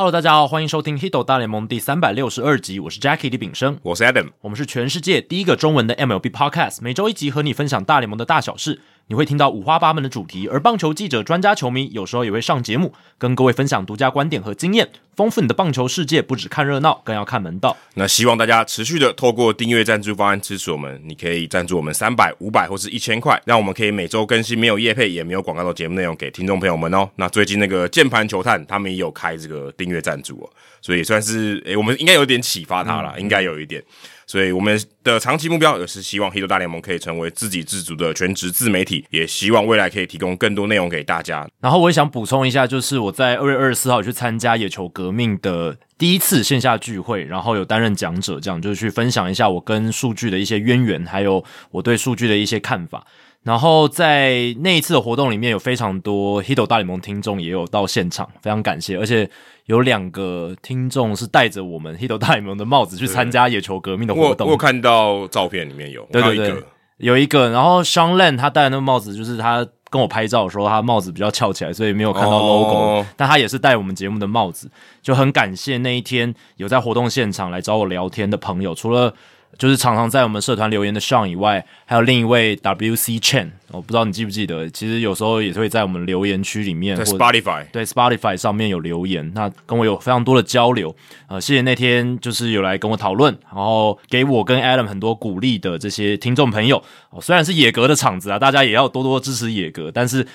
Hello，大家好，欢迎收听《Hito 大联盟》第三百六十二集，我是 Jackie 李炳生，我是 Adam，我们是全世界第一个中文的 MLB Podcast，每周一集和你分享大联盟的大小事。你会听到五花八门的主题，而棒球记者、专家、球迷有时候也会上节目，跟各位分享独家观点和经验，丰富你的棒球世界。不只看热闹，更要看门道。那希望大家持续的透过订阅赞助方案支持我们，你可以赞助我们三百、五百或是一千块，让我们可以每周更新没有业配也没有广告的节目内容给听众朋友们哦。那最近那个键盘球探他们也有开这个订阅赞助哦，所以也算是诶，我们应该有点启发他了，应该有一点。所以我们的长期目标也是希望《黑豆大联盟》可以成为自给自足的全职自媒体，也希望未来可以提供更多内容给大家。然后我也想补充一下，就是我在二月二十四号去参加野球革命的第一次线下聚会，然后有担任讲者，这样就是去分享一下我跟数据的一些渊源，还有我对数据的一些看法。然后在那一次的活动里面，有非常多 Hito 大联盟听众也有到现场，非常感谢。而且有两个听众是戴着我们 Hito 大联盟的帽子去参加野球革命的活动。我看到照片里面有，对对对，有一个。然后 Sean Len 他戴的那个帽子，就是他跟我拍照的时候，他帽子比较翘起来，所以没有看到 logo。但他也是戴我们节目的帽子，就很感谢那一天有在活动现场来找我聊天的朋友，除了。就是常常在我们社团留言的 Sean 以外，还有另一位 WC Chen，我不知道你记不记得，其实有时候也是会在我们留言区里面，在 Spotify 对 Spotify 上面有留言，那跟我有非常多的交流。呃，谢谢那天就是有来跟我讨论，然后给我跟 Adam 很多鼓励的这些听众朋友。哦，虽然是野格的场子啊，大家也要多多支持野格，但是。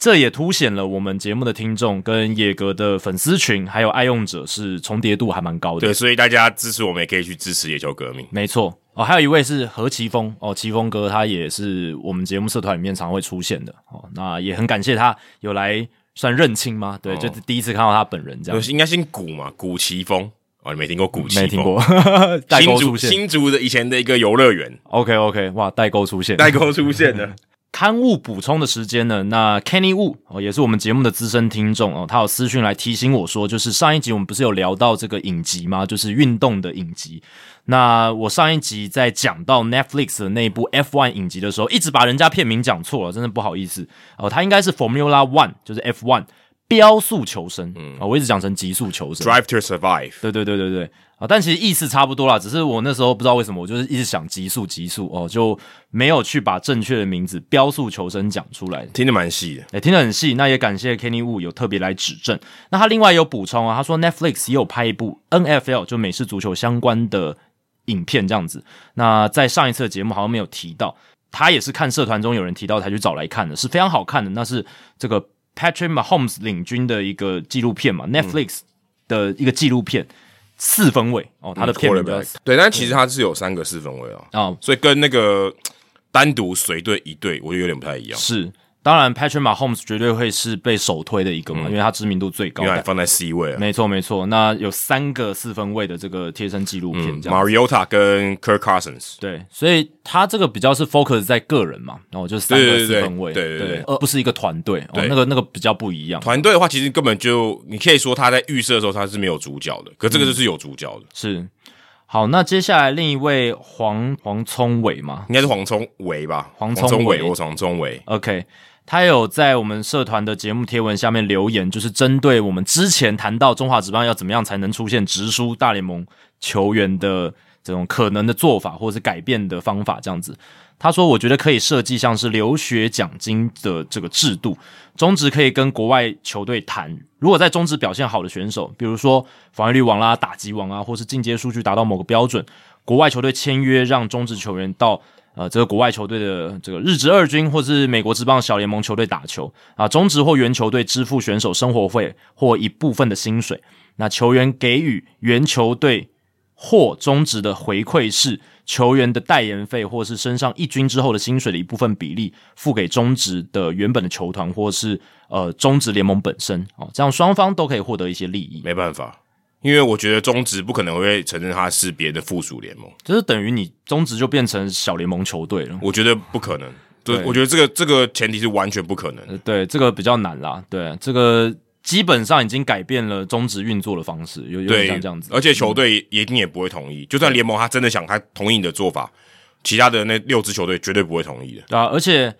这也凸显了我们节目的听众跟野格的粉丝群还有爱用者是重叠度还蛮高的。对，所以大家支持我们也可以去支持野球革命。没错哦，还有一位是何奇峰哦，奇峰哥他也是我们节目社团里面常会出现的哦。那也很感谢他有来算认亲吗？对，就是第一次看到他本人这样。应该姓古嘛，古奇峰哦，你没听过古奇没听过。新竹新竹的以前的一个游乐园。OK OK，哇，代沟出现，代沟出现了。刊物补充的时间呢？那 Kenny Wu 哦，也是我们节目的资深听众哦，他有私讯来提醒我说，就是上一集我们不是有聊到这个影集吗？就是运动的影集。那我上一集在讲到 Netflix 的那部 F1 影集的时候，一直把人家片名讲错了，真的不好意思哦。他应该是 Formula One，就是 F1 标速求生啊，我一直讲成极速求生，Drive to Survive。对对对对对。啊，但其实意思差不多啦，只是我那时候不知道为什么，我就是一直想极速极速哦，就没有去把正确的名字标速求生讲出来。听得蛮细的，哎，听得很细。那也感谢 Kenny Wu 有特别来指正。那他另外有补充啊，他说 Netflix 也有拍一部 NFL 就美式足球相关的影片这样子。那在上一次的节目好像没有提到，他也是看社团中有人提到才去找来看的，是非常好看的。那是这个 Patrick Mahomes 领军的一个纪录片嘛，Netflix 的一个纪录片。四分位哦，他的片名对，但其实他是有三个四分位啊，哦，所以跟那个单独随队一队，我觉得有点不太一样。是。当然，Patrick Mahomes 绝对会是被首推的一个嘛，因为他知名度最高，因为放在 C 位。没错，没错。那有三个四分位的这个贴身纪录片，Mariota 跟 Kirk Cousins。对，所以他这个比较是 focus 在个人嘛，然后就是三个四分位，对对对，而不是一个团队。哦，那个那个比较不一样。团队的话，其实根本就你可以说他在预设的时候他是没有主角的，可这个就是有主角的。是。好，那接下来另一位黄黄聪伟嘛，应该是黄聪伟吧？黄聪伟，我黄聪伟。OK。他有在我们社团的节目贴文下面留言，就是针对我们之前谈到中华职棒要怎么样才能出现直输大联盟球员的这种可能的做法，或者是改变的方法这样子。他说：“我觉得可以设计像是留学奖金的这个制度，中职可以跟国外球队谈，如果在中职表现好的选手，比如说防御率王啦、打击王啊，或是进阶数据达到某个标准，国外球队签约让中职球员到。”呃，这个国外球队的这个日职二军，或是美国职棒小联盟球队打球啊，中职或原球队支付选手生活费或一部分的薪水，那球员给予原球队或中职的回馈是球员的代言费，或是身上一军之后的薪水的一部分比例，付给中职的原本的球团，或是呃中职联盟本身哦，这样双方都可以获得一些利益。没办法。因为我觉得中职不可能会承认他是别的附属联盟，就是等于你中职就变成小联盟球队了。我觉得不可能，对，我觉得这个这个前提是完全不可能。对，这个比较难啦。对，这个基本上已经改变了中职运作的方式，有有点像这样子。而且球队一定也不会同意，就算联盟他真的想他同意你的做法，其他的那六支球队绝对不会同意的。对啊，而且。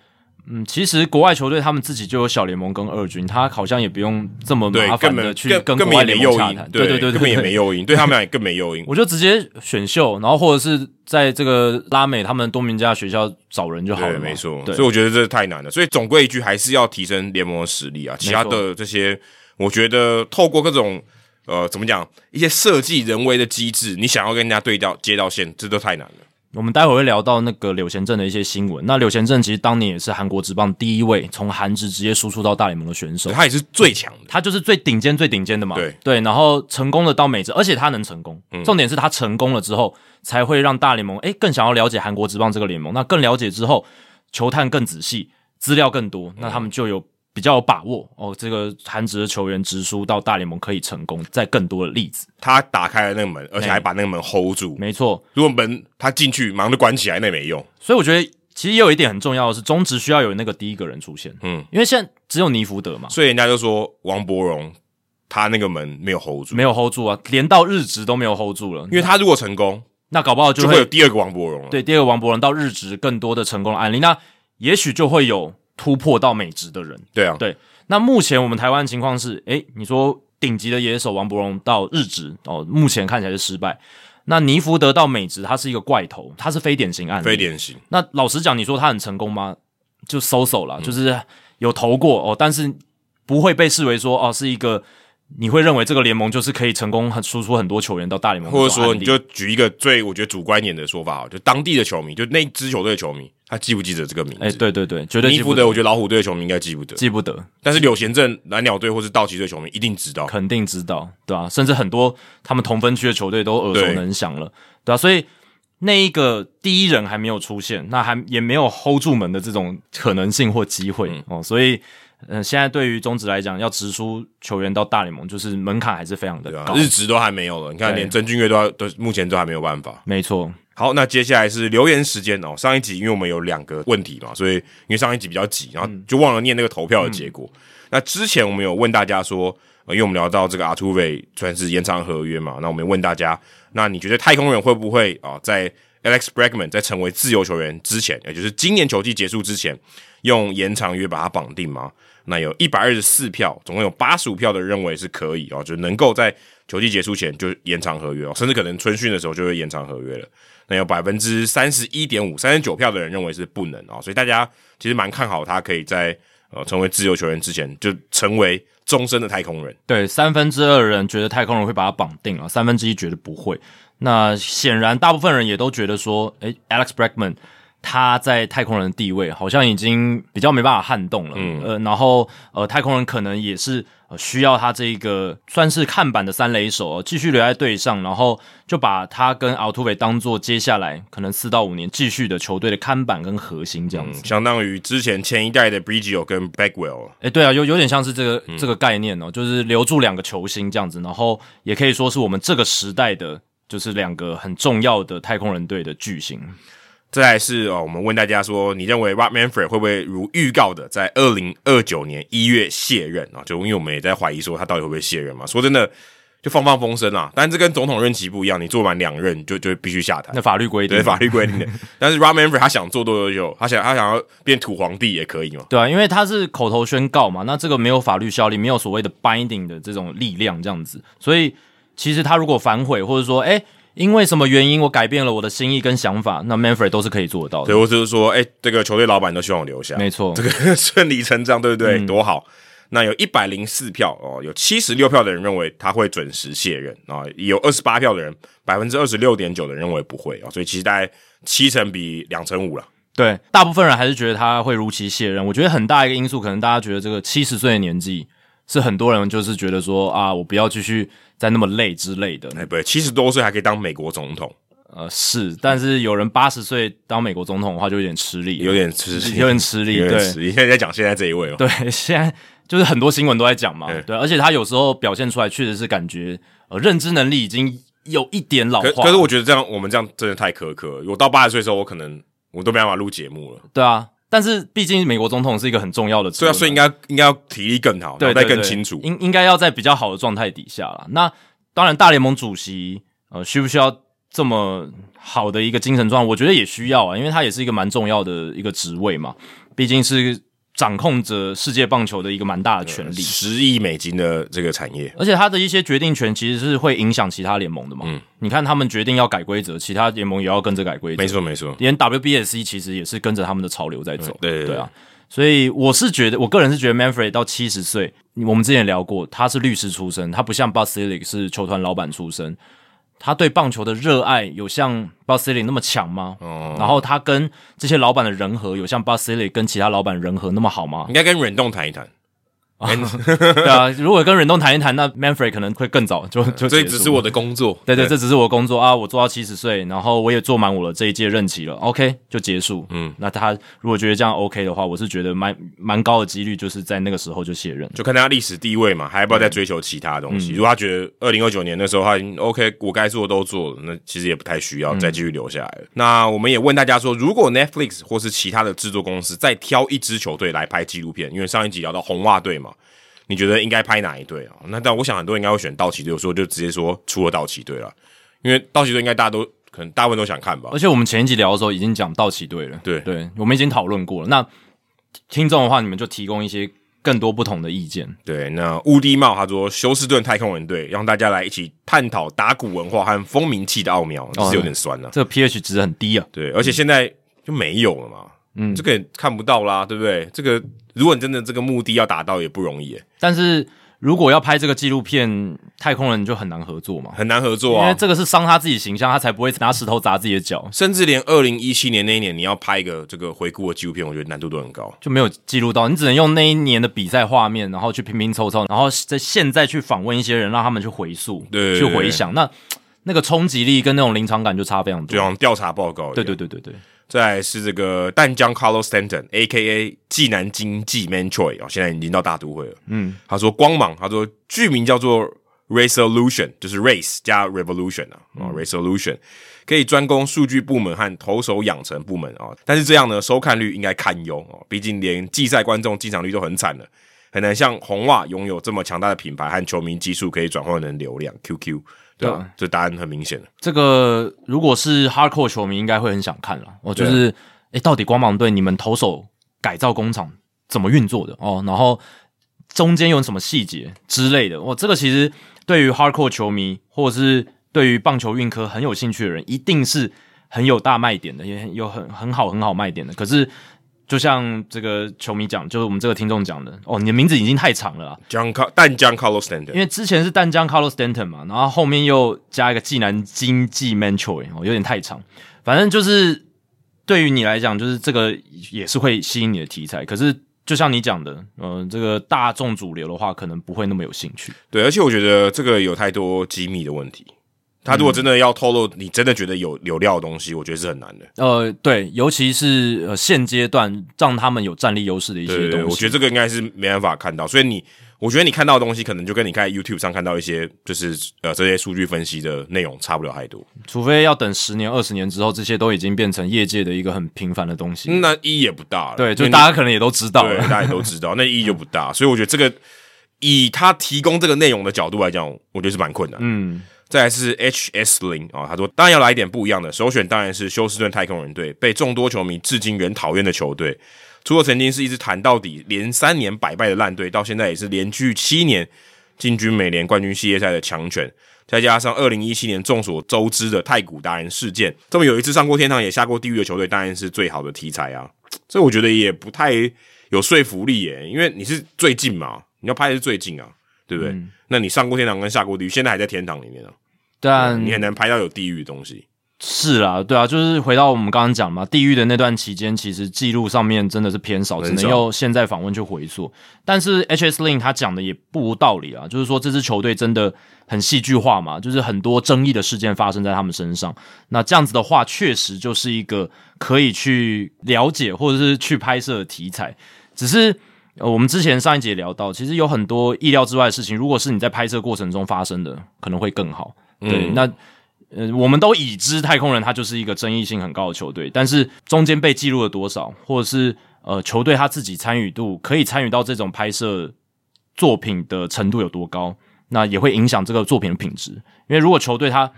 嗯，其实国外球队他们自己就有小联盟跟二军，他好像也不用这么对麻，烦根的去跟国外联盟洽谈。，对对对，根本也没诱因，对他们来更没诱因。我就直接选秀，然后或者是在这个拉美他们多明加学校找人就好了。没错。对所以我觉得这太难了。所以总归一句，还是要提升联盟的实力啊。其他的这些，我觉得透过各种呃，怎么讲，一些设计人为的机制，你想要跟人家对调接到线，这都太难了。我们待会儿会聊到那个柳贤镇的一些新闻。那柳贤镇其实当年也是韩国职棒第一位从韩职直接输出到大联盟的选手，他也是最强的。他就是最顶尖、最顶尖的嘛。对对，然后成功的到美职，而且他能成功。重点是他成功了之后，才会让大联盟诶更想要了解韩国职棒这个联盟。那更了解之后，球探更仔细，资料更多，那他们就有比较有把握哦。这个韩职的球员直输到大联盟可以成功，在更多的例子。他打开了那个门，而且还把那个门 hold 住。没错，如果门他进去，马上就关起来，那也没用。所以我觉得其实也有一点很重要的是，中职需要有那个第一个人出现。嗯，因为现在只有尼福德嘛，所以人家就说王伯荣他那个门没有 hold 住，没有 hold 住啊，连到日职都没有 hold 住了。因为他如果成功，那搞不好就会有第二个王伯荣了。对第二个王博荣到日职更多的成功的案例，那也许就会有突破到美职的人。对啊，对，那目前我们台湾情况是，诶，你说顶级的野手王伯荣到日职哦，目前看起来是失败。那尼福德到美职，他是一个怪头，他是非典型案例。非典型。那老实讲，你说他很成功吗？就收手了，就是有投过哦，但是不会被视为说哦是一个你会认为这个联盟就是可以成功很输出很多球员到大联盟或者说，你就举一个最我觉得主观一点的说法好，就当地的球迷，就那支球队的球迷，他记不记得这个名字？哎，对对对，绝对记不得，我觉得老虎队的球迷应该记不得，记不得，但是柳贤镇蓝鸟队或是道奇队球迷一定知道。肯定知道，对吧、甚至很多他们同分区的球队都耳熟能详了，对吧、所以那一个第一人还没有出现，那还也没有 hold 住门的这种可能性或机会、嗯。哦，所以呃，现在对于中职来讲，要直输球员到大联盟，就是门槛还是非常的高，，日职都还没有了，你看对。连曾俊岳都要都目前都还没有办法。没错，好，那接下来是留言时间哦。上一集因为我们有两个问题嘛，所以因为上一集比较急，然后就忘了念那个投票的结果。那之前我们有问大家说，呃，因为我们聊到这个阿图韦算是延长合约嘛，那我们问大家，那你觉得太空人会不会啊、在 Alex Bregman 在成为自由球员之前，也就是今年球季结束之前，用延长约把它绑定吗？那有一百二十四票，总共有八十五票的认为是可以哦，就能够在球季结束前就延长合约哦，甚至可能春训的时候就会延长合约了。能有百分之三十一点五，三十九票的人认为是不能哦，所以大家其实蛮看好他可以在呃成为自由球员之前就成为终身的太空人。对，三分之二人觉得太空人会把他绑定了，三分之一觉得不会。那显然，大部分人也都觉得说，诶 a l e x Bregman 他在太空人的地位好像已经比较没办法撼动了。嗯，呃，然后呃，太空人可能也是呃需要他这一个算是看板的三垒手、哦、继续留在队上，然后就把他跟奥图韦当做接下来可能四到五年继续的球队的看板跟核心这样子。相当于之前前一代的 Brigio 跟 Bagwell，哎，对啊，有有点像是这个、这个概念哦，就是留住两个球星这样子，然后也可以说是我们这个时代的，就是两个很重要的太空人队的巨星。再来是哦，我们问大家说，你认为 Rob Manfred 会不会如预告的在二零二九年一月卸任啊？就因为我们也在怀疑说他到底会不会卸任嘛。说真的，就放放风声啦。但这跟总统任期不一样，你做满两任就就必须下台那。法律规定对，法律规定的。但是 Rob Manfred 他想做多久就，他想他想要变土皇帝也可以嘛。对啊，因为他是口头宣告嘛，那这个没有法律效力，没有所谓的 binding 的这种力量，这样子，所以其实他如果反悔，或者说，诶，因为什么原因我改变了我的心意跟想法，那 Manfred 都是可以做得到对，的。我就是说，哎、这个球队老板都希望我留下，没错这，个顺理成章，对不对？多好。那有一百零四票哦，有七十六票的人认为他会准时卸任啊，有二十八票的人，百分之二十六点九的人认为不会啊，所以其实大概七成比两成五了。对，大部分人还是觉得他会如期卸任。我觉得很大一个因素，可能大家觉得这个七十岁的年纪，是很多人就是觉得说啊，我不要继续再那么累之类的。哎，不对，七十多岁还可以当美国总统，呃，是，但是有人八十岁当美国总统的话，就有点吃力，有点吃力，有点吃力。对有点吃力。现在在讲现在这一位哦，对，现在就是很多新闻都在讲嘛对，对，而且他有时候表现出来，确实是感觉呃认知能力已经有一点老化。可可是我觉得这样，我们这样真的太苛刻了。我到八十岁的时候，我可能我都没办法录节目了。对啊，但是毕竟美国总统是一个很重要的职位嘛，对啊，所以应该应该要体力更好，脑袋更清楚。应应该要在比较好的状态底下啦。那当然，大联盟主席呃需不需要这么好的一个精神状态？我觉得也需要啊，因为他也是一个蛮重要的一个职位嘛。毕竟是掌控着世界棒球的一个蛮大的权利，十亿美金的这个产业，而且他的一些决定权其实是会影响其他联盟的嘛。嗯，你看他们决定要改规则，其他联盟也要跟着改规则。没错没错，连 WBSC 其实也是跟着他们的潮流在走。对对啊，所以我是觉得，我个人是觉得 Manfred 到七十岁，我们之前聊过，他是律师出身，他不像 b u s i l i c 是球团老板出身。他对棒球的热爱有像 b a s i l i 那么强吗？哦，然后他跟这些老板的人和有像 b a s i l i 跟其他老板人和那么好吗？应该跟忍动谈一谈。对啊，如果跟忍冬谈一谈，那 Manfred 可能会更早就就这只是我的工作，对对，这只是我工作啊，我做到七十岁，然后我也做满我的这一届任期了，OK 就结束。嗯，那他如果觉得这样 OK 的话，我是觉得蛮蛮高的几率，就是在那个时候就卸任，就看他历史地位嘛，还要不要再追求其他东西？如果他觉得二零二九年的时候他已经 OK，我该做的都做了，那其实也不太需要再继续留下来了。那我们也问大家说，如果 Netflix 或是其他的制作公司再挑一支球队来拍纪录片，因为上一集聊到红袜队嘛。你觉得应该拍哪一队啊？那但我想很多人应该会选道奇队，我说就直接说出了道奇队了，因为道奇队应该大家都可能大部分都想看吧。而且我们前一集聊的时候已经讲道奇队了，对对，我们已经讨论过了。那听众的话，你们就提供一些更多不同的意见。对，那乌迪帽他说休斯顿太空人队，让大家来一起探讨打鼓文化和风鸣器的奥妙，是有点酸了。这个 pH 值很低啊。对，而且现在就没有了嘛。嗯，这个也看不到啦，对不对？这个如果你真的这个目的要达到，也不容易。但是如果要拍这个纪录片，太空人就很难合作嘛，很难合作啊，因为这个是伤他自己形象，他才不会拿石头砸自己的脚。甚至连二零一七年那一年，你要拍一个这个回顾的纪录片，我觉得难度都很高，就没有记录到，你只能用那一年的比赛画面，然后去拼拼凑凑，然后在现在去访问一些人，让他们去回溯，对，去回想，那那个冲击力跟那种临场感就差非常多，就像调查报告。对对对对对。再是这个淡江 Carlos Stanton，A.K.A. 济南经济 Man Choi 啊，现在已经到大都会了。嗯，他说光芒，他说剧名叫做 Resolution，就是 Race 加 Revolution 啊，啊 Resolution 可以专攻数据部门和投手养成部门啊，但是这样呢，收看率应该堪忧哦，毕竟连季赛观众进场率都很惨了，很难像红袜拥有这么强大的品牌和球迷基数可以转换成流量 QQ。对，这答案很明显了。这个如果是 hardcore 球迷，应该会很想看了。哦，就是，哎，到底光芒队你们投手改造工厂怎么运作的哦？然后中间有什么细节之类的？哦，这个其实对于 hardcore 球迷，或者是对于棒球运科很有兴趣的人，一定是很有大卖点的，也有很很好很好卖点的。可是。就像这个球迷讲，就是我们这个听众讲的哦，你的名字已经太长了，江卡淡江 Carlos Stanton，因为之前是淡江 Carlos Stanton 嘛，然后后面又加一个济南经济 Choi，哦，有点太长。反正就是对于你来讲，就是这个也是会吸引你的题材。可是就像你讲的，嗯，这个大众主流的话，可能不会那么有兴趣。对，而且我觉得这个有太多机密的问题。他如果真的要透露，你真的觉得有有料的东西，我觉得是很难的。呃，对，尤其是呃现阶段让他们有战力优势的一些东西，我觉得这个应该是没办法看到。所以你，我觉得你看到的东西，可能就跟你在 YouTube 上看到一些，就是呃这些数据分析的内容差不了太多。除非要等十年、二十年之后，这些都已经变成业界的一个很平凡的东西，那意义也不大了。对，就大家可能也都知道，大家也都知道，那意义就不大。所以我觉得这个以他提供这个内容的角度来讲，我觉得是蛮困难。嗯。再来是 H S 零啊，他说当然要来一点不一样的，首选当然是休斯顿太空人队，被众多球迷至今仍讨厌的球队。除了曾经是一支谈到底、连三年百败的烂队，到现在也是连续七年进军美联冠军系列赛的强权。再加上二零一七年众所周知的太古达人事件，这么有一次上过天堂也下过地狱的球队，当然是最好的题材啊。这我觉得也不太有说服力耶，因为你是最近嘛，你要拍的是最近啊，对不对？那你上过天堂跟下过地狱，现在还在天堂里面啊。但你很难拍到有地狱的东西。是啦，对啊，就是回到我们刚刚讲嘛，地狱的那段期间，其实记录上面真的是偏少，只能用现在访问去回溯。但是 H S Lin 他讲的也不无道理啊，就是说这支球队真的很戏剧化嘛，就是很多争议的事件发生在他们身上。那这样子的话，确实就是一个可以去了解或者是去拍摄的题材。只是呃，我们之前上一节聊到，其实有很多意料之外的事情，如果是你在拍摄过程中发生的，可能会更好。对，那呃，我们都已知太空人他就是一个争议性很高的球队，但是中间被记录了多少，或者是呃，球队他自己参与度可以参与到这种拍摄作品的程度有多高，那也会影响这个作品的品质。因为如果球队他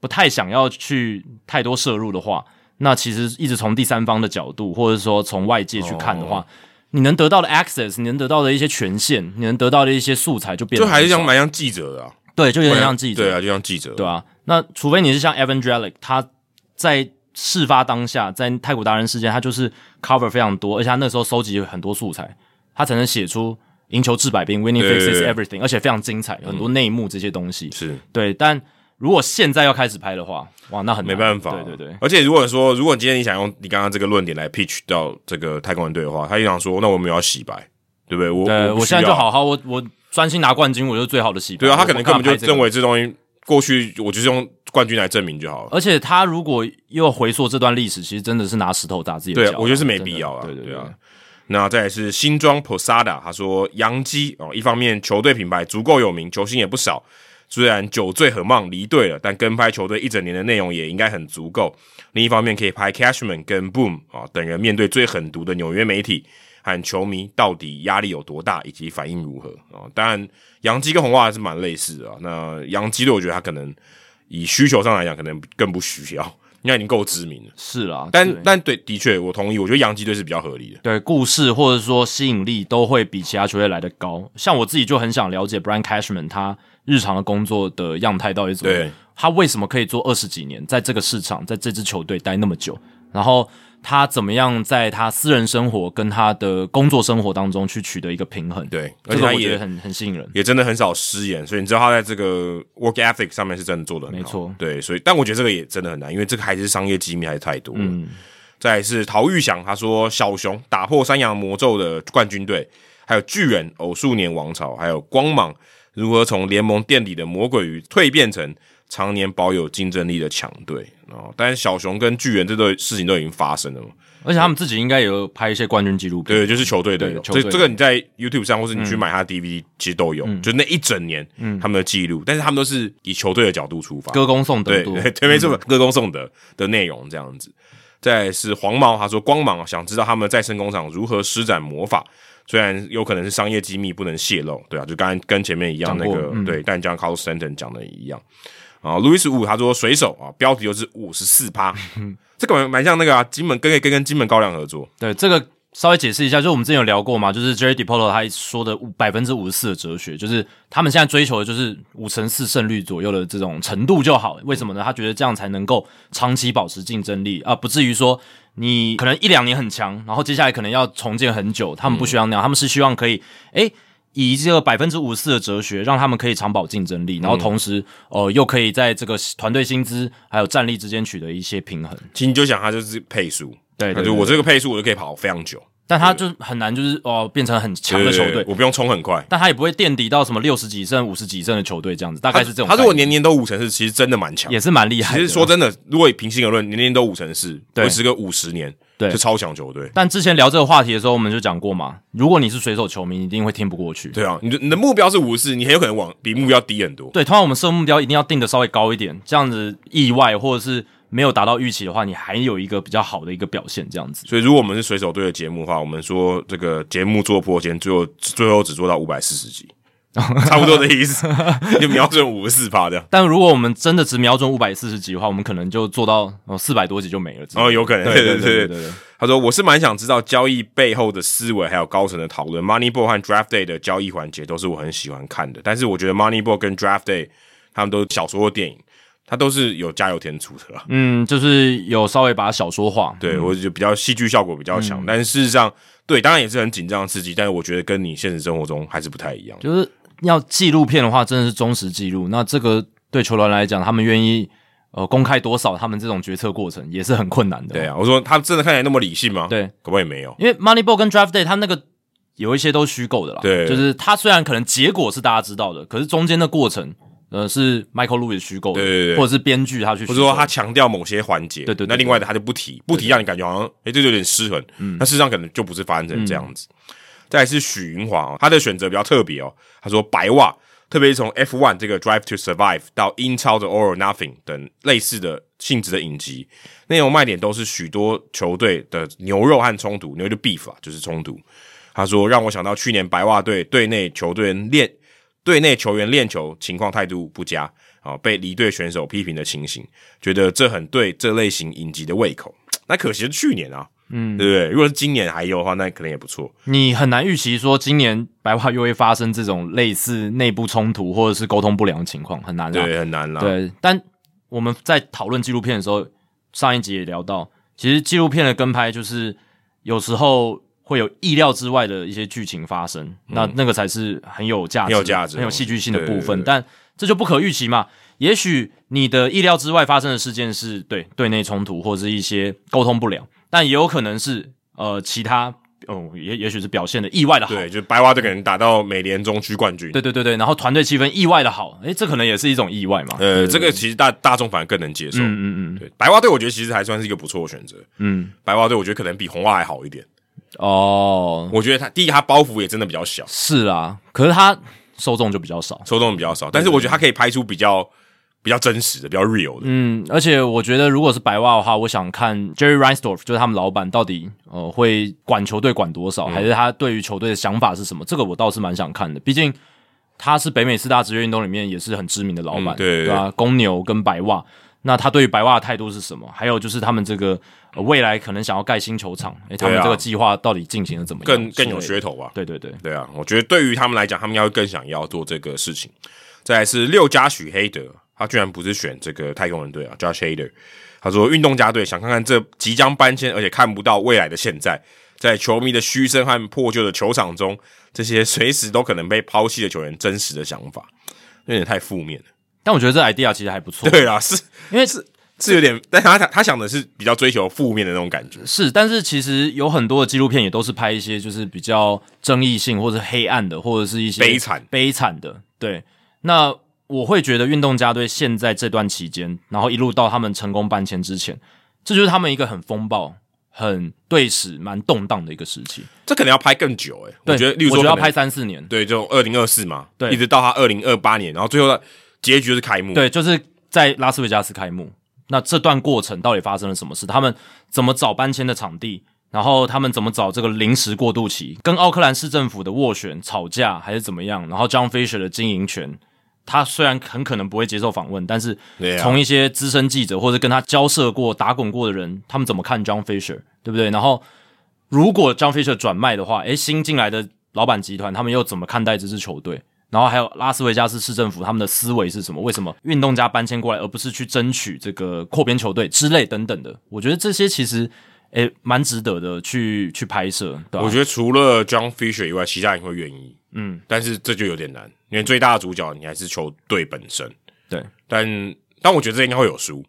不太想要去太多摄入的话，那其实一直从第三方的角度，或者说从外界去看的话，你能得到的 access，你能得到的一些权限，你能得到的一些素材就变得就还是像蛮像记者的啊，对，就有点像记者，对啊，就像记者，对啊。那除非你是像 Evan Drellick，他在事发当下，在太古达人事件，他就是 cover 非常多，而且他那时候收集很多素材，他才能写出赢球治百病 （Winning Fixes Everything），而且非常精彩，很多内幕这些东西。是。对，但如果现在要开始拍的话，哇，那很难。没办法，对对对，而且如果说，如果今天你想用你刚刚这个论点来 pitch 到这个太空人队的话，他就想说，那我们要洗白，对不对？我我现在就好好，我我专心拿冠军，我就是最好的洗白。对啊，他可能根本就认为这东西过去我就是用冠军来证明就好了。而且他如果又回溯这段历史，其实真的是拿石头打自己的脚啊。对啊，我觉得是没必要啊。对对对啊。那再来是新庄 Posada，他说杨基哦，一方面球队品牌足够有名，球星也不少，虽然酒醉很忙离队了，但跟拍球队一整年的内容也应该很足够。另一方面，可以拍 Cashman 跟 Boom 啊等人面对最狠毒的纽约媒体和球迷，到底压力有多大，以及反应如何啊？当然，杨基跟红袜还是蛮类似的啊。那杨基队，我觉得他可能以需求上来讲，可能更不需要，因为他已经够知名了。是啦，但对但对，的确，我同意，我觉得洋基队是比较合理的。对故事或者说吸引力都会比其他球队来的高。像我自己就很想了解 Brian Cashman 他日常的工作的样态到底怎么样，他为什么可以做二十几年，在这个市场，在这支球队待那么久，然后他怎么样在他私人生活跟他的工作生活当中去取得一个平衡？对，而这且他也很很吸引人。也真的很少失言，所以你知道他在这个 work ethic 上面是真的做的很好。没错对，所以但我觉得这个也真的很难，因为这个还是商业机密还是太多了。嗯，再来是陶玉祥，他说小熊打破山羊魔咒的冠军队，还有巨人偶数年王朝，还有光芒如何从联盟垫底的魔鬼鱼蜕变成常年保有竞争力的强队哦。但是小熊跟巨人这对事情都已经发生了嘛。而且他们自己应该也有拍一些冠军纪录片。对，就是球队的有，这这个你在 YouTube 上，或是你去买他的 DVD，、其实都有，嗯就那一整年他们的记录，但是他们都是以球队的角度出发，歌功颂德對。对对 对，没错，歌功颂德的内容这样子。再来是黄毛，他说光芒想知道他们再生工厂如何施展魔法，虽然有可能是商业机密不能泄露，对啊，就刚才跟前面一样那个、对，但像 Carlos Stanton 讲的一样啊。路易斯五他说水手啊，标题就是五十四趴，这个蛮蛮像那个啊，金门跟跟跟金门高粱合作，对，这个稍微解释一下，就是我们之前有聊过嘛，就是 Jerry DiPolo 他说的百分之五十四的哲学，就是他们现在追求的就是五成四胜率左右的这种程度就好。为什么呢？他觉得这样才能够长期保持竞争力啊，不至于说你可能一两年很强，然后接下来可能要重建很久。他们不需要那样，他们是希望可以诶。以这个百分之五十四的哲学，让他们可以长保竞争力，然后同时，呃，又可以在这个团队薪资还有战力之间取得一些平衡。其实你就想他就是配速，对对就我这个配速我就可以跑非常久，但他就很难，就是哦，变成很强的球队我不用冲很快。但他也不会垫底到什么六十几胜、五十几胜的球队这样子，大概是这种。他如果年年都五成四，其实真的蛮强。也是蛮厉害的。其实说真的，如果平心而论，年年都五成四，对维持个五十年，对是超强球队。但之前聊这个话题的时候，我们就讲过嘛，如果你是水手球迷，你一定会听不过去。对啊，你的你的目标是五十四，你很有可能往比目标低很多。对，通常我们设目标一定要定的稍微高一点，这样子意外或者是没有达到预期的话，你还有一个比较好的一个表现，这样子。所以，如果我们是水手队的节目的话，我们说这个节目做破千，最后最后只做到五百四十集，差不多的意思，就瞄准五十四趴样。但如果我们真的只瞄准五百四十几的话，我们可能就做到哦四百多集就没了。哦，有可能。对对对对。他说：“我是蛮想知道交易背后的思维，还有高层的讨论。Moneyball 和 Draft Day 的交易环节都是我很喜欢看的。但是我觉得 Moneyball 跟 Draft Day 他们都小说或电影，它都是有加油添醋的。嗯，就是有稍微把小说化，对我就比较戏剧效果比较强。但事实上，对，当然也是很紧张刺激。但是我觉得跟你现实生活中还是不太一样，就是。”要纪录片的话，真的是忠实记录。那这个对球员来讲，他们愿意呃公开多少他们这种决策过程，也是很困难的。对啊，我说他真的看起来那么理性吗？，对，可不可以没有？因为 Moneyball 跟 Draft Day 他那个有一些都虚构的啦。对就是他虽然可能结果是大家知道的，可是中间的过程。呃，是 Michael Lewis 虚构的，对对对或者是编剧他去或者说他强调某些环节，对对对那另外的他就不提，不提让你感觉好像，哎，这就有点失衡。嗯，那事实上可能就不是发生成这样子。再是许云华哦，他的选择比较特别哦，他说白袜，特别是从 F one 这个 Drive to Survive 到英超的 All or Nothing 等类似的性质的影集，内容卖点都是许多球队的牛肉和冲突，牛就 beef 啊，就是冲突。他说让我想到去年白袜队队内球队练队内球员练球情况态度不佳啊，被离队选手批评的情形，觉得这很对这类型影集的胃口。那可惜是去年啊，嗯，对不对？如果是今年还有的话，那可能也不错。你很难预期说今年白话又会发生这种类似内部冲突或者是沟通不良的情况，很难啦。对，很难啦。对，但我们在讨论纪录片的时候，上一集也聊到，其实纪录片的跟拍就是有时候会有意料之外的一些剧情发生，那那个才是很有价值、很有价值很有戏剧性的部对对对。分但这就不可预期嘛。也许你的意料之外发生的事件是对对内冲突或者是一些沟通不良，但也有可能是呃其他哦，也也许是表现的意外的好。对，就白袜队可能打到美联中区冠军。对对对对，然后团队气氛意外的好，诶，这可能也是一种意外嘛。呃，这个其实大大众反而更能接受。嗯嗯嗯对，白袜队我觉得其实还算是一个不错的选择。嗯，白袜队我觉得可能比红袜还好一点。哦，我觉得他第一他包袱也真的比较小，是啊，可是他受众就比较少。受众比较少，但是我觉得他可以拍出比较比较真实的、比较 real 的。嗯，而且我觉得如果是白袜的话，我想看 Jerry Reinsdorf，就是他们老板到底呃会管球队管多嗯少，还是他对于球队的想法是什么？这个我倒是蛮想看的。毕竟他是北美四大职业运动里面也是很知名的老板，嗯对吧？公牛跟白袜，那他对于白袜的态度是什么？还有就是他们这个、呃未来可能想要盖新球场，诶，他们这个计划到底进行的怎么样？更更有噱头吧？对对对，对啊，我觉得对于他们来讲，他们要更想要做这个事情。再来是六加许黑德，他居然不是选这个太空人队啊，Josh Hader。他说运动家队想看看这即将搬迁而且看不到未来的现在，在球迷的嘘声和破旧的球场中，这些随时都可能被抛弃的球员真实的想法，有点太负面了。但我觉得这 idea 其实还不错，对啊，是因为是是有点，但他他他想的是比较追求负面的那种感觉。是，但是其实有很多的纪录片也都是拍一些就是比较争议性或者黑暗的，或者是一些悲惨悲惨的。对，那我会觉得运动家队现在这段期间，然后一路到他们成功搬迁之前，这就是他们一个很风暴、很对史、蛮动荡的一个时期。这可能要拍更久诶、对我觉得，例如说我觉得要拍三四年。对，就二零二四嘛，对一直到他二零二八年，然后最后的结局就是开幕。对，就是在拉斯维加斯开幕。那这段过程到底发生了什么事？他们怎么找搬迁的场地？然后他们怎么找这个临时过渡期？跟奥克兰市政府的斡旋吵架还是怎么样？然后 John Fisher 的经营权，他虽然很可能不会接受访问，但是从一些资深记者或者跟他交涉过、打滚过的人，他们怎么看 John Fisher，对不对？然后如果 John Fisher 转卖的话，诶，新进来的老板集团他们又怎么看待这支球队？然后还有拉斯维加斯市政府他们的思维是什么？为什么运动家搬迁过来，而不是去争取这个扩编球队之类等等的？我觉得这些其实诶蛮值得的去去拍摄，对吧、我觉得除了 John Fisher 以外，其他人会愿意。嗯，但是这就有点难，因为最大的主角你还是球队本身。对，但但我觉得这应该会有输，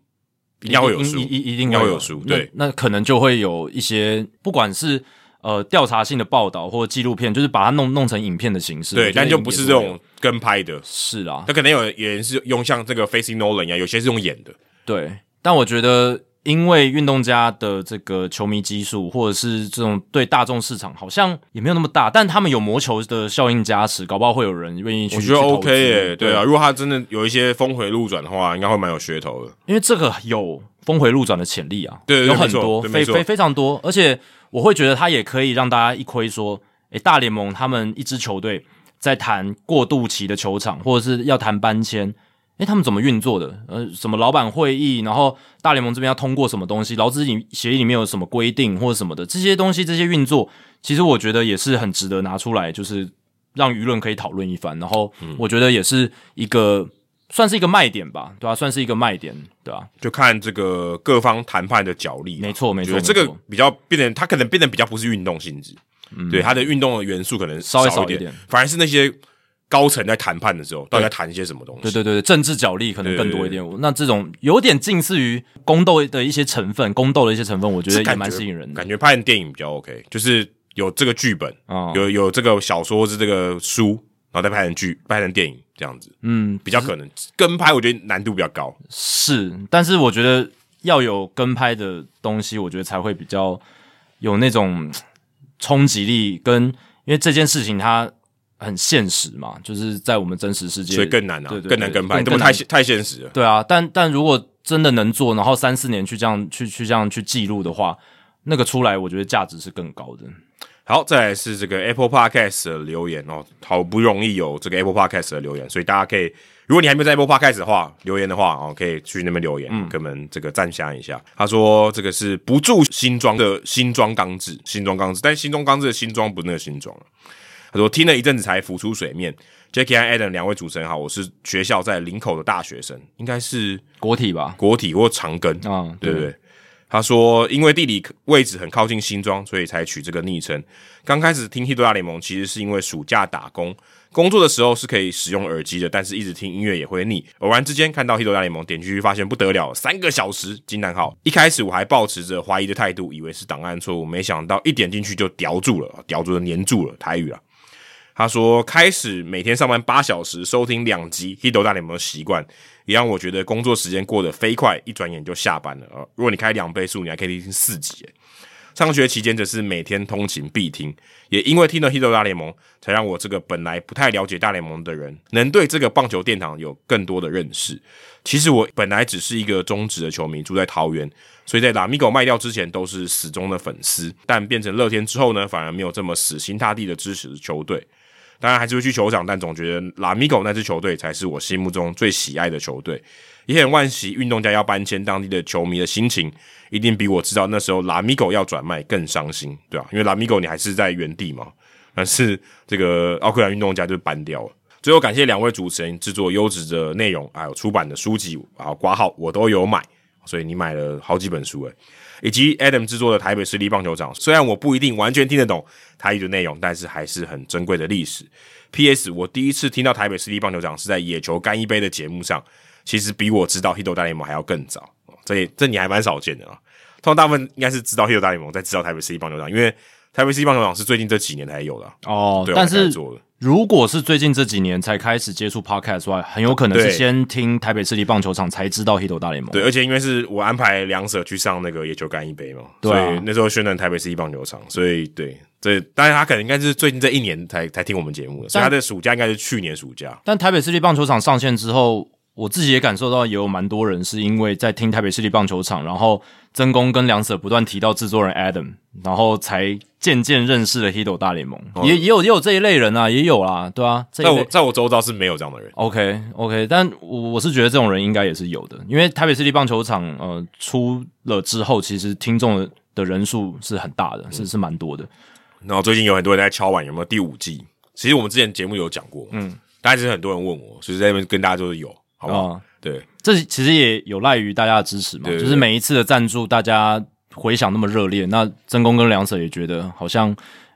应该会有输，一一一定要会有输。对，那，那可能就会有一些不管是呃调查性的报道或纪录片，就是把它弄弄成影片的形式，对，但就不是这种跟拍的。是啊，他可能有有人是用像这个 Facing Nolan 一样，有些是用演的。对，但我觉得，因为运动家的这个球迷基数，或者是这种对大众市场好像也没有那么大，但他们有魔球的效应加持，搞不好会有人愿意去。我觉得 OK 资耶、对啊，，如果他真的有一些峰回路转的话，应该会蛮有噱头的。因为这个有峰回路转的潜力啊，对有很多，非非非常多，而且我会觉得他也可以让大家一窥说，诶，大联盟他们一支球队在谈过渡期的球场，或者是要谈搬迁。诶，他们怎么运作的？呃，什么老板会议，然后大联盟这边要通过什么东西，劳资里协议里面有什么规定或者什么的，这些东西这些运作，其实我觉得也是很值得拿出来，就是让舆论可以讨论一番。然后我觉得也是一个算是一个卖点吧，对吧、算是一个卖点，对吧、就看这个各方谈判的角力啊。没错没错这个比较变得，它可能变得比较不是运动性质，对它的运动的元素可能嗯稍微少一点反而是那些高层在谈判的时候，到底在谈一些什么东西？对对对，对政治角力可能更多一点。那这种有点近似于宫斗的一些成分，宫斗的一些成分，我觉得也蛮吸引人的。感觉拍成电影比较 OK，就是有这个剧本，啊、有有这个小说是这个书，然后再拍成剧，拍成电影这样子，嗯，比较可能跟拍，我觉得难度比较高。是，但是我觉得要有跟拍的东西，我觉得才会比较有那种冲击力，跟因为这件事情它很现实嘛，就是在我们真实世界，所以更难啊，对对对更难跟拍，更更难这么太太现实了。对啊，但但如果真的能做，然后三四年去这样去去这样去记录的话，那个出来，我觉得价值是更高的。好，再来是这个 Apple Podcast 的留言哦，好不容易有这个 Apple Podcast 的留言，所以大家可以如果你还没有在 Apple Podcast 的话，留言的话哦，可以去那边留言，给我们这个赞下一下。他说这个是不住新装的新装钢制，新装钢制，但新装钢制的新装不是那个新装他说听了一阵子才浮出水面。Jackie 和 Adam 两位主持人好，我是学校在林口的大学生，应该是国体吧，国体或长庚啊，对不对？他说因为地理位置很靠近新庄，所以才取这个昵称。刚开始听 Hit 大联盟，其实是因为暑假打工。工作的时候是可以使用耳机的，但是一直听音乐也会腻。偶然之间看到《h i t 大联盟》，点进去发现不得了，三个小时惊叹号！一开始我还抱持着怀疑的态度，以为是档案错误，没想到一点进去就叼住了，叼住了，粘住了。台语啊，他说开始每天上班八小时，收听两集《h i t 大联盟》的习惯，也让我觉得工作时间过得飞快，一转眼就下班了啊！如果你开两倍速，你还可以听四集。上学期间则是每天通勤必听，也因为听了《h i t 大联盟》，才让我这个本来不太了解大联盟的人，能对这个棒球殿堂有更多的认识。其实我本来只是一个中职的球迷，住在桃园，所以在拉米狗卖掉之前都是死忠的粉丝，但变成乐天之后呢，反而没有这么死心塌地的支持球队。当然还是会去球场，但总觉得拉米狗那支球队才是我心目中最喜爱的球队。也很惋惜，运动家要搬迁，当地的球迷的心情一定比我知道那时候拉米狗要转卖更伤心，对吧？因为拉米狗你还是在原地嘛，但是这个奥克兰运动家就搬掉了。最后感谢两位主持人制作优质的内容，还有出版的书籍啊挂号我都有买，所以你买了好几本书诶，以及 Adam 制作的台北市立棒球场，虽然我不一定完全听得懂台语的内容，但是还是很珍贵的历史。P.S. 我第一次听到台北市立棒球场是在野球干一杯的节目上。其实比我知道《h i t 大联盟》还要更早，这这你还蛮少见的啊。通常大部分应该是知道《h i t 大联盟》，再知道台北市立棒球场，因为台北市立棒球场是最近这几年才有的哦。但是如果是最近这几年才开始接触 Podcast 的话，很有可能是先听台北市立棒球场才知道《h i t 大联盟》。对，而且因为是我安排两舍去上那个野球干一杯嘛，所以那时候宣传台北市立棒球场，所以对，这当然他可能应该是最近这一年才才听我们节目的，所以他的暑假应该是去年暑假。但台北市立棒球场上线之后。我自己也感受到，也有蛮多人是因为在听台北市立棒球场，然后曾公跟梁舍不断提到制作人 Adam，然后才渐渐认识了 Hito 大联盟。也也有也有这一类人啊，也有啦，对啊，在我在我周遭是没有这样的人。OK OK，但我我是觉得这种人应该也是有的，因为台北市立棒球场呃出了之后，其实听众的人数是很大的，是是蛮多的。然后最近有很多人在敲碗，有没有第五季？其实我们之前节目有讲过，嗯，但是很多人问我，所以在那边跟大家就是有。好对，这其实也有赖于大家的支持嘛，就是每一次的赞助，大家回想那么热烈，那真公跟梁舍也觉得好像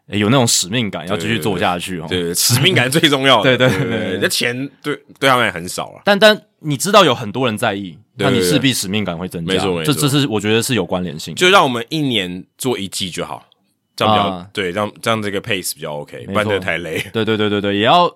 有那种使命感，要继续做下去哦。对，使命感最重要。对对对，那钱对对他们也很少了。但但你知道有很多人在意，那你势必使命感会增加。没错没错，这这是我觉得是有关联性。就让我们一年做一季就好，这样比较对，这样这样这个 pace 比较 OK，不然得太累。对对对对对，也要。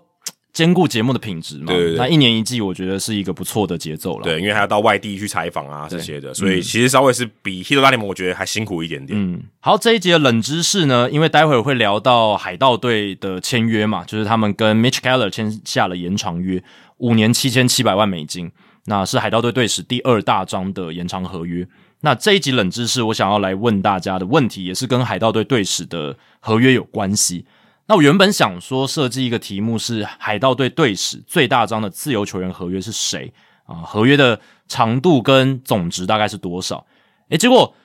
兼顾节目的品质嘛，那一年一季，我觉得是一个不错的节奏了。对，因为还要到外地去采访啊这些的，所以其实稍微是比《h i t 大联盟》我觉得还辛苦一点点。嗯，好，这一集的冷知识呢，因为待会儿会聊到海盗队的签约嘛，就是他们跟 Mitch Keller 签下了延长约，五年七千七百万美金，那是海盗队队史第二大张的延长合约。那这一集冷知识，我想要来问大家的问题，也是跟海盗队队史的合约有关系。那我原本想说设计一个题目是海盗队队史最大张的自由球员合约是谁啊？合约的长度跟总值大概是多少？诶，结果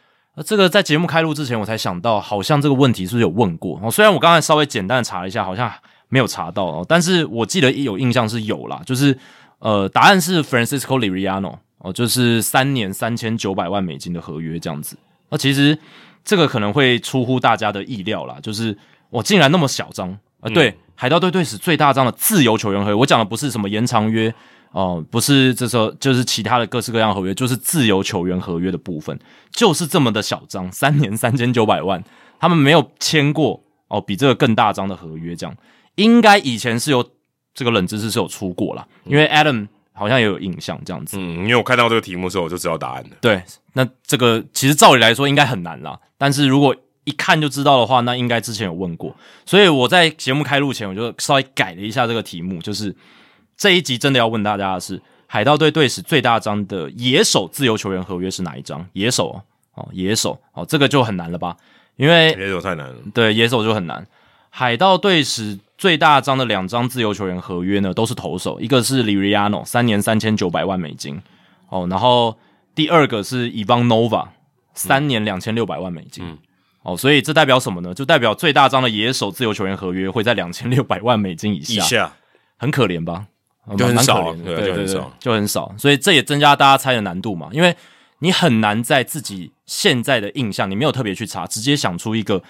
这个在节目开录之前我才想到，好像这个问题是不是有问过？哦，虽然我刚才稍微简单查了一下，好像没有查到哦，但是我记得有印象是有啦，就是呃，答案是 Francisco Liriano 哦，就是三年三千九百万美金的合约这样子。那其实这个可能会出乎大家的意料啦，就是。我竟然那么小张啊！对，海盗队队史最大张的自由球员合约，我讲的不是什么延长约哦，不是这时候就是其他的各式各样合约，就是自由球员合约的部分，就是这么的小张，三年三千九百万，他们没有签过哦，比这个更大张的合约，这样应该以前是有这个冷知识是有出过啦，因为 Adam 好像也有印象这样子，嗯，因为我看到这个题目的时候我就知道答案了。对，那这个其实照理来说应该很难啦，但是如果一看就知道的话，那应该之前有问过，所以我在节目开录前，我就稍微改了一下这个题目，就是这一集真的要问大家的是，海盗队队史最大张的野手自由球员合约是哪一张？野手哦，野手哦，这个就很难了吧？因为野手太难。了，对，野手就很难。海盗队史最大张的两张自由球员合约呢，都是投手，一个是 Liriano，三年三千九百万美金，哦，然后第二个是 ivanova 三年两千六百万美金，哦，所以这代表什么呢？就代表最大张的野手自由球员合约会在两千六百万美金以下，以下很可怜吧？呃就很少对就很少，就很少，所以这也增加大家猜的难度嘛，因为你很难在自己现在的印象，你没有特别去查，直接想出一个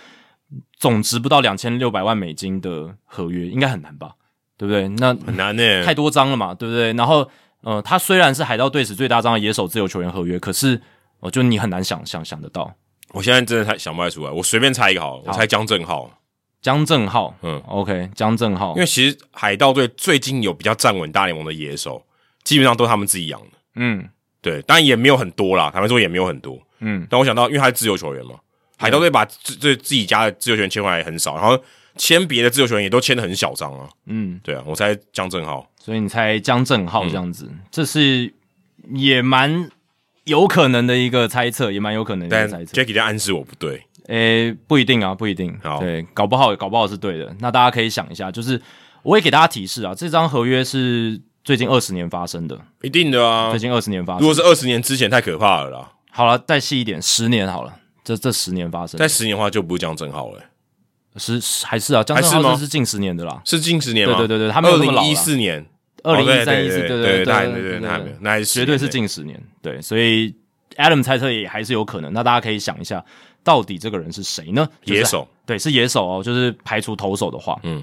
总值不到两千六百万美金的合约，应该很难吧？对不对？那很难呢、太多张了嘛，对不对？然后，呃，他虽然是海盗队史最大张的野手自由球员合约，可是，呃，就你很难想想想得到我现在真的太想不太出来，我随便猜一个好了，我猜江正浩，江正浩，嗯，OK，江正浩。因，为其实海盗队最近有比较站稳大联盟的野手，基本上都是他们自己养的。嗯。对，当然也没有很多啦，坦白说也没有很多。嗯，但我想到，因为他是自由球员嘛，海盗队把自自自己家的自由球员签回来很少，然后签别的自由球员也都签的很小张啊。嗯，对啊，我猜江正浩。所以你猜江正浩这样子，嗯。这是也蛮有可能的一个猜测，也蛮有可能的一但个猜测。Jacky 在暗示我不对，诶、不一定啊，不一定。好对，搞不好，搞不好是对的。那大家可以想一下，就是我也给大家提示啊，这张合约是最近二十年发生的，一定的啊最。近二十年发生如果。是二十年之前，太可怕了啦。好了，再细一点，十年好了，这这十年发生的在十年的话，就不是江正浩了、十十还是啊，江正浩这是近十年的啦，是近十年吗？对对对对他没有那么老二零一四年，二零一三一四，对对对对那绝对是近十年，对，所以 Adam 猜测也还是有可能。那大家可以想一下，到底这个人是谁呢？野手，对，是野手哦，就是排除投手的话，嗯。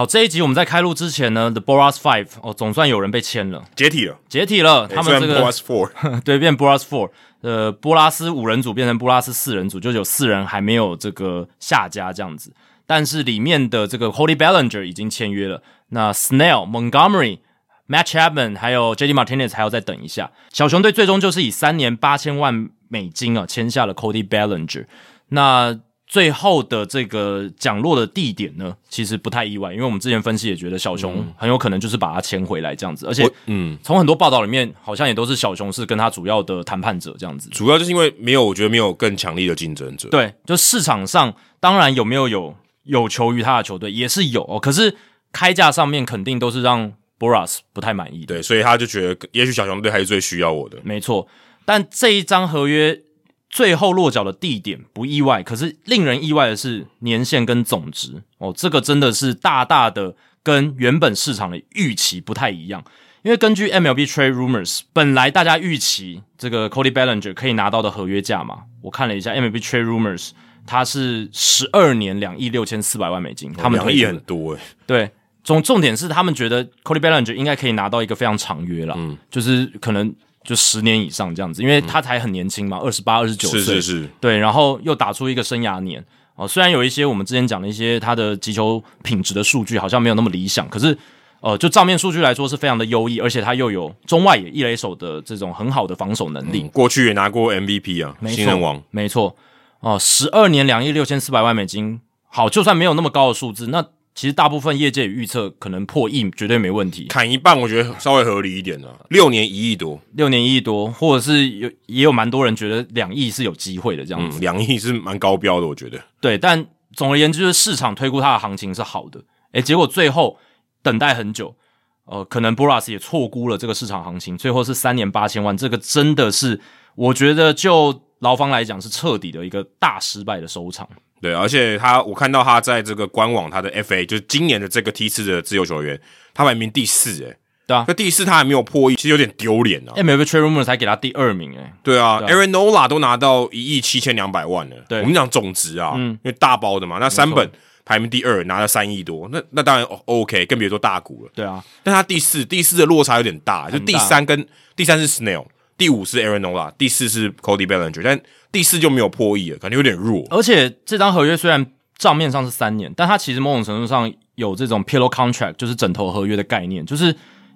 好，这一集我们在开录之前呢，The Boras Five 哦，总算有人被签了，解体了。解体了，他们这个 Plus Four，对，变 Boras Four，呃，波拉斯五人组变成波拉斯四人组，就有四人还没有这个下家这样子。但是里面的这个 Cody Ballinger 已经签约了，那 Snell、Montgomery、Matt Chapman 还有 JD Martinez 还要再等一下。小熊队最终就是以三年八千万美金啊签下了 Cody Bellinger。那最后的这个降落的地点呢，其实不太意外，因为我们之前分析也觉得小熊很有可能就是把他牵回来这样子，而且嗯，从很多报道里面，好像也都是小熊是跟他主要的谈判者这样子。主要就是因为没有，我觉得没有更强力的竞争者。对，就市场上当然有没有有有求于他的球队也是有哦，可是开价上面肯定都是让 Boras 不太满意的。对，所以他就觉得，也许小熊队还是最需要我的。没错，但这一张合约最后落脚的地点不意外，可是令人意外的是年限跟总值。哦，这个真的是大大的跟原本市场的预期不太一样。因为根据 MLB Trade Rumors，本来大家预期这个 Cody Bellinger 可以拿到的合约价嘛，我看了一下 MLB Trade Rumors，它是十二年两亿六千四百万美金，他们两亿很多诶、对，重重点是他们觉得 Cody Bellinger 应该可以拿到一个非常长约了，嗯。就是可能就十年以上这样子，因为他才很年轻嘛，二十八、二十九岁，是是。是，对，然后又打出一个生涯年。哦。虽然有一些我们之前讲的一些他的击球品质的数据好像没有那么理想，可是呃，就账面数据来说是非常的优异，而且他又有中外野一垒手的这种很好的防守能力，嗯过去也拿过 MVP 啊，新人王。没错。哦，十二年两亿六千四百万美金，好，就算没有那么高的数字，那其实大部分业界也预测可能破亿绝对没问题，砍一半，我觉得稍微合理一点啊，六年一亿多，六年一亿多，或者是有也有蛮多人觉得两亿是有机会的这样子。嗯，两亿是蛮高标的，我觉得。对，但总而言之，就是市场推估它的行情是好的，诶，结果最后等待很久，呃，可能 Boras 也错估了这个市场行情，最后是三年八千万，这个真的是我觉得就劳方来讲是彻底的一个大失败的收场。对，而且他我看到他在这个官网，他的 FA 就是今年的这个梯次的自由球员，他排名第四，诶，对啊。那第四他还没有破亿，其实有点丢脸啊。MLB Trade Rumors 才给他第二名、诶，对啊对啊。A a r o n Nola 都拿到一亿七千两百万了。对。我们讲总值啊，嗯。因为大包的嘛，那三本排名第二，拿了三亿多，那那当然 O- OK，更别说大股了。对啊，但他第四，第四的落差有点大，就第三跟第三是 Snell，第五是 Aaron Nola，第四是 Cody Bellinger，但第四就没有破亿了，感觉有点弱。而且这张合约虽然账面上是三年，但它其实某种程度上有这种 pillow contract，就是枕头合约的概念，就是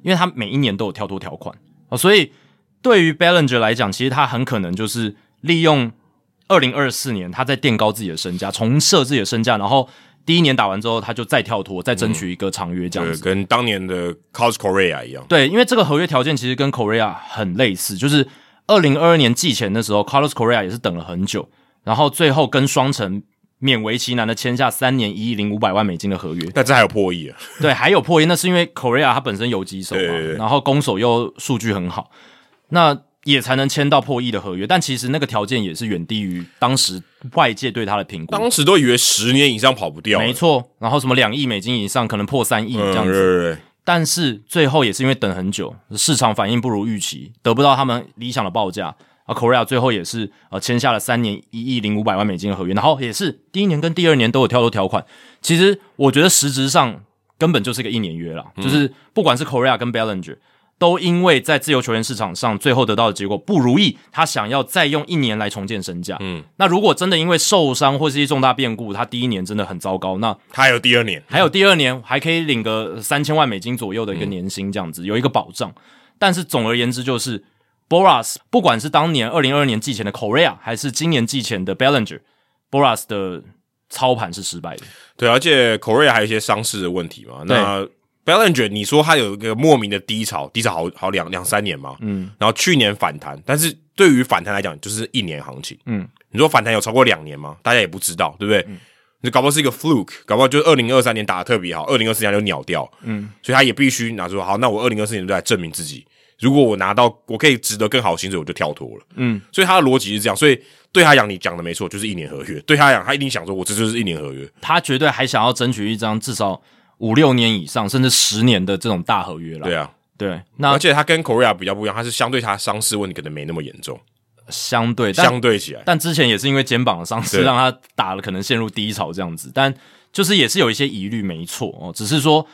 因为它每一年都有跳脱条款哦，所以对于 Bellinger 来讲，其实他很可能就是利用二零二四年他在垫高自己的身价，重设自己的身价，然后第一年打完之后，他就再跳脱，再争取一个长约这样对，子。跟当年的 Cos Korea 一样。对，因为这个合约条件其实跟 Korea 很类似，就是二零二二年季前的时候，Carlos Korea 也是等了很久，然后最后跟双城勉为其难的签下三年一亿零五百万美金的合约。但这还有破亿啊！对，还有破亿，那是因为 Korea 他本身游击手嘛，对对对然后攻守又数据很好，那也才能签到破亿的合约。但其实那个条件也是远低于当时外界对他的评估。当时都以为十年以上跑不掉了，没错，然后什么两亿美金以上，可能破三亿嗯，这样子。对对对但是最后也是因为等很久，市场反应不如预期，得不到他们理想的报价。啊，Korea 最后也是呃签下了三年一亿零五百万美金的合约，然后也是第一年跟第二年都有跳脱条款。其实我觉得实质上根本就是个一年约啦，就是不管是 Korea 跟 Bellinger 都因为在自由球员市场上最后得到的结果不如意，他想要再用一年来重建身价。嗯，那如果真的因为受伤或是一些重大变故，他第一年真的很糟糕，那他还有第二年，还有第二年还可以领个三千万美金左右的一个年薪，这样子、有一个保障。但是总而言之，就是 Boras 不管是当年二零二二年季前的 Korea，还是今年季前的 Bellinger，Boras 的操盘是失败的。对，而且 Korea 还有一些伤势的问题嘛。那 Bellinger，你说他有一个莫名的低潮，低潮好好两两三年嘛，嗯，然后去年反弹，但是对于反弹来讲，就是一年行情。嗯，你说反弹有超过两年吗？大家也不知道，对不对？你搞不好是一个 fluke，搞不好就是二零二三年打的特别好，二零二四年就鸟掉，嗯，所以他也必须拿出好，那我二零二四年就来证明自己。如果我拿到我可以值得更好的薪水，我就跳脱了。嗯，所以他的逻辑是这样，所以对他讲，你讲的没错，就是一年合约。对他讲，他一定想说，我这就是一年合约。他绝对还想要争取一张至少五六年以上，甚至十年的这种大合约了。对啊，对，那而且他跟 Korea 比较不一样，他是相对他伤势问题可能没那么严重，相对，但相对起来，但之前也是因为肩膀的伤势对。让他打了可能陷入低潮这样子，但就是也是有一些疑虑，没错哦，只是说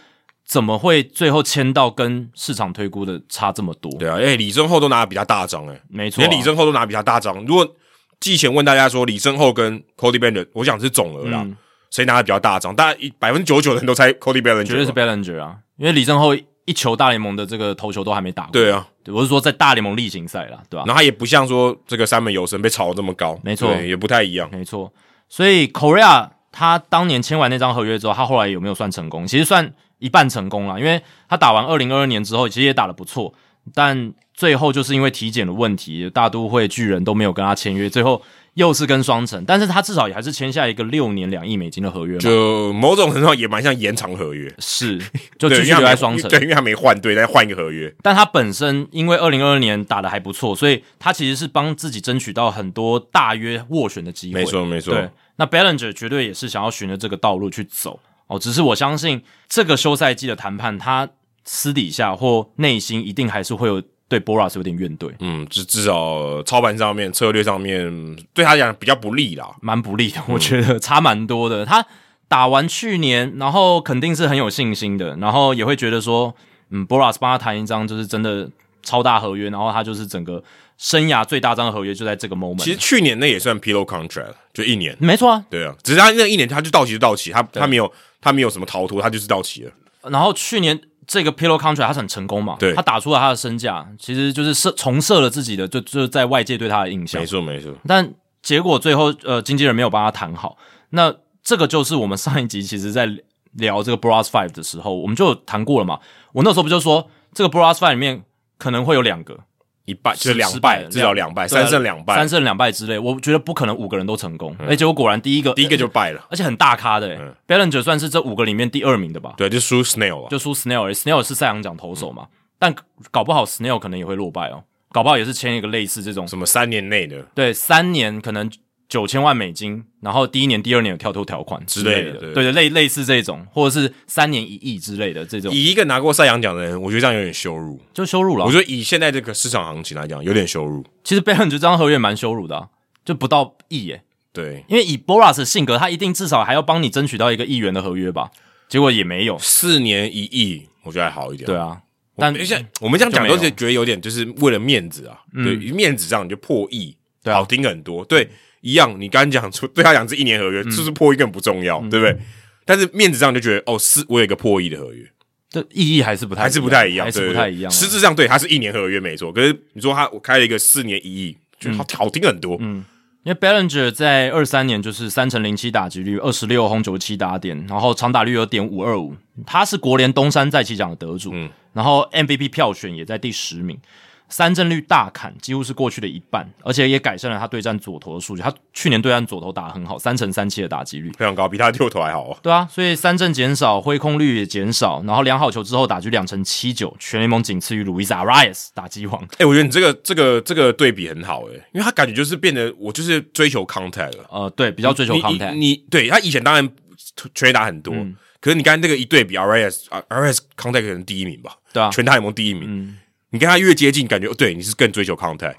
怎么会最后签到跟市场推估的差这么多？对啊，哎、李正厚都拿的比他大张、哎，没错、啊，连李正厚都拿比他大张。如果季前问大家说李正厚跟 Cody Bellinger，我想是总额啦，嗯谁、拿的比较大张？大概一百分之九十九的人都猜 Cody Bellinger，绝对是 Bellinger 啊，因为李正厚一球大联盟的这个头球都还没打过，对啊，对，我是说在大联盟例行赛啦，对吧、然后他也不像说这个三本游神被炒得这么高，没错。也不太一样。没错，所以 Korea 他当年签完那张合约之后，他后来有没有算成功？其实算一半成功了，因为他打完二零二二年之后，其实也打得不错，但最后就是因为体检的问题，大都会巨人都没有跟他签约，最后又是跟双城，但是他至少也还是签下一个六年两亿美金的合约嘛，就某种程度上也蛮像延长合约，是 就继续留在双城，对，因为他没换队，再换一个合约。但他本身因为二零二二年打的还不错，所以他其实是帮自己争取到很多大约斡旋的机会。没错，没错。对，那 Ballinger 绝对也是想要循着这个道路去走哦。只是我相信这个休赛季的谈判，他私底下或内心一定还是会有对 Boras 有点怨怼，嗯，至至少操盘上面、策略上面对他讲比较不利啦。蛮不利的。我觉得差蛮多的。他打完去年，然后肯定是很有信心的，然后也会觉得说，嗯，Boras 帮他谈一张就是真的超大合约，然后他就是整个生涯最大张的合约就在这个 moment。其实去年那也算 pillow contract，就一年。没错啊，对啊，只是他那一年他就到期就到期，他他没有他没有什么逃脱，他就是到期了。然后去年这个 Pillow Contract 他是很成功嘛，对他打出了他的身价，其实就是设重设了自己的，就就是在外界对他的印象没。错没错，但结果最后呃，经纪人没有帮他谈好。那这个就是我们上一集其实在聊这个 Bros Five 的时候，我们就谈过了嘛。我那时候不就说这个 Bros Five 里面可能会有两个一败就是两败败，至少两败，三胜两败，三胜两败之类，我觉得不可能五个人都成功。哎、结果果然第一个第一个就败了。而且很大咖的、欸嗯 Bellinger 算是这五个里面第二名的吧。对，就输 Snail 啊。就输 Snail，Snail 是赛扬奖投手嘛，但搞不好 Snail 可能也会落败哦，搞不好也是签一个类似这种，什么三年内的对，三年可能九千万美金，然后第一年、第二年有跳脱条款之类的，对。对对，类类似这种，或者是三年一亿之类的这种，以一个拿过赛扬奖的人，我觉得这样有点羞辱。就羞辱了。啊。我觉得以现在这个市场行情来讲，有点羞辱。其实 Bellinger 这张合约蛮羞辱的、啊，就不到亿耶，对，因为以 Boras 的性格，他一定至少还要帮你争取到一个亿元的合约吧，结果也没有，四年一亿，我觉得还好一点。对啊，但而且我们这样讲都是觉得有点就是为了面子啊，对，面子上你就破亿，对啊。好听很多，对，一样。你刚刚讲出对他讲是一年合约，就是破亿根本不重要，对不对？但是面子上就觉得哦，是我有一个破亿的合约，这意义还是不太还是不太一样，还是不太一样啊。实质上对，他是一年合约没错，可是你说他我开了一个四年一亿，就好好听很多，嗯，因为 Ballinger 在二三年就是三成零七打击率，二十六轰九七打点，然后长打率有点五二五，他是国联东山再起奖的得主，嗯。然后 MVP 票选也在第十名，三振率大砍，几乎是过去的一半，而且也改善了他对战左投的数据。他去年对战左投打得很好，三成三七的打击率，非常高，比他右投还好啊。对啊，所以三振减少，挥空率也减少，然后量好球之后打局两成七九，全联盟仅次于路易斯 Arias 打击王。哎、我觉得你这个这个这个对比很好哎、因为他感觉就是变得我就是追求 contact 了，呃，对，比较追求 contact，你你对他以前当然全垒打很多，嗯可是你刚才那个一对比，RS RS contact 可能第一名吧，对啊，全大联盟第一名。嗯，你跟他越接近，感觉对你是更追求 contact。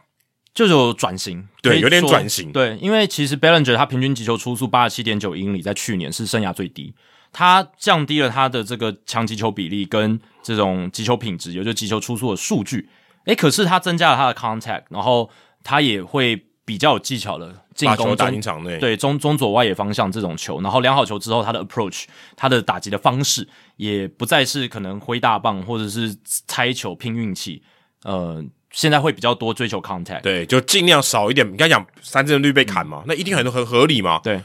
就有转型，对有点转型对，因为其实 Bellinger 他平均击球出速八十七点九英里，在去年是生涯最低，他降低了他的这个强击球比例跟这种击球品质，也就击球出速的数据。诶，可是他增加了他的 contact，然后他也会比较有技巧的进攻中进场内，对中中左外野方向这种球，然后量好球之后，他的 approach，他的打击的方式也不再是可能挥大棒或者是猜球拼运气，呃，现在会比较多追求 contact。对，就尽量少一点。你刚才讲三振率被砍嘛，那一定很很合理嘛。对，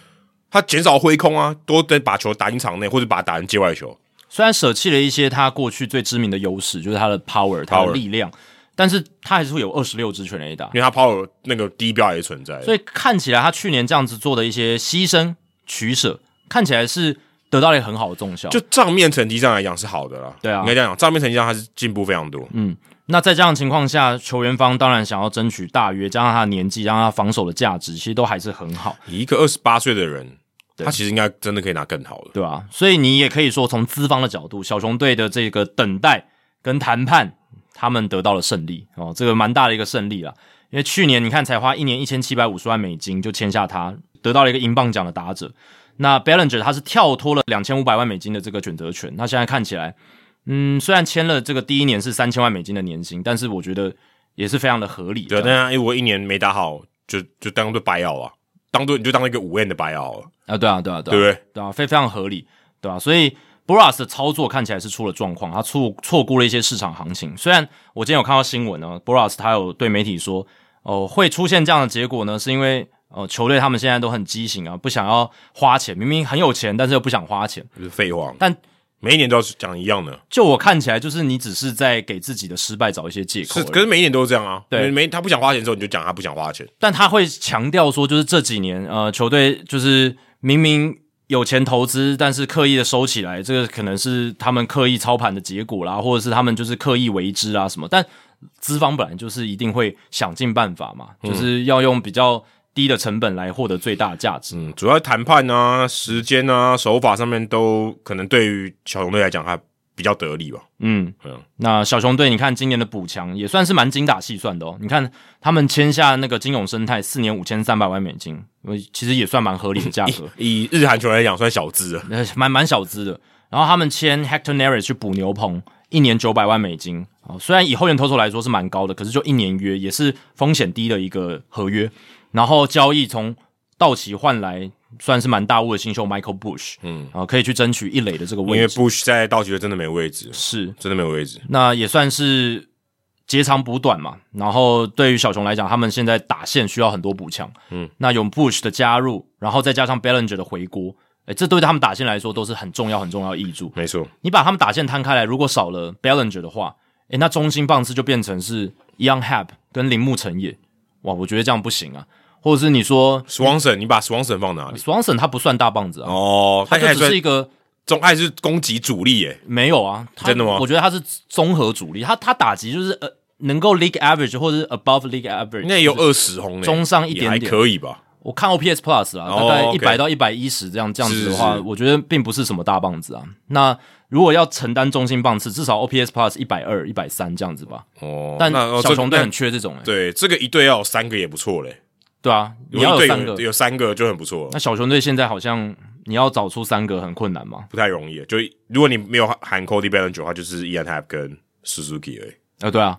他减少挥空啊，多得把球打进场内，或者把它打成界外球。虽然舍弃了一些他过去最知名的优势，就是他的 power，他的力量，但是他还是会有二十六支全垒打，因为他 power 那个低标也存在。所以看起来他去年这样子做的一些牺牲取舍，看起来是得到了一个很好的重效。就账面成绩上来讲是好的啦。对啊应该这样讲，账面成绩上他是进步非常多。嗯那在这样的情况下，球员方当然想要争取大约，加上他的年纪，加上他防守的价值，其实都还是很好，以一个二十八岁的人，他其实应该真的可以拿更好的。对吧、所以你也可以说，从资方的角度，小熊队的这个等待跟谈判，他们得到了胜利哦，这个蛮大的一个胜利啦。因为去年你看才花一年一千七百五十万美金就签下他，得到了一个银棒奖的打者。那 Bellinger 他是跳脱了两千五百万美金的这个选择权，那现在看起来，嗯，虽然签了这个第一年是三千万美金的年薪，但是我觉得也是非常的合理对啊，的。那如果一年没打好，就就当做白咬啊，当做你就当一个五 N 的白咬了，啊，对啊，对啊，对啊，对不对？对啊，非非常合理，对吧、所以 Boras 的操作看起来是出了状况，他错错估了一些市场行情。虽然我今天有看到新闻呢，Boras 他有对媒体说，哦、会出现这样的结果呢，是因为呃球队他们现在都很畸形啊，不想要花钱，明明很有钱，但是又不想花钱。就是废话。但每一年都要讲一样的，就我看起来，就是你只是在给自己的失败找一些借口是，可是每一年都是这样啊。对每他不想花钱的时候，你就讲他不想花钱。但他会强调说，就是这几年呃，球队就是明明有钱投资，但是刻意的收起来，这个可能是他们刻意操盘的结果啦，或者是他们就是刻意为之啊什么。但资方本来就是一定会想尽办法嘛，就是要用比较低的成本来获得最大的价值。嗯，主要谈判啊、时间啊、手法上面都可能对于小熊队来讲，还比较得力吧。嗯嗯，那小熊队，你看今年的补强也算是蛮精打细算的哦。你看他们签下那个金永生态四年五千三百万美金，呃其实也算蛮合理的价格。以 日韩球来讲，算小资了。呃，蛮蛮小资的。然后他们签 Hector Neris 去补牛棚，一年九百万美金哦，虽然以后援投手来说是蛮高的，可是就一年约也是风险低的一个合约。然后交易从道奇换来算是蛮大物的新秀 Michael Bush，嗯，啊、可以去争取一垒的这个位置因为。Bush 在道奇队真的没位置，是，真的没有位置。那也算是截长补短嘛。然后对于小熊来讲，他们现在打线需要很多补强。嗯，那有 Bush 的加入，然后再加上 Bellinger 的回锅，诶，这对他们打线来说都是很重要、很重要的益处。没错，你把他们打线摊开来，如果少了 Bellinger 的话，诶，那中心棒次就变成是 Young Hab 跟铃木成也。哇，我觉得这样不行啊。或者是你说 Swanson，你把 Swanson 放哪里？Swanson 他不算大棒子啊，哦，他就只是一个中，还是攻击主力耶。没有啊，他真的吗我觉得他是综合主力，他他打击就是呃能够 league average 或者是 above league average，那也有二十红呢，中上一点点还可以吧？我看 OPS Plus 啊，哦大概一百到一百一十这样这样子的话，我觉得并不是什么大棒子啊。那如果要承担中心棒次，至少 OPS Plus 一百二、一百三这样子吧。哦，但小熊队很缺这种、欸，对这个一队要有三个也不错嘞，对啊，你要有三个。有三个就很不错那，小熊队现在好像你要找出三个很困难吗？不太容易。就如果你没有喊 Cody Bellinger 的话，就是 Ian Happ 跟 Suzuki 而已。呃，对啊，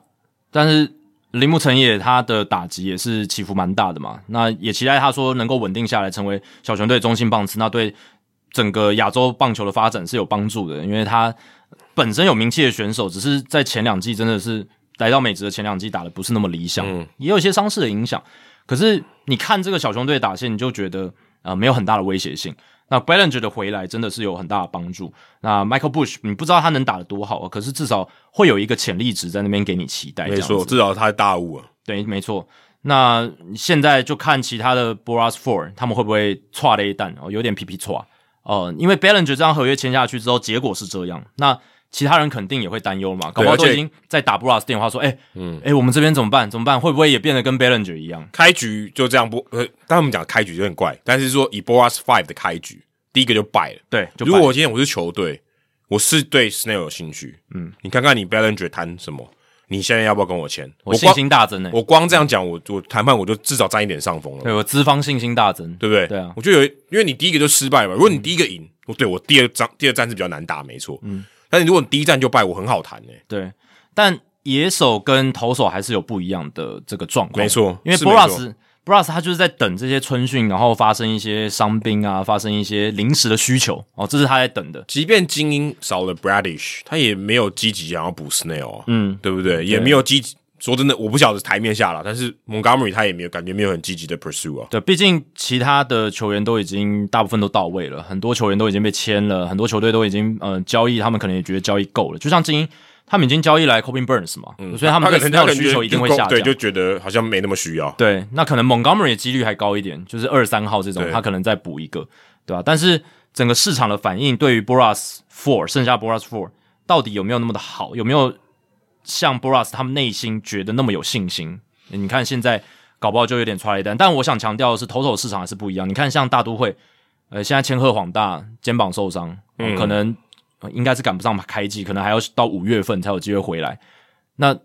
但是铃木成也他的打击也是起伏蛮大的嘛。那也期待他说能够稳定下来，成为小熊队中心棒次，那对整个亚洲棒球的发展是有帮助的，因为他本身有名气的选手，只是在前两季真的是来到美职的前两季打的不是那么理想，嗯也有一些伤势的影响。可是你看这个小熊队打线，你就觉得呃没有很大的威胁性。那 Bellinger 的回来真的是有很大的帮助。那 Michael Bush 你不知道他能打得多好，可是至少会有一个潜力值在那边给你期待。没错，至少他大物啊。对，没错。那现在就看其他的 Boras Four 他们会不会错了一弹哦，有点皮皮错哦。因为 Bellinger 这张合约签下去之后，结果是这样。那其他人肯定也会担忧嘛，搞不好都已经在打 Boras 电话说，哎，嗯，哎，我们这边怎么办？怎么办？会不会也变得跟 Bellinger 一样？开局就这样不？呃，当我们讲开局就很怪，但是说以 Boras Five 的开局，第一个就败了。对，如果我今天我是球队，我是对 Snell 有兴趣，嗯，你看看你 Bellinger 谈什么？你现在要不要跟我签？我信心大增呢。我光这样讲，我我谈判我就至少占一点上风了。对我资方信心大增，对不对？对啊，我就有，因为你第一个就失败嘛。如果你第一个赢，我对我第二张第二战是比较难打，没错。嗯，但是如果你第一战就败，我很好谈诶。对，但野手跟投手还是有不一样的这个状况，没错。因为 Boras。Bras 他就是在等这些春训，然后发生一些伤兵啊，发生一些临时的需求哦，这是他在等的。即便精英少了 Bradish，他也没有积极想要补 Snail，嗯，对不对？也没有积极。说真的，我不晓得台面下了，但是 Montgomery 他也没有感觉没有很积极的 pursue 啊。对，毕竟其他的球员都已经大部分都到位了，很多球员都已经被签了，很多球队都已经呃交易，他们可能也觉得交易够了。就像精英。他们已经交易来 Cobin Burns 嘛，所以他们对 Snell 的需求一定会下降，对，就觉得好像没那么需要。对，那可能 Montgomery 的几率还高一点，就是二三号这种，他可能再补一个，对吧？但是整个市场的反应对于 Boras Four 剩下 Boras Four 到底有没有那么的好？有没有像 Boras 他们内心觉得那么有信心？你看现在搞不好就有点踹一单。但我想强调的是，投手市场还是不一样。你看像大都会，呃，现在千鹤晃大肩膀受伤，可能。应该是赶不上开季，可能还要到五月份才有机会回来。那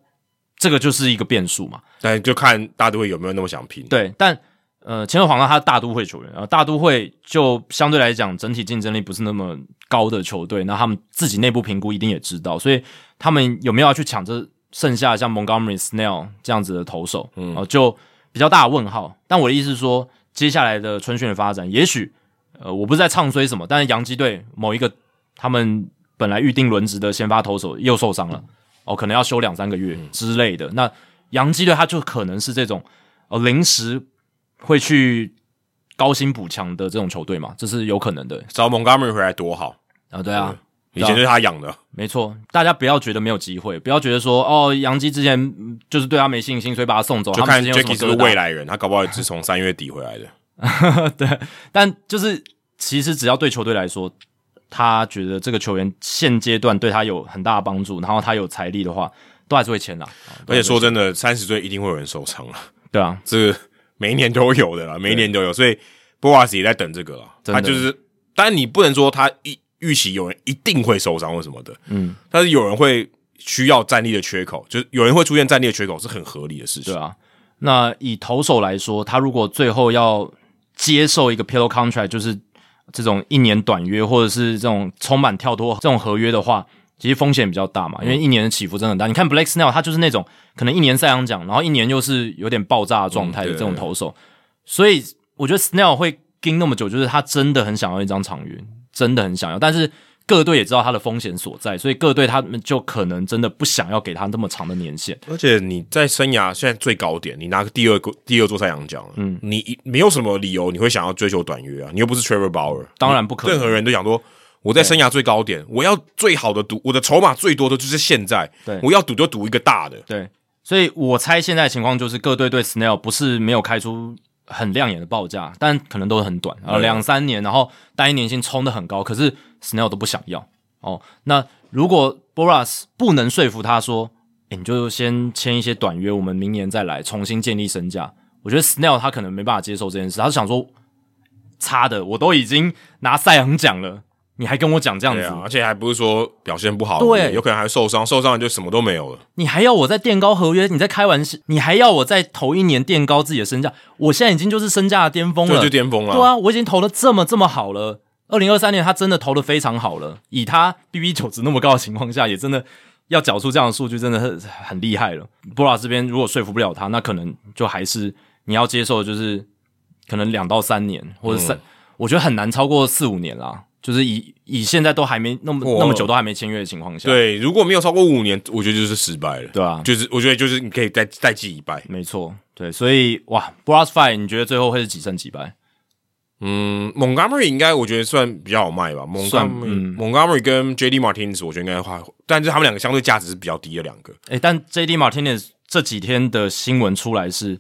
这个就是一个变数嘛？但就看大都会有没有那么想拼。对，但呃，前头黄他是大都会球员，然后大都会就相对来讲整体竞争力不是那么高的球队，那他们自己内部评估一定也知道，所以他们有没有要去抢这剩下像 Montgomery、Snell 这样子的投手？嗯，就比较大的问号。但我的意思是说，接下来的春训的发展，也许呃，我不是在唱衰什么，但是洋基队某一个。他们本来预定轮值的先发投手又受伤了，哦，可能要休两三个月之类的。那洋基队他就可能是这种呃临时会去高薪补强的这种球队嘛，这是有可能的。找 Montgomery 回来多好啊！对啊，以前是他养的，没错。大家不要觉得没有机会，不要觉得说哦，杨基之前就是对他没信心，所以把他送走。就看 Jackie 是未来人，他 搞不好也是从三月底回来的。对，但就是其实只要对球队来说。他觉得这个球员现阶段对他有很大的帮助，然后他有财力的话，都还是会签的。而且说真的，三十岁一定会有人受伤了。对啊，这每一年都有的啦，每一年都有。所以波瓦斯也在等这个了。他就是，当然你不能说他预预期有人一定会受伤或什么的，嗯，但是有人会需要战力的缺口，就是有人会出现战力的缺口是很合理的事情。对啊，那以投手来说，他如果最后要接受一个 pillow contract，就是。这种一年短约或者是这种充满跳脱这种合约的话，其实风险比较大嘛，因为一年的起伏真的很大。你看 Blake Snell，他就是那种可能一年赛扬奖，然后一年又是有点爆炸的状态的这种投手，所以我觉得 Snell 会盯那么久，就是他真的很想要一张长约，真的很想要，但是。各队也知道他的风险所在，所以各队他们就可能真的不想要给他那么长的年限。而且你在生涯现在最高点，你拿个第二个第二座赛扬奖，嗯，你没有什么理由你会想要追求短约啊？你又不是 Trevor Bauer，当然不可能。任何人都想说，我在生涯最高点，我要最好的赌，我的筹码最多的就是现在，对，我要赌就赌一个大的。对，所以我猜现在情况就是各队对 Snell 不是没有开出很亮眼的报价，但可能都是很短呃，两三年，然后单一年薪冲的很高，可是 Snell 都不想要。哦，那如果 Boras 不能说服他说，哎，你就先签一些短约，我们明年再来重新建立身价。我觉得 Snell 他可能没办法接受这件事，他是想说，差的我都已经拿赛扬奖了，你还跟我讲这样子，而且还不是说表现不好，对，有可能还受伤，受伤了就什么都没有了。你还要我再垫高合约？你在开玩笑？你还要我在头一年垫高自己的身价？我现在已经就是身价的巅峰了，就巅峰了。对啊，我已经投的这么这么好了。二零二三年，他真的投的非常好了。以他 BB 九值那么高的情况下，也真的要缴出这样的数据，真的是很厉害了。波拉这边如果说服不了他，那可能就还是你要接受，就是可能两到三年或者三，我觉得很难超过四五年啦。就是以以现在都还没那么那么久都还没签约的情况下，对，如果没有超过五年，我觉得就是失败了。对啊，就是我觉得就是你可以再再记一败。没错，对，所以哇 b r o s Five，你觉得最后会是几胜几败？嗯，Montgomery 应该我觉得算比较好卖吧。算 Montgomery、嗯 Montgomery 跟 J.D. Martinez 我觉得应该花，但是他们两个相对价值是比较低的两个。诶，但 J.D. Martinez 这几天的新闻出来是，诶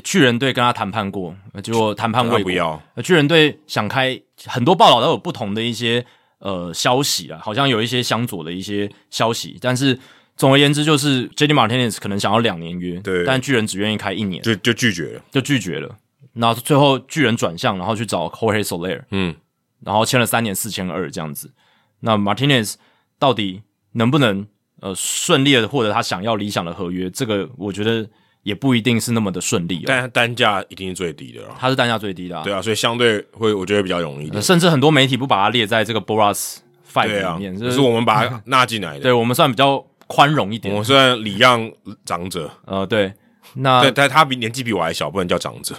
巨人队跟他谈判过，呃结果谈判未不要，呃巨人队想开，很多报道都有不同的一些呃消息啊，好像有一些相左的一些消息，但是总而言之，就是 J.D. Martinez 可能想要两年约，对但巨人只愿意开一年，就就拒绝了。就拒绝了。那最后巨人转向，然后去找 Jorge Soler，嗯，然后签了三年四千二这样子。那 Martinez 到底能不能呃顺利的获得他想要理想的合约？这个我觉得也不一定是那么的顺利、哦。但单价一定是最低的啦。它是单价最低的、啊，对啊，所以相对会我觉得比较容易一甚至很多媒体不把它列在这个 Boras Five 里面，，可是我们把它纳进来的。对我们算比较宽容一点我。们虽然礼让长者，呃，对，那但但他比年纪比我还小，不能叫长者。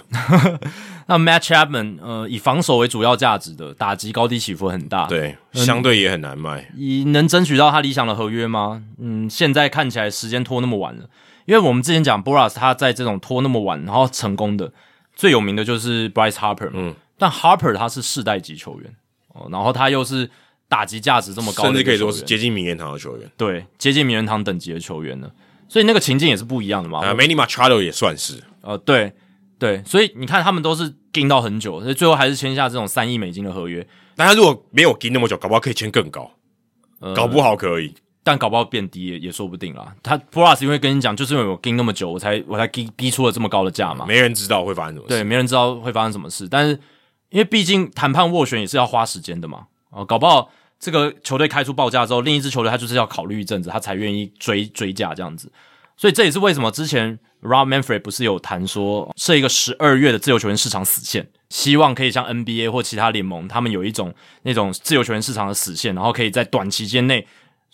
那 Matt Chapman 呃以防守为主要价值的，打击高低起伏很大。，对，相对也很难卖。以能争取到他理想的合约吗？嗯，现在看起来时间拖那么晚了，因为我们之前讲 Boras 他在这种拖那么晚然后成功的最有名的就是 Bryce Harper 嘛，嗯但 Harper 他是世代级球员哦，然后他又是打击价值这么高的甚至可以说是接近名人堂的球员。对接近名人堂等级的球员呢，所以那个情境也是不一样的嘛。啊 m a n y Machado 也算是。呃，对对，所以你看他们都是盯到很久，所以最后还是签下这种三亿美金的合约，但他如果没有盯那么久，搞不好可以签更高，呃，搞不好可以。但搞不好变低也也说不定啦。他 Plus 因为跟你讲，就是因为我盯那么久，我才我才逼逼出了这么高的价嘛。没人知道会发生什么事。对，没人知道会发生什么事，但是因为毕竟谈判斡旋也是要花时间的嘛。哦，搞不好这个球队开出报价之后，另一支球队他就是要考虑一阵子，他才愿意追追价这样子。所以这也是为什么之前 Rob Manfred 不是有谈说设一个十二月的自由球员市场死线，希望可以像 NBA 或其他联盟，他们有一种那种自由球员市场的死线，然后可以在短期间内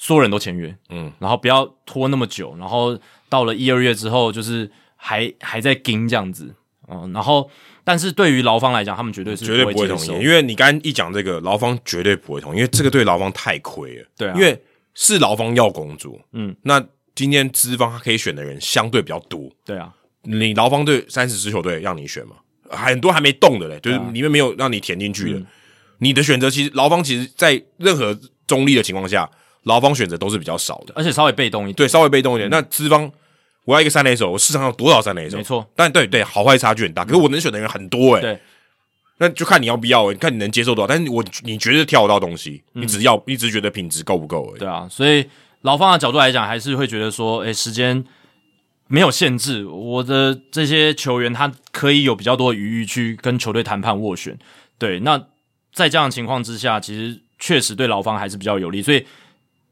所有人都签约，嗯，然后不要拖那么久，然后到了一二月之后，就是还还在盯这样子，嗯，然后但是对于劳方来讲，他们绝对是绝对不会同意，因为你刚刚一讲这个，劳方绝对不会同意，因为这个对劳方太亏了。对啊。因为是劳方要工作，嗯，那今天资方他可以选的人相对比较多，对啊，你劳方队三十支球队让你选嘛，很多还没动的嘞，就是啊。里面没有让你填进去的。嗯。你的选择其实劳方其实，在任何中立的情况下，劳方选择都是比较少的，而且稍微被动一点，对，稍微被动一点。那资方，我要一个三垒手，我市场上有多少三垒手？没错，但对对，好坏差距很大，可是我能选的人很多诶、对，那就看你要不要、欸，看你能接受多少。但是我你绝对挑得到东西，嗯你只要你只是觉得品质够不够而已。对啊，所以劳方的角度来讲，还是会觉得说，诶，时间没有限制，我的这些球员他可以有比较多的余裕去跟球队谈判斡旋。对，那在这样的情况之下，其实确实对劳方还是比较有利。所以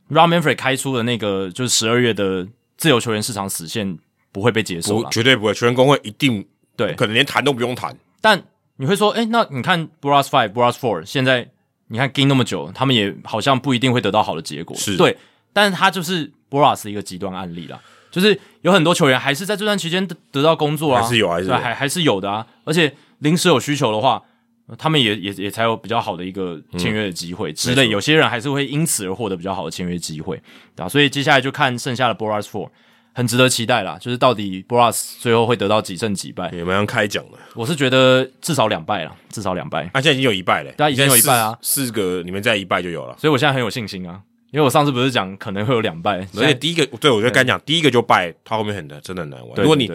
r a m Manfred 开出的那个就是十二月的自由球员市场死线不会被接受不了。绝对不会，球员工会一定对，可能连谈都不用谈。但你会说，诶，那你看 Bras Five、Bras Four 现在你看盯那么久，他们也好像不一定会得到好的结果。是对，但是他就是 Bras 一个极端案例啦，就是有很多球员还是在这段期间得得到工作啊，还是有还是有对还还是有的啊，而且临时有需求的话。呃他们也也也才有比较好的一个签约的机会之类，有些人还是会因此而获得比较好的签约机会，对吧、所以接下来就看剩下的 Boras Four，很值得期待啦。就是到底 Boras 最后会得到几胜几败？也蛮像开奖的。我是觉得至少两败了，至少两败。啊，现在已经有一败嘞，对啊已经有一败啊四，四个你们再一败就有了。所以我现在很有信心啊，因为我上次不是讲可能会有两败，而且第一个，对我就跟你讲，第一个就败，他后面很难，真的很难玩。对如果你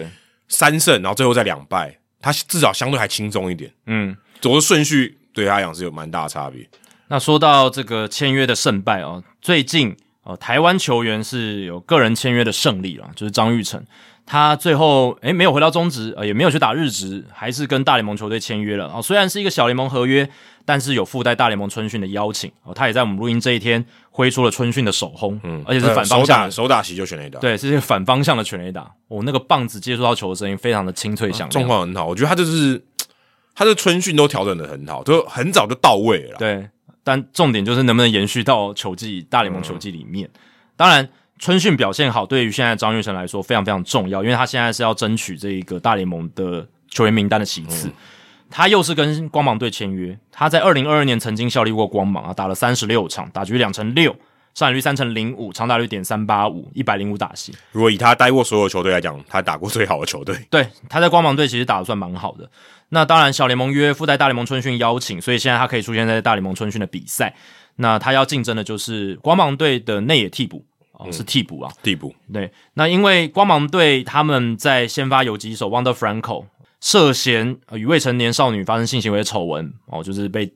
三胜，然后最后再两败，他至少相对还轻松一点。嗯，走的顺序对他来讲是有蛮大差别。那说到这个签约的胜败哦，最近哦，台湾球员是有个人签约的胜利了，就是张玉成，他最后诶没有回到中职，呃也没有去打日职，还是跟大联盟球队签约了哦。虽然是一个小联盟合约，但是有附带大联盟春训的邀请哦。他也在我们录音这一天挥出了春训的首轰，嗯，而且是反方手向手打席就选了一打，对，是一个反方向的全垒打。哦，那个棒子接触到球的声音非常的清脆响亮，状况很好。我觉得他就是他的春训都调整的很好，就很早就到位了。对，但重点就是能不能延续到球季大联盟球季里面。当然，春训表现好，对于现在张玉成来说非常非常重要，因为他现在是要争取这一个大联盟的球员名单的席次。他又是跟光芒队签约，他在二零二二年曾经效力过光芒啊，打了三十六场，打局两成六，上垒率三成零五，长打率点三八五，一百零五打席。如果以他待过所有球队来讲，他打过最好的球队。对，他在光芒队其实打的算蛮好的。那当然，小联盟约附带大联盟春训邀请，所以现在他可以出现在大联盟春训的比赛。那他要竞争的就是光芒队的内野替补哦，是替补啊，替补。对，那因为光芒队他们在先发游击手 Wander Franco 涉嫌与未成年少女发生性行为的丑闻哦，就是被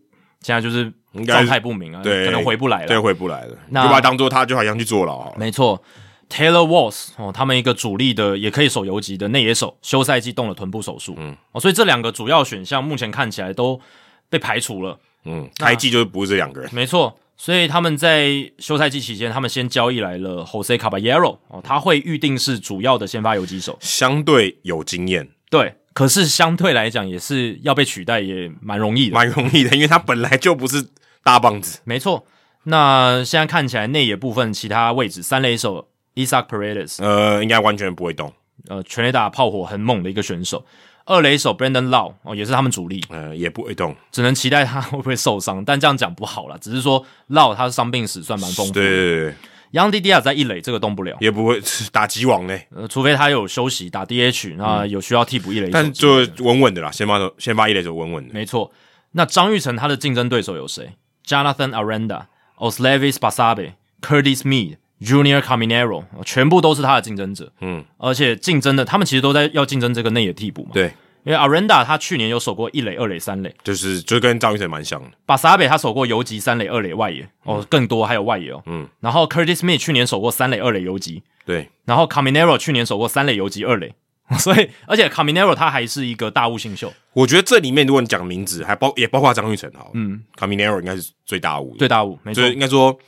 现在就是状态不明啊，对，可能回不来了，对，回不来了，那就把他当做他就好像去坐牢。没错，Taylor Walls 哦，他们一个主力的也可以守游击的内野手，休赛季动了臀部手术，嗯，哦，所以这两个主要选项目前看起来都被排除了。嗯，开季就是不是这两个人，没错，所以他们在休赛季期间，他们先交易来了 Jose Caballero 哦，他会预定是主要的先发游击手，相对有经验，对，可是相对来讲也是要被取代也蛮容易的，蛮容易的，因为他本来就不是大棒子。没错。那现在看起来内野部分其他位置，三垒手 Isaac Paredes，呃，应该完全不会动，呃，全垒打炮火很猛的一个选手。二垒手 Brandon Lau 哦，也是他们主力，呃，也不会动。只能期待他会不会受伤。但这样讲不好了，只是说 Lau 他的伤病史算蛮丰富的。对对对对，Young D D 亚在一垒这个动不了，也不会 打击王呢，呃，除非他有休息打 D H，那有需要替补一垒。但就稳稳的啦，先发手先发一垒手稳稳的。没错。那张玉成他的竞争对手有谁？Jonathan Aranda、Oslevis Basabe、Curtis Mead、Junior Caminero，全部都是他的竞争者。嗯，而且竞争的，他们其实都在要竞争这个内野替补嘛。对，因为 Aranda 他去年有守过一垒、二垒、三垒，就是就跟张玉成蛮像的。巴萨贝他守过游击、三垒、二垒、外野，哦，更多还有外野哦。嗯，然后 Curtis Mead 去年守过三垒、二垒、游击，对，然后 Caminero 去年守过三垒、游击、二垒，所以而且 Caminero 他还是一个大物新秀，我觉得这里面如果你讲名字，还包也包括张玉成好，嗯，Caminero 应该是最大物的，最大物，没错。应该说，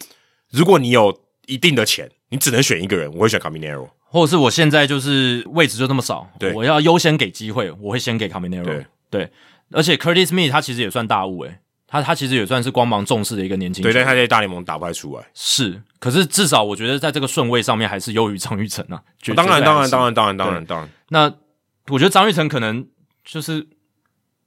如果你有一定的钱，你只能选一个人，我会选 Caminero。或者是我现在就是位置就那么少，对我要优先给机会，我会先给 Caminero。对而且 Curtis Mead 他其实也算大物诶、他他其实也算是光芒重视的一个年轻对，但他在大联盟打不太出来。是，可是至少我觉得在这个顺位上面还是优于张玉成啊。绝当然，当然，当然，当然，当然，当然，那我觉得张玉成可能就是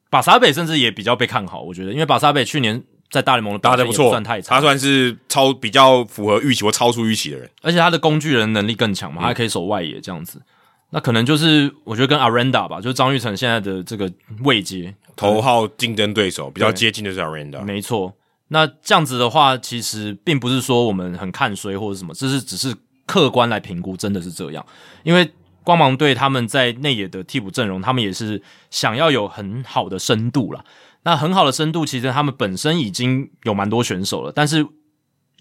把沙北，甚至也比较被看好。我觉得，因为把沙北去年在大联盟的打得不错，算太差，他算是超比较符合预期或超出预期的人。而且他的工具人能力更强嘛，他还可以守外野这样子。那可能就是我觉得跟 Aranda 吧，就是张玉成现在的这个位阶，头号竞争对手比较接近的是 Aranda，没错。那这样子的话，其实并不是说我们很看衰或者什么，这是只是客观来评估，真的是这样。因为光芒队他们在内野的替补阵容，他们也是想要有很好的深度啦。那很好的深度，其实他们本身已经有蛮多选手了，但是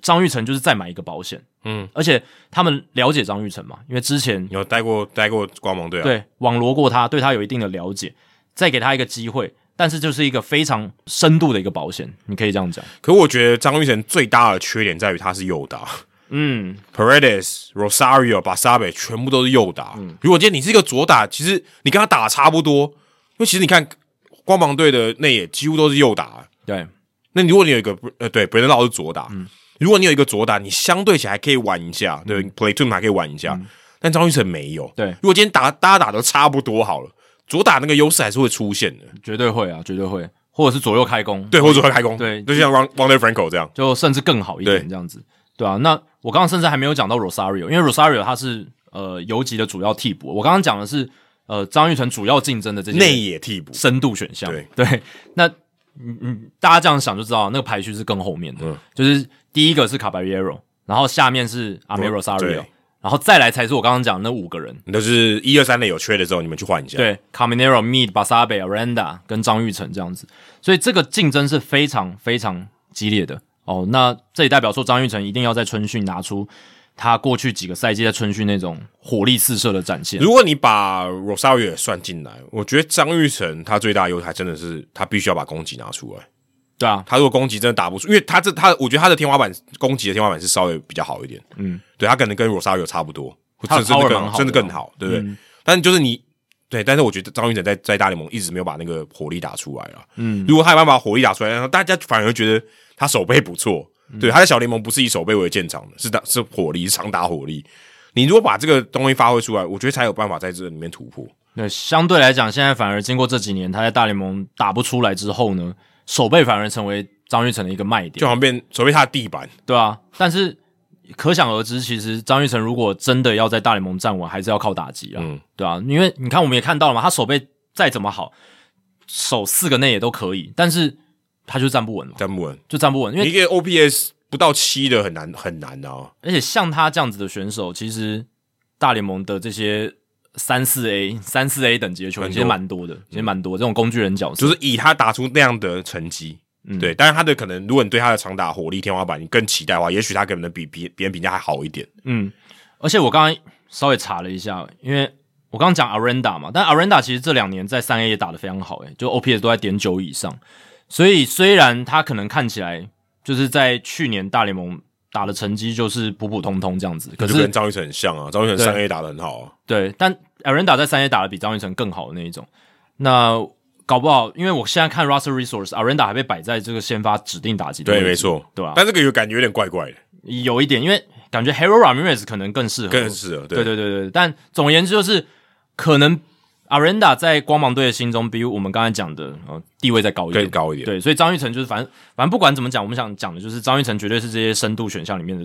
张玉成就是再买一个保险，嗯，而且他们了解张玉成嘛，因为之前有待过待过光芒队啊，对网罗过他，对他有一定的了解，再给他一个机会，但是就是一个非常深度的一个保险，你可以这样讲。可我觉得张玉成最大的缺点在于他是右打。嗯，，Paredes、Rosario、Basabe 全部都是右打。嗯。如果今天你是一个左打，其实你跟他打得差不多，因为其实你看光芒队的内野几乎都是右打。对，那如果你有一个呃，对，本人老是左打，嗯。如果你有一个左打，你相对起来还可以玩一下，对，play two 还可以玩一下，但张玉成没有。嗯对如果今天打大家打的差不多好了，左打那个优势还是会出现的，绝对会啊，绝对会，或者是左右开弓，对，或者左右开弓，对。就像 Ron Wander Franco 这样，就甚至更好一点对。这样子，对啊。那我刚刚甚至还没有讲到 Rosario，因为 Rosario 他是呃游击的主要替补，我刚刚讲的是呃张玉成主要竞争的这些内野替补，深度选项。对对那嗯嗯，大家这样想就知道，那个排序是更后面的，嗯就是第一个是 Caballero，然后下面是 a m e 对 Rosario，然后再来才是我刚刚讲的那五个人，你都是一二三类有缺的时候，你们去换一下。，对 Caminero、Mead、Basabe、Aranda 跟张玉成这样子，所以这个竞争是非常非常激烈的哦。那这也代表说张玉成一定要在春训拿出他过去几个赛季在春训那种火力四射的展现。如果你把 Rosario 也算进来，我觉得张玉成他最大的优势还真的是他必须要把攻击拿出来。对啊，他如果攻击真的打不出，因为他这他，我觉得他的天花板攻击的天花板是稍微比较好一点。嗯，对他可能跟 Rosario 差不多，他的甚至 power 更蛮好的甚至更好，对不对？嗯但就是你对，但是我觉得张玉成在在大联盟一直没有把那个火力打出来啊。嗯，如果他有办法把火力打出来，然后大家反而会觉得他手背不错。嗯对，他在小联盟不是以守备为建长的，是打是火力，是长打火力。你如果把这个东西发挥出来，我觉得才有办法在这里面突破。对，相对来讲，现在反而经过这几年他在大联盟打不出来之后呢，守备反而成为张玉成的一个卖点，就好像变守备他的地板。对啊，但是可想而知，其实张玉成如果真的要在大联盟站稳，还是要靠打击啊，嗯，对啊，因为你看我们也看到了嘛，他守备再怎么好，守四个内也都可以，但是他就站不稳了，站不稳，就站不稳，因为一个 OPS 不到七的很难很难啊。而且像他这样子的选手，其实大联盟的这些三四 A、三四 A 等级的球员其实蛮多的，其实蛮多这种工具人角色，就是以他打出那样的成绩，嗯。对，但是他的可能，如果你对他的长打火力天花板你更期待的话，也许他可能比别别人评价还好一点。嗯，而且我刚刚稍微查了一下，因为我刚刚讲 Arenda 嘛，但 Arenda 其实这两年在三 A 也打得非常好，诶，就 OPS 都在点九以上，所以虽然他可能看起来就是在去年大联盟打的成绩就是普普通通这样子，可是跟张玉成很像啊，张玉成对。三 A 打的很好啊。对，但 Arenda 在三 A 打的比张玉成更好的那一种，那搞不好，因为我现在看 Russell Resource，Arenda 还被摆在这个先发指定打击对，没错，对吧、但这个有感觉有点怪怪的，有一点，因为感觉 Hero Ramirez 可能更适合，更适合。对对对对，但总而言之就是，可能 Arenda 在光芒队的心中比我们刚才讲的呃地位再高一点，更高一点。对，所以张玉成就是反正反正不管怎么讲，我们想讲的就是张玉成绝对是这些深度选项里面的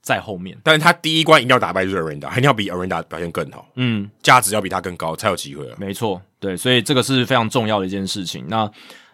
在后面，但是他第一关一定要打败就是 Arenda，一定要比 Arenda 表现更好，嗯，价值要比他更高才有机会啊。没错，对，所以这个是非常重要的一件事情。那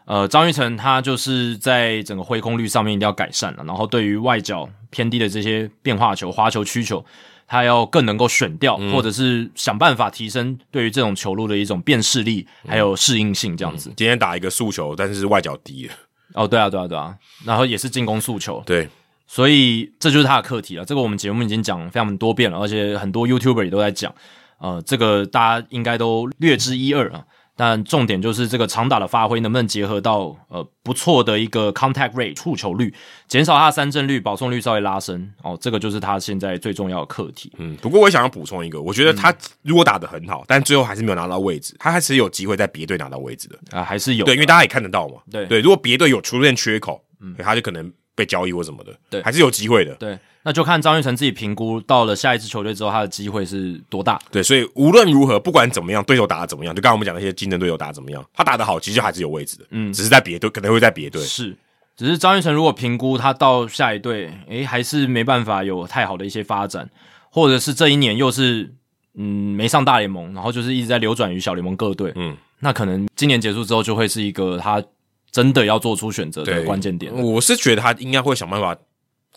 呃，张玉成他就是在整个挥空率上面一定要改善了，然后对于外角偏低的这些变化球、花球、曲球，他要更能够选掉，嗯。或者是想办法提升对于这种球路的一种辨识力，还有适应性，这样子。今天打一个速球，但是外角低了，哦，对啊，对啊，对啊，然后也是进攻诉求，对，所以这就是他的课题了。这个我们节目已经讲非常多遍了，而且很多 YouTuber 也都在讲，呃，这个大家应该都略知一二啊。但重点就是这个长打的发挥能不能结合到呃不错的一个 contact rate 触球率，减少他的三振率，保送率稍微拉升哦，这个就是他现在最重要的课题。嗯。不过我也想要补充一个，我觉得他如果打得很好，但最后还是没有拿到位置，他还是有机会在别队拿到位置的。啊、还是有对，因为大家也看得到嘛。对对，如果别队有出现缺口，嗯，他就可能被交易或什么的，对还是有机会的。对，那就看张玉成自己评估到了下一支球队之后，他的机会是多大。对，所以无论如何，不管怎么样，对手打的怎么样，就刚刚我们讲那些竞争对手打的怎么样，他打得好，其实就还是有位置的，嗯，只是在别队可能会在别队，是，只是张玉成如果评估他到下一队，诶，还是没办法有太好的一些发展，或者是这一年又是嗯没上大联盟，然后就是一直在流转于小联盟各队，嗯，那可能今年结束之后就会是一个他真的要做出选择的关键点。我是觉得他应该会想办法，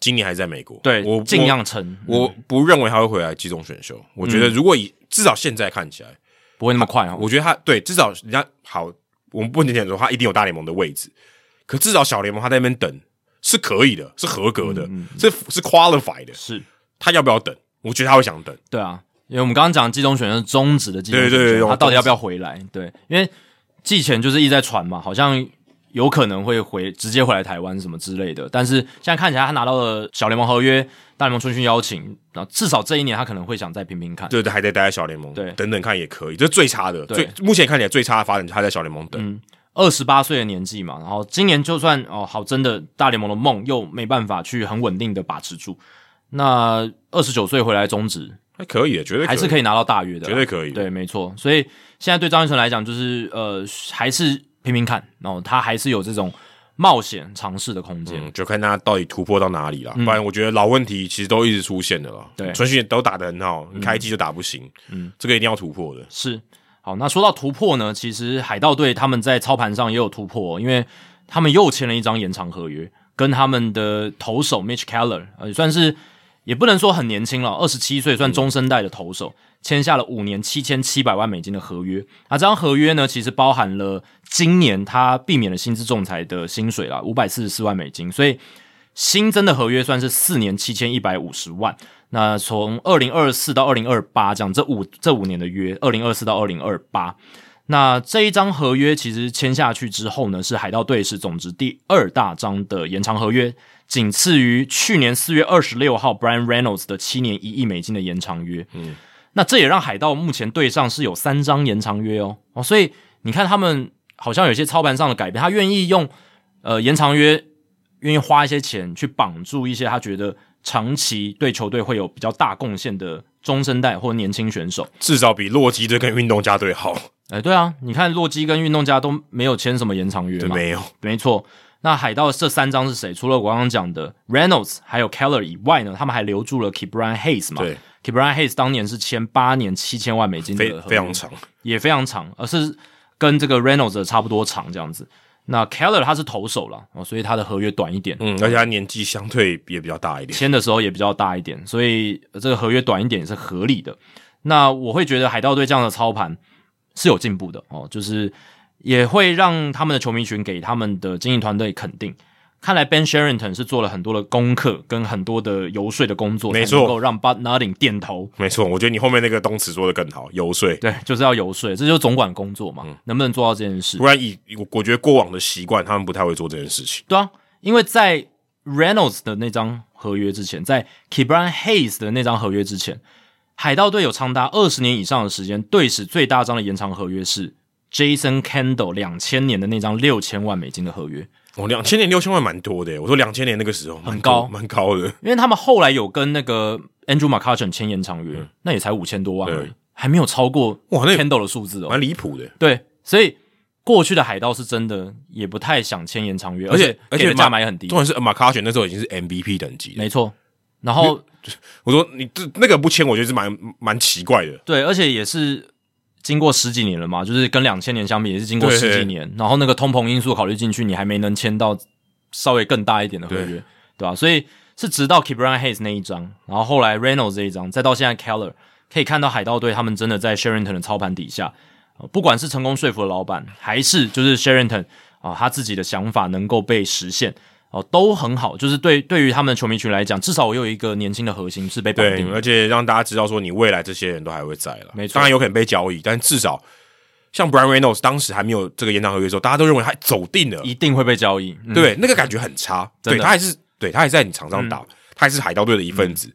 今年还是在美国，对，我尽量撑，我，不认为他会回来集中选秀，我觉得如果以至少现在看起来，不会那么快哦。我觉得他对至少人家好，我们不能讲说他一定有大联盟的位置，可至少小联盟他在那边等是可以的，是合格的，是是 qualified 的，是，他要不要等？我觉得他会想等，对啊，因为我们刚刚讲季中选秀是中职的季中选秀，对对对他到底要不要回来？对，因为季前就是一直在传嘛，好像有可能会回直接回来台湾什么之类的，但是现在看起来他拿到了小联盟合约、大联盟春训邀请，然后至少这一年他可能会想再拼拼看。对对，还得待在小联盟，对。等等看也可以，这是最差的，对。最目前看起来最差的发展，他在小联盟。等，嗯，二十八岁的年纪嘛，然后今年就算哦好，真的大联盟的梦又没办法去很稳定的把持住，那二十九岁回来终止还可以的，绝对，还是可以拿到大约的，绝对可以，对，没错。所以现在对张玉成来讲，就是呃，还是拼拼看，然后他还是有这种冒险尝试的空间。嗯，就看他到底突破到哪里了。不然我觉得老问题其实都一直出现的了。对春训都打得很好，你开机就打不行，嗯，这个一定要突破的。是好，那说到突破呢，其实海盗队他们在操盘上也有突破，因为他们又签了一张延长合约，跟他们的投手 Mitch Keller，呃，也算是也不能说很年轻了，二十七岁，算中生代的投手，签下了五年七千七百万美金的合约。那这张合约呢，其实包含了今年他避免了薪资仲裁的薪水啦，五百四十四万美金，所以新增的合约算是四年七千一百五十万。那从二零二四到二零二八，这样这五这五年的约，二零二四到二零二八。那这一张合约其实签下去之后呢，是海盗队是总值第二大张的延长合约，仅次于去年四月二十六号 Brian Reynolds 的七年一亿美金的延长约。嗯，那这也让海盗目前队上是有三张延长约哦哦，所以你看他们好像有些操盘上的改变，他愿意用呃延长约，愿意花一些钱去绑住一些他觉得长期对球队会有比较大贡献的中生代或年轻选手。至少比洛基队跟运动家队好。哎，对啊，你看洛基跟运动家都没有签什么延长约嘛，没有，没错。那海盗这三张是谁？除了我刚刚讲的 Reynolds 还有 Keller 以外呢，他们还留住了 Kebran Hayes 嘛？对，Kebran Hayes 当年是签八年七千万美金的非非常长，也非常长，而是跟这个 Reynolds 的差不多长这样子。那 Keller 他是投手了哦，所以他的合约短一点，嗯，而且他年纪相对也比较大一点，签的时候也比较大一点，所以这个合约短一点也是合理的。那我会觉得海盗队这样的操盘是有进步的哦，就是也会让他们的球迷群给他们的经营团队肯定。看来 Ben Sherrington 是做了很多的功课跟很多的游说的工作，没错，能够让 Bud Nutting 点头。没错，我觉得你后面那个动词做的更好，游说。对，就是要游说，这就是总管工作嘛，能不能做到这件事？不然以我我觉得过往的习惯，他们不太会做这件事情。对啊，因为在 Reynolds 的那张合约之前，在 Kebran Hayes 的那张合约之前，海盗队有长达二十年以上的时间，队史最大张的延长合约是 Jason Kendall 两千年的那张六千万美金的合约。哦，两千年六千万蛮多的，我说两千年那个时候很高，蛮高的，因为他们后来有跟那个 Andrew McCutchen 签延长约，那也才五千多万而已，还没有超过哇那 Kendall 的数字哦，蛮离谱的。对，所以过去的海盗是真的也不太想签延长约，而且而且价码也很低。重点是 McCutchen 那时候已经是 MVP 等级，没错。然后 我说你这那个不签，我觉得是蛮蛮奇怪的。对，而且也是。经过十几年了嘛，就是跟两千年相比，也是经过十几年。然后那个通膨因素考虑进去，你还没能签到稍微更大一点的合约，对吧？所以是直到 Kebran Hayes 那一张，然后后来 Reynolds 这一张，再到现在 Keller，可以看到海盗队他们真的在 Sherrington 的操盘底下，不管是成功说服了老板，还是就是 Sherrington 啊他自己的想法能够被实现。哦，都很好，就是对对于他们的球迷群来讲，至少我有一个年轻的核心是被绑定，而且让大家知道说你未来这些人都还会在了。没错，当然有可能被交易，但至少像 Brian Reynolds 当时还没有这个延长合约的时候，大家都认为他走定了，一定会被交易。对，那个感觉很差。对他还是对他还在你场上打，他还是海盗队的一份子，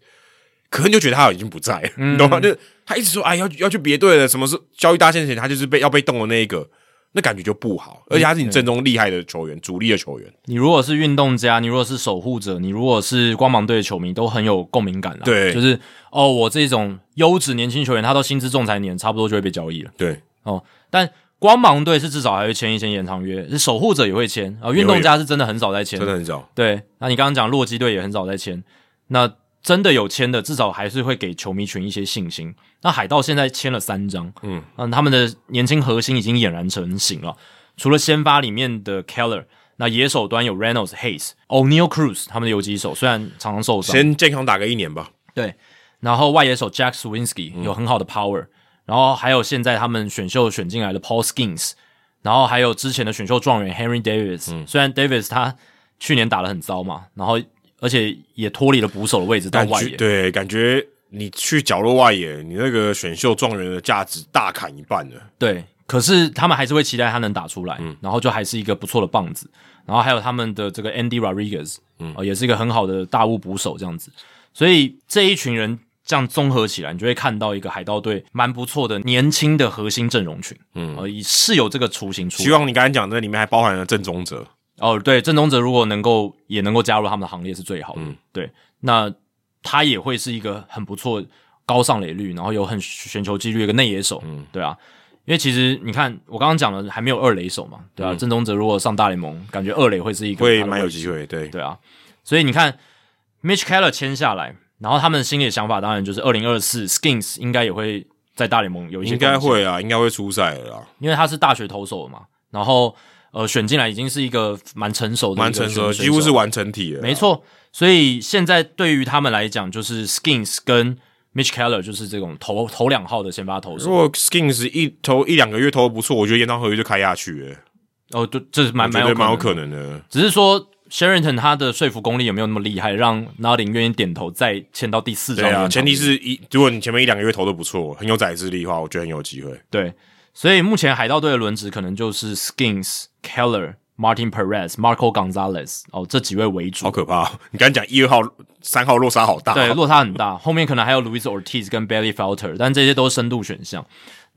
可能就觉得他已经不在，你懂吗？就他一直说哎要要去别队了，什么是交易大限前他就是被要被动的那一个。那感觉就不好，而且他是你阵中厉害的球员，主力的球员。你如果是运动家，你如果是守护者，你如果是光芒队的球迷，都很有共鸣感了。对，就是哦，我这种优质年轻球员，他都薪资仲裁年，差不多就会被交易了。对，哦，但光芒队是至少还会签一签延长约，是守护者也会签啊。运动家是真的很少在签，真的很少。对，那你刚刚讲洛基队也很少在签，那。真的有签的，至少还是会给球迷群一些信心。那海盗现在签了三张，嗯嗯，他们的年轻核心已经俨然成型了。除了先发里面的 Keller，那野手端有 Reynolds、Hayes、O'Neal、Cruz，他们的游击手虽然常常受伤，先健康打个一年吧。对，然后外野手 Jack Swinsky 有很好的 power，然后还有现在他们选秀选进来的 Paul Skins，然后还有之前的选秀状元 Henry Davis。虽然 Davis 他去年打的很糟嘛，然后。而且也脱离了捕手的位置到外野，对，感觉你去角落外野，你那个选秀状元的价值大砍一半了。对，可是他们还是会期待他能打出来，嗯，然后就还是一个不错的棒子。然后还有他们的这个 Andy Rodriguez，嗯，也是一个很好的大物捕手这样子。所以这一群人这样综合起来，你就会看到一个海盗队蛮不错的年轻的核心阵容群，嗯，呃，是有这个雏形出。希望你刚才讲的里面还包含了正宗者。哦，对，郑宗哲如果能够也能够加入他们的行列是最好的。嗯，对，那他也会是一个很不错、高上垒率，然后有很选球几率一个内野手。嗯，对啊，因为其实你看，我刚刚讲了还没有二垒手嘛，对啊，郑宗哲如果上大联盟，感觉二垒会是一个会蛮有机会。对，对啊，所以你看，Mitch Keller 签下来，然后他们心里的想法当然就是二零二四 Skins 应该也会在大联盟有一些，应该会啊，应该会出赛了，因为他是大学投手嘛，然后。呃，选进来已经是一个蛮成熟的，蛮成熟，几乎是完成体了。没错，所以现在对于他们来讲，就是 Skins 跟 Mitch Keller 就是这种头头两号的先发投手。如果 Skins 一投一两个月投的不错，我觉得延长合约就开下去。哦，对，这是蛮蛮有蛮有可能的。只是说 Sherrington 他的说服功力有没有那么厉害，让 Narding 愿意点头再签到第四张？对啊，前提是一，如果你前面一两个月投的不错，很有载资力的话，我觉得很有机会。对。所以目前海盗队的轮值可能就是 Skins、Keller、Martin Perez、Marco Gonzalez 哦，这几位为主。好可怕！你刚讲一、二号、三号落差好大，对，落差很大。后面可能还有 Luis Ortiz 跟 Billy Felter，但这些都是深度选项。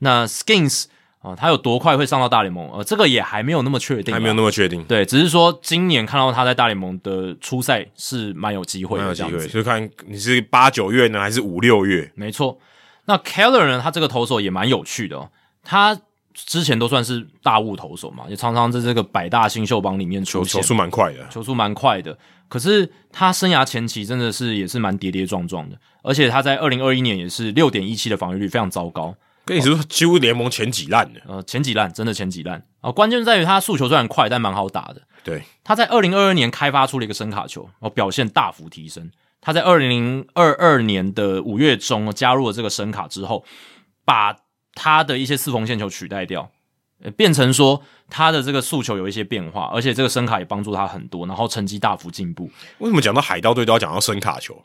那 Skins 啊，他有多快会上到大联盟？呃，这个也还没有那么确定，还没有那么确定。对，只是说今年看到他在大联盟的初赛是蛮有机会，蛮有机会，就看你是八九月呢，还是五六月？没错。那 Keller 呢？他这个投手也蛮有趣的哦。他之前都算是大物投手嘛，也常常在这个百大新秀榜里面出球，球速蛮快的，球速蛮快的。可是他生涯前期真的是也是蛮跌跌撞撞的，而且他在二零二一年也是六点一七的防御率，非常糟糕。跟你说，几乎联盟前几烂的，呃，前几烂，真的前几烂啊！关键在于他速球虽然快，但蛮好打的。对，他在二零二二年开发出了一个声卡球，哦，表现大幅提升。他在二零二二年的五月中加入了这个声卡之后，把他的一些四缝线球取代掉，变成说他的这个诉求有一些变化，而且这个声卡也帮助他很多，然后成绩大幅进步。为什么讲到海盗队都要讲到声卡球？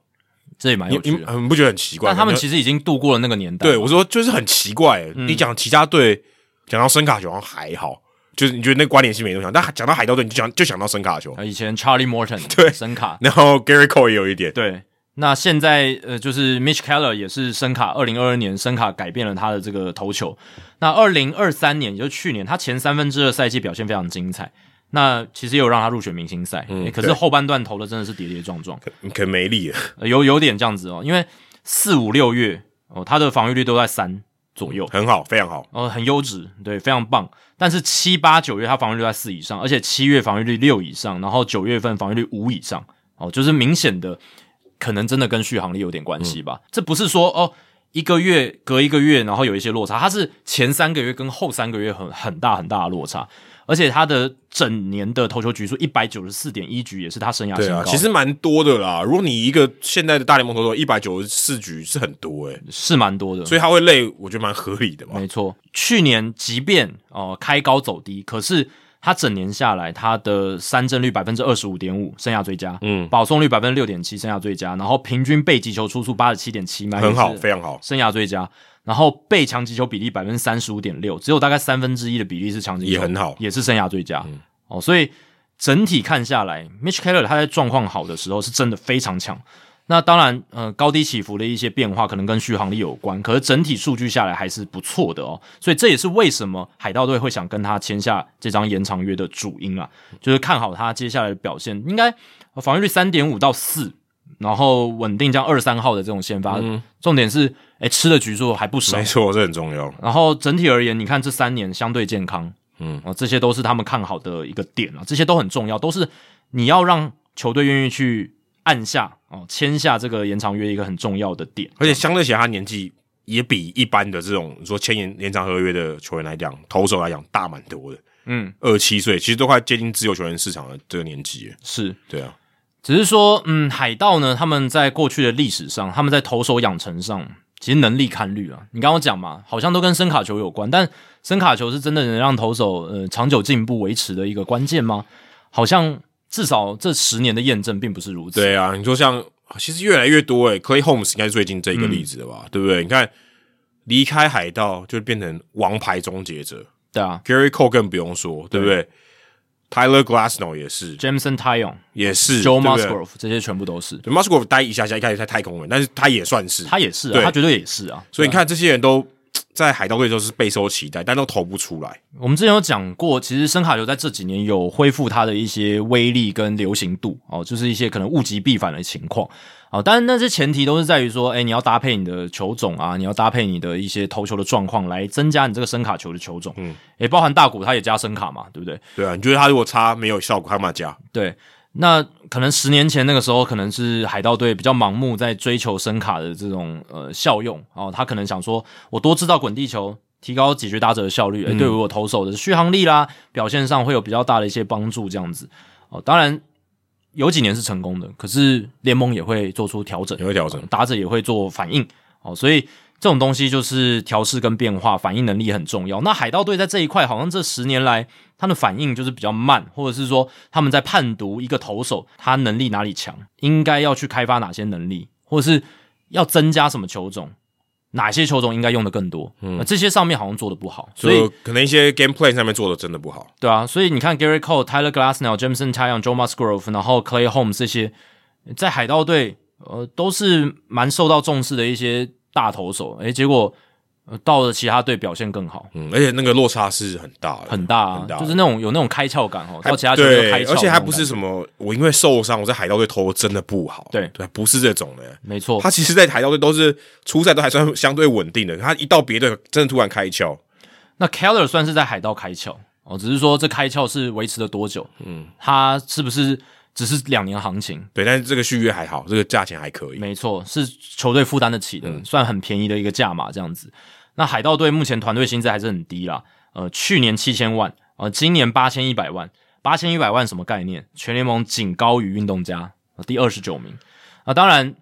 这也蛮有趣的，你不觉得很奇怪？但他们其实已经度过了那个年代。对我说，就是很奇怪。你讲其他队讲到声卡球好像还好，就是你觉得那关联性没那么强。但讲到海盗队，你就讲就想到声卡球。以前 Charlie Morton 对声卡，然后 Gary Cole 也有一点。对，那现在呃，就是 Mitch Keller 也是声卡。二零二二年声卡改变了他的这个投球。那二零二三年，也就是去年，他前三分之二赛季表现非常精彩。那其实也有让他入选明星赛，可是后半段投的真的是跌跌撞撞，可没力了，有有点这样子哦。因为四五六月哦，他的防御率都在三左右，很好，非常好，哦，很优质，对，非常棒。但是七八九月他防御率在四以上，而且七月防御率六以上，然后九月份防御率五以上，哦，就是明显的可能真的跟续航力有点关系吧。这不是说哦一个月隔一个月，然后有一些落差，它是前三个月跟后三个月很很大很大的落差。而且他的整年的投球局数一百九十四点一局，也是他生涯新高。其实蛮多的啦。如果你一个现在的大联盟投手一百九十四局是很多诶，是蛮多的。所以他会累，我觉得蛮合理的嘛。没错，去年即便哦开高走低，可是他整年下来，他的三振率百分之二十五点五，生涯最佳。嗯，保送率百分之六点七，生涯最佳。然后平均被击球出速八十七点七迈，很好，非常好，生涯最佳。然后被强击球比例百分之三十五点六，只有大概三分之一的比例是强击球，也很好，也是生涯最佳。哦，所以整体看下来，Mitch Keller 他在状况好的时候是真的非常强。那当然，呃，高低起伏的一些变化可能跟续航力有关，可是整体数据下来还是不错的哦。所以这也是为什么海盗队会想跟他签下这张延长约的主因啊，就是看好他接下来的表现，应该防御率三点五到四。然后稳定将二三号的这种先发，重点是，哎，吃的局数还不少，没错，这很重要。然后整体而言，你看这三年相对健康，嗯，啊，这些都是他们看好的一个点啊，这些都很重要，都是你要让球队愿意去按下哦，签下这个延长约一个很重要的点。而且相对起来，他年纪也比一般的这种说签延延长合约的球员来讲，投手来讲大蛮多的，嗯，二七岁，其实都快接近自由球员市场的这个年纪，是对啊。只是说，嗯，海盗呢，他们在过去的历史上，他们在投手养成上，其实能力堪虑啊。你刚刚讲嘛，好像都跟声卡球有关，但声卡球是真的能让投手呃长久进步维持的一个关键吗？好像至少这十年的验证并不是如此。对啊，你说像其实越来越多诶 c l a y Holmes 应该是最近这一个例子的吧？对不对？你看离开海盗就变成王牌终结者，对啊，Gary Cole 更不用说，对不对？Tyler Glasnow 也是，Jameson Taillon 也是，Joe Musgrove 这些全部都是。Musgrove 待一下下，一开始在太空人，但是他也算是，他也是，啊他绝对也是啊。所以你看，这些人都在海盗队都是备受期待，但都投不出来。我们之前有讲过，其实声卡球在这几年有恢复它的一些威力跟流行度哦，就是一些可能物极必反的情况。哦，当然那些前提都是在于说，哎，你要搭配你的球种啊，你要搭配你的一些投球的状况来增加你这个声卡球的球种。嗯，也包含大鼓，它也加声卡嘛，对不对？对啊，你觉得它如果差没有效果，干嘛加？对，那可能十年前那个时候，可能是海盗队比较盲目在追求声卡的这种呃效用哦，他可能想说，我多制造滚地球，提高解决打者的效率，哎，对于我投手的续航力啦，表现上会有比较大的一些帮助，这样子哦，当然。有几年是成功的，可是联盟也会做出调整，也会调整，打者也会做反应，哦，所以这种东西就是调试跟变化，反应能力很重要。那海盗队在这一块，好像这十年来他的反应就是比较慢，或者是说他们在判读一个投手他能力哪里强，应该要去开发哪些能力，或者是要增加什么球种。哪些球种应该用的更多？嗯，这些上面好像做的不好，所以可能一些 gameplay 上面做的真的不好。对啊，所以你看 Gary Cole、Tyler Glasnow、Jameson Taillon、Joe Musgrove，然后 Clay Holmes 这些，在海盗队呃都是蛮受到重视的一些大投手。诶，结果呃到了其他队表现更好，嗯，而且那个落差是很大的，很大啊，很大就是那种有那种开窍感哦，到其他球队对，开窍，而且还不是什么我因为受伤我在海盗队投的真的不好，对对，不是这种的。没错，他其实，在海盗队都是初赛都还算相对稳定的，他一到别队真的突然开窍。那 Keller 算是在海盗开窍哦，只是说这开窍是维持了多久？嗯，他是不是只是两年行情？对，但是这个续约还好，这个价钱还可以。没错，是球队负担得起的，算很便宜的一个价码这样子。那海盗队目前团队薪资还是很低啦，呃，去年七千万，呃，今年八千一百万，八千一百万什么概念？全联盟仅高于运动家，呃、第二十九名。啊，当然，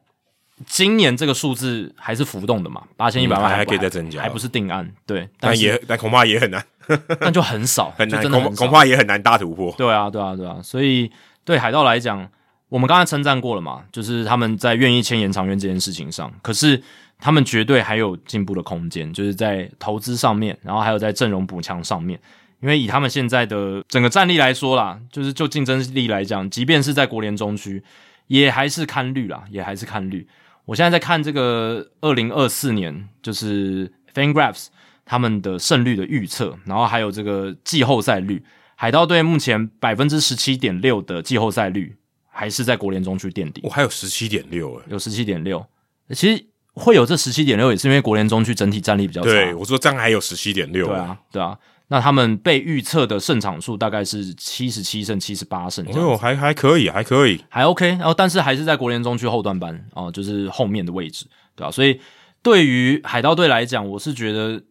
今年这个数字还是浮动的嘛，八千一百万还不可以再增加还不是定案，对，但是也但恐怕也很难，但就很少，很难，恐恐怕也很难大突破。对啊，对啊，对啊，所以对海盗来讲，我们刚才称赞过了嘛，就是他们在愿意签延长约这件事情上，可是他们绝对还有进步的空间，就是在投资上面，然后还有在阵容补强上面。因为以他们现在的整个战力来说啦，就是就竞争力来讲，即便是在国联中区，也还是看绿啦，也还是看绿。我现在在看这个二零二四年，就是 FanGraphs 他们的胜率的预测，然后还有这个季后赛率。海盗队目前百分之十七点六的季后赛率，还是在国联中区垫底，我还有十七点六，哎，有十七点六。其实会有这十七点六，也是因为国联中区整体战力比较差。对，我说这样还有十七点六，对啊，对啊。那他们被预测的胜场数大概是七十七胜、七十八胜，哎呦，还还可以，还可以，还 OK。然后，但是还是在国联中区后段班哦，就是后面的位置，对吧、所以对于海盗队来讲，我是觉得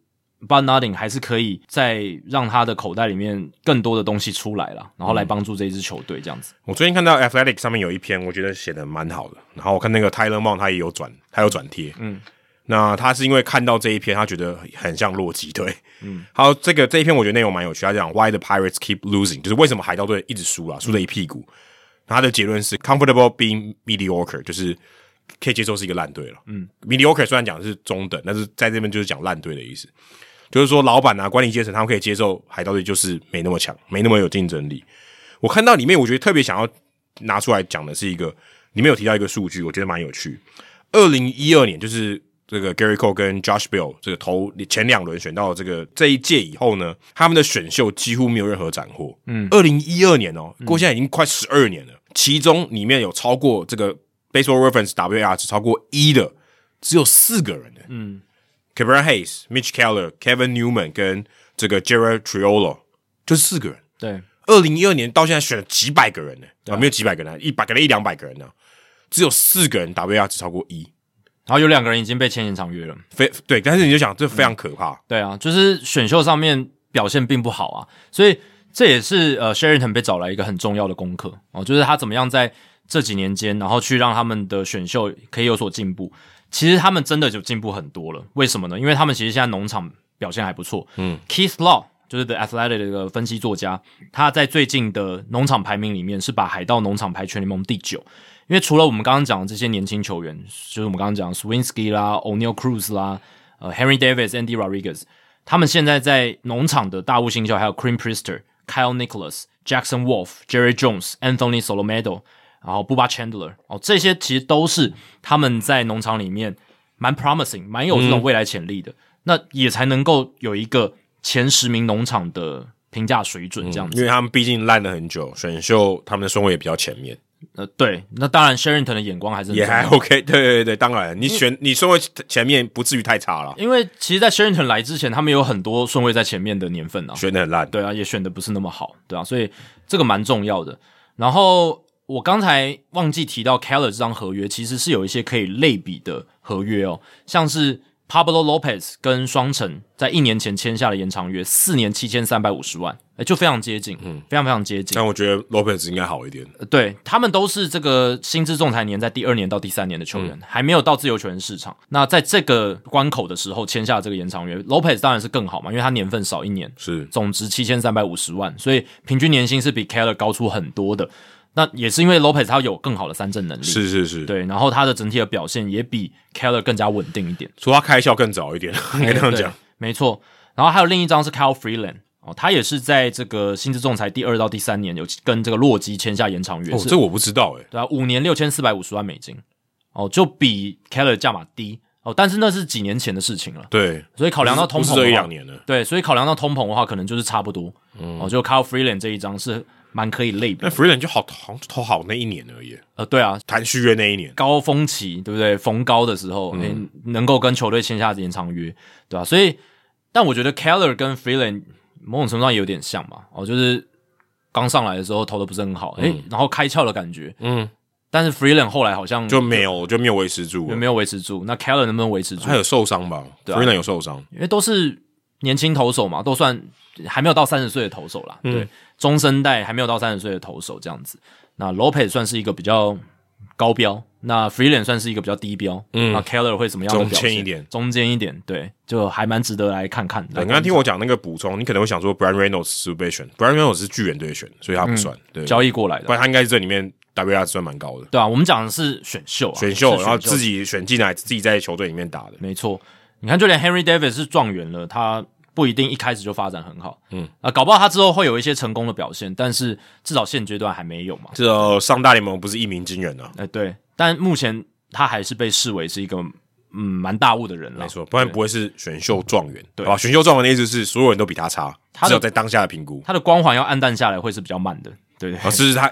Bud Nothing 还是可以再让他的口袋里面更多的东西出来了，然后来帮助这一支球队这样子。我最近看到 Athletic 上面有一篇，我觉得写的蛮好的。然后我看那个 Tyler Mount 他也有转，他有转贴，嗯。那他是因为看到这一篇，他觉得很像洛基队，嗯。还有这个这一篇，我觉得内容蛮有趣。他讲 Why the Pirates keep losing，就是为什么海盗队一直输啊，输了一屁股。他的结论是 Comfortable being mediocre，就是可以接受是一个烂队了。嗯，mediocre 虽然讲的是中等，但是在这边就是讲烂队的意思，就是说老板啊、管理阶层他们可以接受海盗队就是没那么强，没那么有竞争力。我看到里面，我觉得特别想要拿出来讲的是一个，里面有提到一个数据，我觉得蛮有趣。二零一二年就是这个 Gary Cole 跟 Josh Bell 这个头前两轮选到这个这一届以后呢，他们的选秀几乎没有任何斩获。嗯，二零一二年哦，过现在已经快十二年了，其中里面有超过这个 Baseball Reference WAR 值超过一的，只有四个人的。嗯 c a b r a n Hayes、Mitch Keller、Kevin Newman 跟这个 Jared Triolo，就是四个人。对，二零一二年到现在选了几百个人呢、啊，没有几百个人，一百个人一两百个人呢、只有四个人 WAR 值超过一，然后有两个人已经被签延长约了。非对，但是你就想这非常可怕。对啊，就是选秀上面表现并不好啊，所以这也是呃 Sherrington 被找来一个很重要的功课哦，就是他怎么样在这几年间，然后去让他们的选秀可以有所进步。其实他们真的就进步很多了，为什么呢？因为他们其实现在农场表现还不错。嗯，Keith Law 就是 The Athletic 的一个分析作家，他在最近的农场排名里面是把海盗农场排全联盟第九。因为除了我们刚刚讲的这些年轻球员，就是我们刚刚讲 Swinsky 啦、O'Neal Cruz 啦、呃 Henry Davis、Andy Rodriguez，他们现在在农场的大物新秀还有 Cream Priester、Kyle Nicholas、Jackson Wolf、Jerry Jones、Anthony Solomedo，然后 Buba Chandler，哦，这些其实都是他们在农场里面蛮 promising、蛮有这种未来潜力的，那也才能够有一个前十名农场的评价水准这样子。因为他们毕竟烂了很久，选秀他们的顺位也比较前面，呃，对，那当然 Sherrington 的眼光还是也还 OK。对对对，当然你选你顺位前面不至于太差了，因为其实，在 Sherrington 来之前，他们有很多顺位在前面的年份啊，选的很烂。对啊，也选的不是那么好，对啊，所以这个蛮重要的。然后我刚才忘记提到 Keller 这张合约，其实是有一些可以类比的合约哦，像是 Pablo Lopez 跟双城在一年前签下的延长约，四年七千三百五十万，哎，就非常接近，嗯，非常非常接近。但我觉得 Lopez 应该好一点。呃对他们都是这个薪资仲裁年在第二年到第三年的球员，还没有到自由球员市场。那在这个关口的时候签下这个延长约，Lopez 当然是更好嘛，因为他年份少一年，是总值七千三百五十万，所以平均年薪是比 Keller 高出很多的。那也是因为 Lopez 他有更好的三振能力，是是是，对，然后他的整体的表现也比 Keller 更加稳定一点。除他开窍更早一点，应该这样讲。，没错。然后还有另一张是 Cal Freeland 哦，他也是在这个薪资仲裁第二到第三年有跟这个洛基签下延长约，哦，这我不知道哎。对啊，五年六千四百五十万美金，哦，就比 Keller 价码低哦，但是那是几年前的事情了，对，所以考量到通膨这一两年了。对，所以考量到通膨的话，可能就是差不多。嗯，哦，就 Kyle Freeland 这一张是蛮可以类比那。Freeland 就好好像投好那一年而已，呃，对啊，谈续约那一年。高峰期，对不对？逢高的时候，诶能够跟球队签下延长约，对吧、所以，但我觉得 Keller 跟 Freeland 某种程度上也有点像嘛。哦，就是刚上来的时候投的不是很好，诶、然后开窍的感觉。嗯，但是 Freeland 后来好像就没有就没有维持住也，没有维持住。那 Keller 能不能维持住他？有受伤吧？Freeland 有受伤，因为都是年轻投手嘛，都算还没有到三十岁的投手啦。嗯对，中生代还没有到三十岁的投手这样子。那 Lopez 算是一个比较高标，那 Freeland 算是一个比较低标。嗯那 Keller 会怎么样的中？间一点中间一点，对，就还蛮值得来看看。你刚刚听我讲那个补充，你可能会想说 Brian Reynolds 是被选，Brian Reynolds 是巨人队选，所以他不算，对，交易过来的，不然他应该是这里面 WR 算蛮高的。对啊，我们讲的是选秀啊，选秀，是然后自己选进来，自己在球队里面打的。没错，你看，就连 Henry Davis 是状元了，他不一定一开始就发展很好，嗯啊，搞不好他之后会有一些成功的表现，但是至少现阶段还没有嘛。至少上大联盟不是一鸣惊人啊，哎、对，但目前他还是被视为是一个嗯蛮大物的人了，没错，不然不会是选秀状元。对好吧，选秀状元的意思是所有人都比他差，他只有在当下的评估。他的光环要暗淡下来会是比较慢的，对对啊，是他，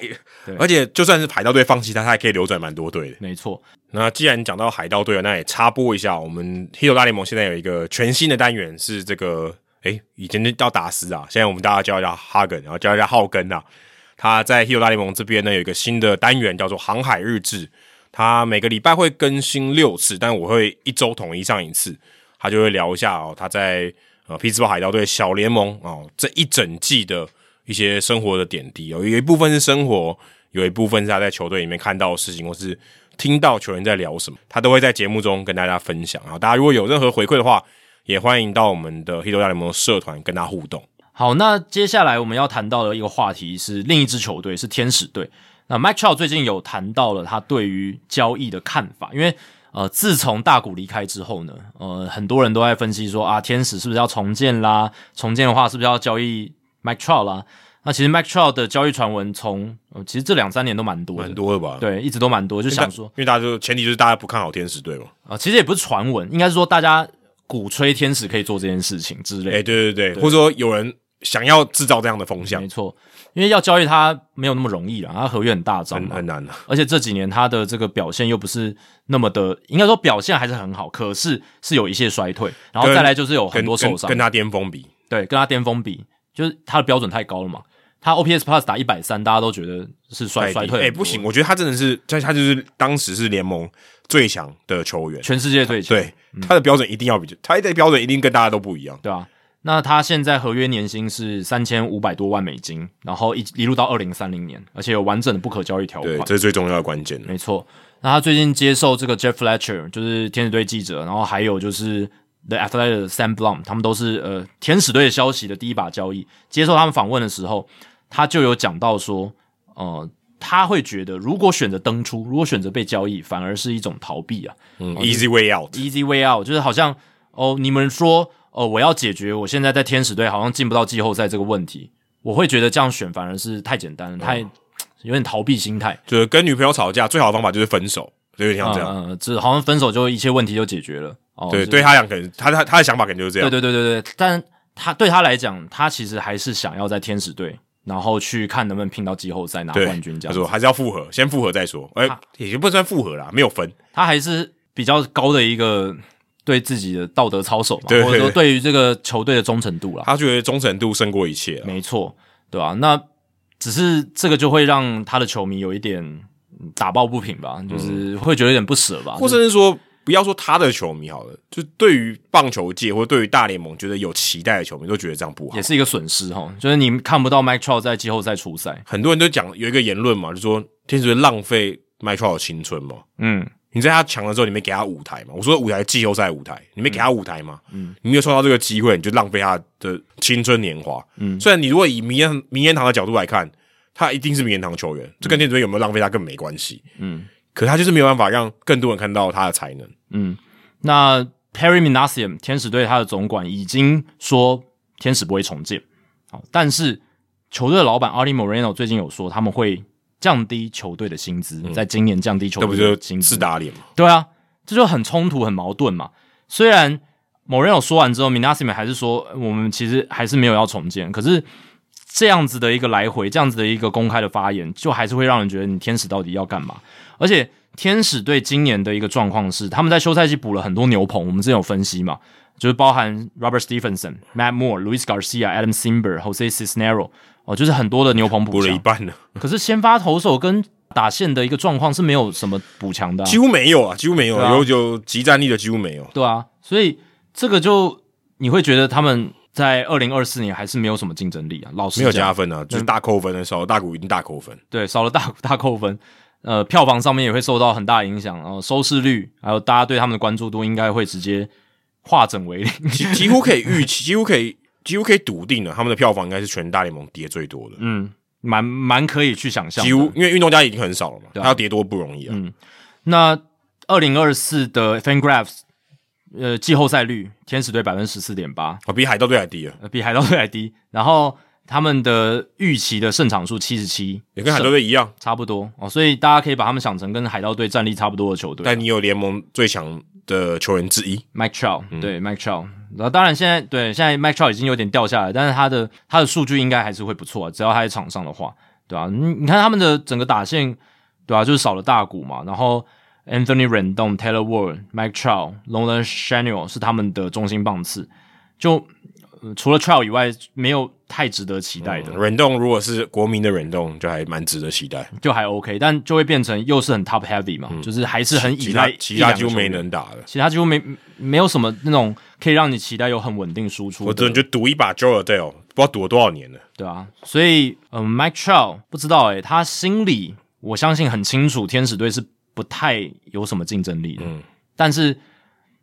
而且就算是海盗队放弃他，他也可以流转蛮多队的。没错，那既然讲到海盗队了，那也插播一下，我们 Hero 大联盟现在有一个全新的单元，是这个，诶，以前叫达斯啊，现在我们大家叫他哈根，然后叫他浩根啊。他在 Hero 大联盟这边呢有一个新的单元，叫做航海日志。他每个礼拜会更新六次，但我会一周统一上一次。他就会聊一下哦，他在呃匹兹堡海盗队小联盟哦这一整季的一些生活的点滴哦，有一部分是生活，有一部分是他在球队里面看到的事情，或是听到球员在聊什么，他都会在节目中跟大家分享。啊大家如果有任何回馈的话，也欢迎到我们的 Hito 大联盟社团跟他互动。好，那接下来我们要谈到的一个话题是另一支球队是天使队。那 Mike Trout 最近有谈到了他对于交易的看法，因为呃，自从大谷离开之后呢，呃，很多人都在分析说啊，天使是不是要重建啦？重建的话，是不是要交易 Mike Trout 啦？那其实 Mike Trout 的交易传闻从呃，其实这两三年都蛮多的，蛮多的吧？，对，一直都蛮多，就想说因为大家就前提就是大家不看好天使队嘛。啊、其实也不是传闻，应该是说大家鼓吹天使可以做这件事情之类的哎、对对对，或者说有人想要制造这样的风向没，错，因为要交易他没有那么容易啦，他合约很大张嘛，很很难的。而且这几年他的这个表现又不是那么的，应该说表现还是很好，可是是有一些衰退，然后再来就是有很多受伤，跟跟他巅峰比，对，跟他巅峰比，就是他的标准太高了嘛。他 OPS Plus 打一百三，大家都觉得是衰衰退，哎、不行，，我觉得他真的是，他他就是当时是联盟最强的球员，全世界最强，对、他的标准一定要比，他的标准一定跟大家都不一样。对啊。那他现在合约年薪是三千五百多万美金，然后一一路到二零三零年，而且有完整的不可交易条对，款。这是最重要的关键。没错。那他最近接受这个 Jeff Fletcher，就是天使队记者，然后还有就是 The Athletic 的 Sam Blum，他们都是呃天使队的消息的第一把交易。接受他们访问的时候，他就有讲到说，呃，他会觉得如果选择登出，如果选择被交易，反而是一种逃避啊嗯，Easy way out，，easy way out，就是好像哦，你们说哦，我要解决我现在在天使队好像进不到季后赛这个问题，我会觉得这样选反而是太简单了，太有点逃避心态。就是跟女朋友吵架，最好的方法就是分手，就有点像这样。嗯嗯，这好像分手就一切问题就解决了。哦，对，对他讲，可能他他他的想法可能就是这样。对对对对对，但他对他来讲，他其实还是想要在天使队，然后去看能不能拼到季后赛拿冠军这样。他说还是要复合，先复合再说。哎、他也就不算复合啦，没有分。他还是比较高的一个对自己的道德操守嘛，对或者说对于这个球队的忠诚度啦。他觉得忠诚度胜过一切。没错，对吧、那只是这个就会让他的球迷有一点打抱不平吧，就是会觉得有点不舍吧，或者是说，不要说他的球迷好了，就对于棒球界或者对于大联盟觉得有期待的球迷都觉得这样不好也。是一个损失哈。就是你看不到 Mike Trout 在季后赛出赛，很多人都讲有一个言论嘛，就说天使队浪费麦特尔的青春嘛。嗯，你在他强的时候，你没给他舞台嘛？我说舞台季后赛舞台，你没给他舞台嘛？嗯，你没有受到这个机会，你就浪费他的青春年华。嗯，虽然你如果以名言名言堂的角度来看，他一定是名言堂球员，这跟天使队有没有浪费他根本没关系。嗯，可他就是没有办法让更多人看到他的才能。嗯那 Perry Minasium 天使队他的总管已经说天使不会重建，好，但是球队的老板 Artie Moreno 最近有说他们会降低球队的薪资，在今年降低球这不就队的薪资自。打脸嘛？对啊，这就很冲突、很矛盾嘛。虽然某人有说完之后 m i n a s i m 还是说我们其实还是没有要重建，可是这样子的一个来回，这样子的一个公开的发言，就还是会让人觉得你天使到底要干嘛？而且天使队今年的一个状况是，他们在休赛期补了很多牛棚，我们之前有分析嘛，就是包含 Robert Stephenson、Matt Moore、Luis Garcia、Adam Simber、Jose Cisnero，哦，就是很多的牛棚补补了一半了，可是先发投手跟打线的一个状况是没有什么补强的、啊，几乎没有啊，几乎没有，啊有有集战力的几乎没有。对啊，所以这个就你会觉得他们在二零二四年还是没有什么竞争力啊，老实没有加分啊，就是大扣分的时候，大股一定大扣分。对，少了大 大扣分，呃，票房上面也会受到很大影响，然后收视率还有大家对他们的关注度应该会直接化整为零。几几乎可以预期，几乎可以几乎可以笃定了，他们的票房应该是全大联盟跌最多的。嗯，蛮蛮可以去想象。几乎因为运动家已经很少了嘛，他要跌多不容易啊。嗯那二零二四的 FanGraphs 呃季后赛率，天使队百分之十四点八，啊，比海盗队还低啊，呃比海盗队还低。然后他们的预期的胜场数七十七，也跟海盗队一样。差不多。哦，所以大家可以把他们想成跟海盗队战力差不多的球队。但你有联盟最强的球员之一，Mike Trout，、对 Mike Trout，然后当然现在对现在 Mike Trout 已经有点掉下来，但是他的他的数据应该还是会不错、啊，只要他在场上的话，对吧、你你看他们的整个打线，对吧、就是少了大股嘛，然后 Anthony Rendon、Taylor Ward、Mike Trout、Nolan Shanel 是他们的中心棒次，就、呃除了 Trout 以外，没有太值得期待的，Rendon 如果是国民的 Rendon，，就还蛮值得期待。就还 OK，但就会变成又是很 top heavy 嘛，就是还是很依其赖他其他几乎没能打的，其他几乎没没有什么那种可以让你期待有很稳定输出的。我只能就赌一把 Joe Adele，不知道赌了多少年了。对啊，所以嗯，Mike Trout 不知道诶、他心里我相信很清楚，天使队是不太有什么竞争力的。嗯但是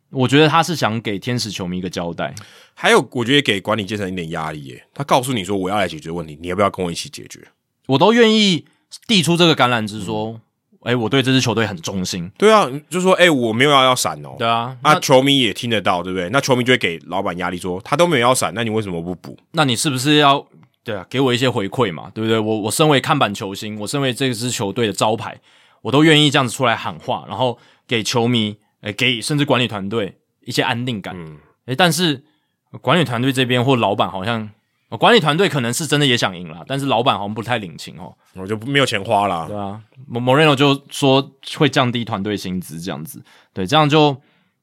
我觉得他是想给天使球迷一个交代。还有，我觉得给管理阶层一点压力耶。他告诉你说我要来解决问题，你要不要跟我一起解决？我都愿意递出这个橄榄枝，说，诶、我对这支球队很忠心。对啊，就说哎、我没有要要闪哦。对啊，那那球迷也听得到，对不对？那球迷就会给老板压力说，他都没有要闪，那你为什么不补？那你是不是要对啊，给我一些回馈嘛，对不对？我我身为看板球星，我身为这支球队的招牌，我都愿意这样子出来喊话，然后给球迷，诶、给甚至管理团队一些安定感。嗯诶、但是呃管理团队这边或老板好像，呃管理团队可能是真的也想赢啦，但是老板好像不太领情哦。我就没有钱花啦。对啊，莫莫雷诺就说会降低团队薪资这样子，对，这样就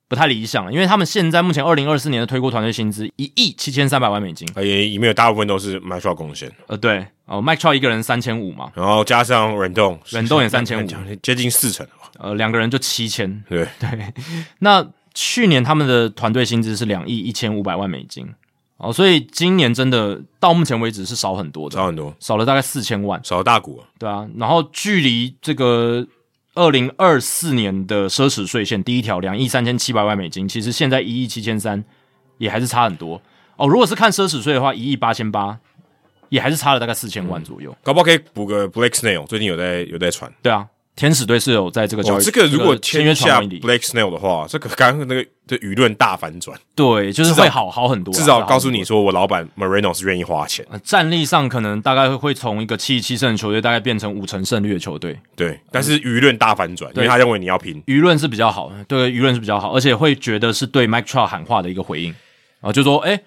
不太理想了，因为他们现在目前二零二四年的推估团队薪资一亿七千三百万美金，也里面有大部分都是 m i c h 贡献，呃，对，哦，Mike Trout 一个人三千五嘛，然后加上忍动，忍动也三千五。接近四成了。呃，两个人就七千。对，那去年他们的团队薪资是两亿一千五百万美金，哦，所以今年真的到目前为止是少很多的，少很多，少了大概四千万，少了大股啊。对啊，然后距离这个二零二四年的奢侈税线第一条两亿三千七百万美金，其实现在一亿七千三，也还是差很多哦。如果是看奢侈税的话，一亿八千八，也还是差了大概四千万左右。搞不好可以补个 Blake Snell，最近有在有在传。对啊，天使队是有在这个交哦，易，这个如果签约签下，Blake Snell 的话，这个刚刚那个的舆论大反转，对，就是会好好很多啊、至少告诉你说，我老板 Marino 是愿意花钱。呃战力上可能大概会从一个七七胜的球队，大概变成五成胜率的球队。对，但是舆论大反转，因为他认为你要拼。舆论是比较好，对舆论是比较好，而且会觉得是对 Mike Trout 喊话的一个回应啊，就说，诶，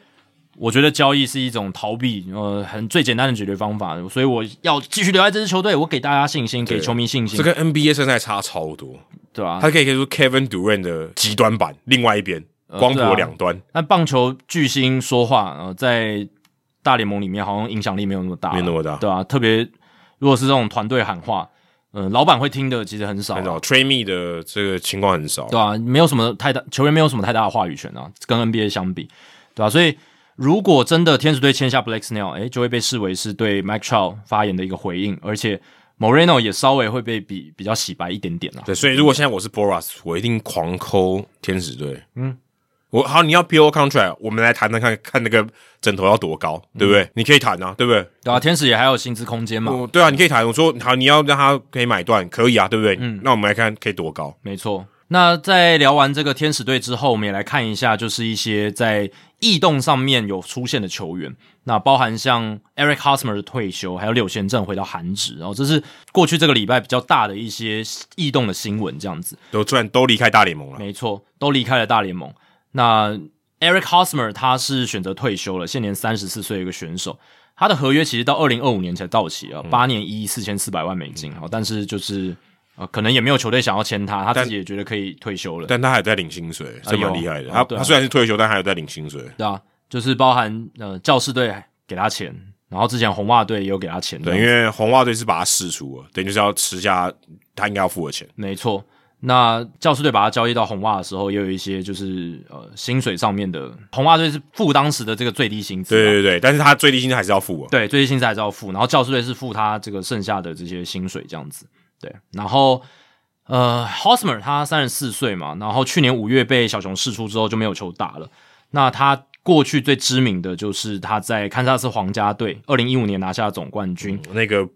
我觉得交易是一种逃避，呃，很最简单的解决方法，所以我要继续留在这支球队，我给大家信心，给球迷信心，这跟 NBA 现在差超多，对吧、他可以可以说 Kevin Durant 的极端版，另外一边光谱两端。那棒球巨星说话，呃，在大联盟里面好像影响力没有那么大，没有那么大。对啊，特别如果是这种团队喊话，嗯、老板会听的其实很少。啊、很少。Trade Me 的这个情况很少。对啊，没有什么太大球员没有什么太大的话语权啊，跟 NBA 相比，对吧、所以如果真的天使队签下 Blake Snell，诶，就会被视为是对 Mike Trout 发言的一个回应，而且 Moreno 也稍微会被比比较洗白一点点啊。对，所以如果现在我是 Boras，我一定狂抠天使队。嗯，我好，你要 PO contract，我们来谈谈看看那个枕头要多高，对不对？你可以谈啊，对不对？对啊，天使也还有薪资空间嘛，我对啊，你可以谈。我说好，你要让他可以买断，可以啊，对不对？嗯，那我们来看可以多高。没错。那在聊完这个天使队之后，我们也来看一下，就是一些在异动上面有出现的球员。那包含像 Eric Hosmer 的退休，还有柳贤镇回到韩职，然后这是过去这个礼拜比较大的一些异动的新闻，这样子都突然都离开大联盟了。没错，都离开了大联盟。那 Eric Hosmer 他是选择退休了，现年三十四岁一个选手，他的合约其实到二零二五年才到期啊，八年一亿四千四百万美金啊，但是就是呃，可能也没有球队想要签他，他自己也觉得可以退休了，但他还在领薪水，这蛮厉害的。他他虽然是退休，但还有在领薪水。对啊，就是包含呃教士队给他钱，然后之前红袜队也有给他钱，对，因为红袜队是把他释出了，等于就是要吃下他应该要付的钱。没错。那教士队把他交易到红袜的时候，也有一些就是呃薪水上面的，红袜队是付当时的这个最低薪资，对对对，但是他最低薪资还是要付啊。对，最低薪资还是要付，然后教师队是付他这个剩下的这些薪水这样子。对，然后呃，Hosmer 他三十四岁嘛，然后去年五月被小熊释出之后就没有球打了。那他过去最知名的就是他在堪萨斯皇家队二零一五年拿下总冠军，那个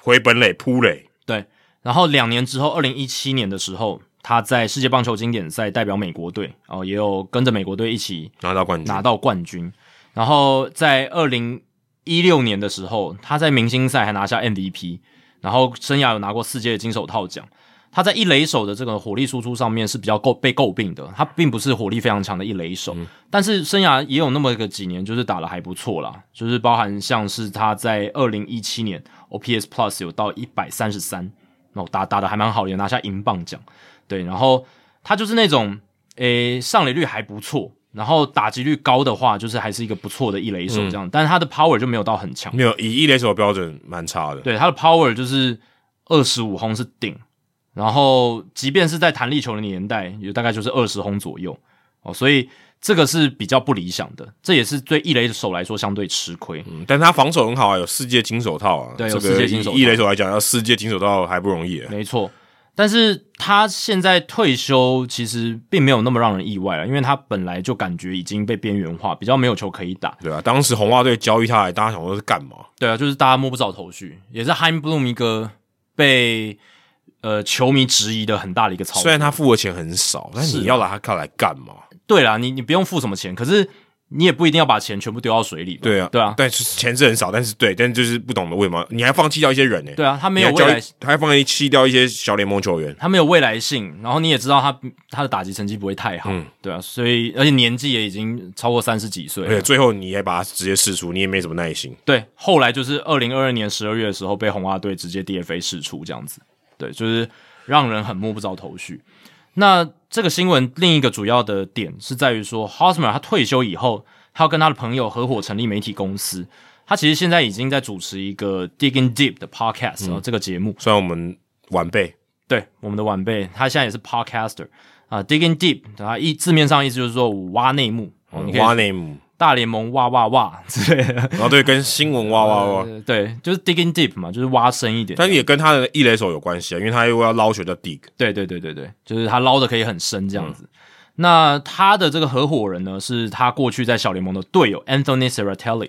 回本垒扑垒，对，然后两年之后，二零一七年的时候，他在世界棒球经典赛代表美国队，哦，也有跟着美国队一起拿到冠军，拿到冠军。然后在二零一六年的时候，他在明星赛还拿下 MVP，然后生涯有拿过四届的金手套奖。他在一垒手的这个火力输出上面是比较诟被诟病的，他并不是火力非常强的一垒手，但是生涯也有那么个几年就是打的还不错啦，就是包含像是他在二零一七年 OPS Plus 有到一百三十三，哦打打的还蛮好的，也拿下银棒奖，对，然后他就是那种诶上垒率还不错，然后打击率高的话，就是还是一个不错的一垒手这样，但是他的 power 就没有到很强，没有以一垒手的标准蛮差的。对，他的 power 就是二十五轰是顶，然后即便是在弹力球的年代，也大概就是二十轰左右哦，所以这个是比较不理想的，这也是对一垒手来说相对吃亏。嗯，但他防守很好啊，有世界金手套啊。对有世界金手套以一垒手来讲，要世界金手套还不容易啊。没错，但是他现在退休其实并没有那么让人意外了，因为他本来就感觉已经被边缘化，比较没有球可以打。对啊，当时红袜队交易他来，大家想说是干嘛？对啊，就是大家摸不着头绪，也是 Heim Bloom 一个被呃球迷质疑的很大的一个操作。虽然他付的钱很少，但是你要拿他看来干嘛？对啦，你你不用付什么钱，可是你也不一定要把钱全部丢到水里吧。对啊，对啊，但是钱是很少，但是对，但就是不懂得为什么你还放弃掉一些人呢、对啊，他没有未来，还放弃掉一些小联盟球员。他没有未来性，然后你也知道他他的打击成绩不会太好，嗯对啊，所以而且年纪也已经超过三十几岁了而且最后你还把他直接释出，你也没什么耐心。对，后来就是二零二二年十二月的时候被红袜队直接 DFA 释出这样子，对，就是让人很摸不着头绪。那这个新闻另一个主要的点是在于说，Hosmer 他退休以后，他要跟他的朋友合伙成立媒体公司。他其实现在已经在主持一个 Digging Deep 的 podcast，、然后这个节目，虽然我们晚辈，对我们的晚辈，他现在也是 podcaster 啊，Digging Deep，他意字面上意思就是说我挖内幕，嗯，你可以挖内姆，大联盟哇哇哇之类的，然后对，跟新闻哇哇哇，呃对，就是 Digging Deep 嘛，就是挖深一点。但是也跟他的一垒手有关系啊，因为他又要捞球叫 dig，对对对对对，就是他捞的可以很深这样子。那他的这个合伙人呢，是他过去在小联盟的队友 Anthony Serratelli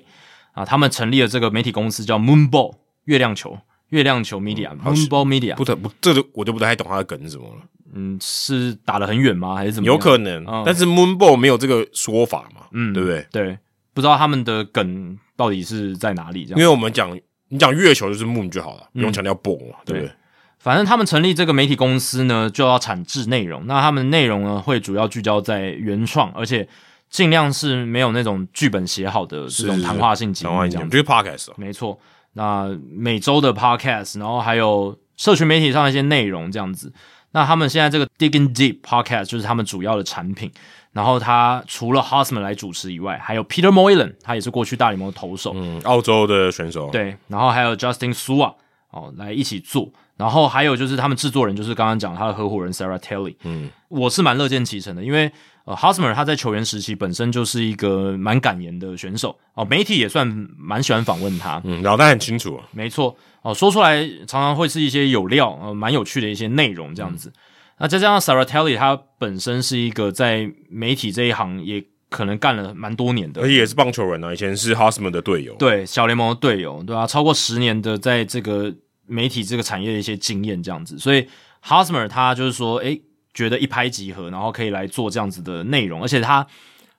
啊，他们成立了这个媒体公司叫 Moonball 月亮球月亮球 Media、Moonball Media，不得不这个我就不太懂他的梗是什么了，嗯，是打得很远吗？还是怎么？有可能，嗯但是 Moonball 没有这个说法嘛，嗯对不对？对，不知道他们的梗到底是在哪里这样因。为我们讲你讲月球就是 Moon 就好了，不用强调 ball 嘛，对不对？反正他们成立这个媒体公司呢，就要产制内容。那他们内容呢，会主要聚焦在原创，而且尽量是没有那种剧本写好的这种谈话性节目这样子。讲就是 podcast 啊没错，那每周的 podcast，然后还有社群媒体上的一些内容这样子。那他们现在这个 Digging Deep podcast 就是他们主要的产品。然后他除了 Hosman 来主持以外，还有 Peter Moylan，他也是过去大联盟的投手。嗯，澳洲的选手，，对，然后还有 Justin Sua 哦来一起做，然后还有就是他们制作人就是刚刚讲他的合伙人 Sarah Telly，嗯，我是蛮乐见其成的，因为呃 Hosmer 他在球员时期本身就是一个蛮敢言的选手哦，媒体也算蛮喜欢访问他，嗯，脑袋很清楚啊，没错哦，说出来常常会是一些有料呃蛮有趣的一些内容这样子。那再加上 Sarah Telly 他本身是一个在媒体这一行也可能干了蛮多年的而，且也是棒球人啊，以前是 Hosmer 的队友，对小联盟的队友，对啊、超过十年的在这个媒体这个产业的一些经验，这样子。所以 Hosmer 他就是说，诶，觉得一拍即合，然后可以来做这样子的内容，而且他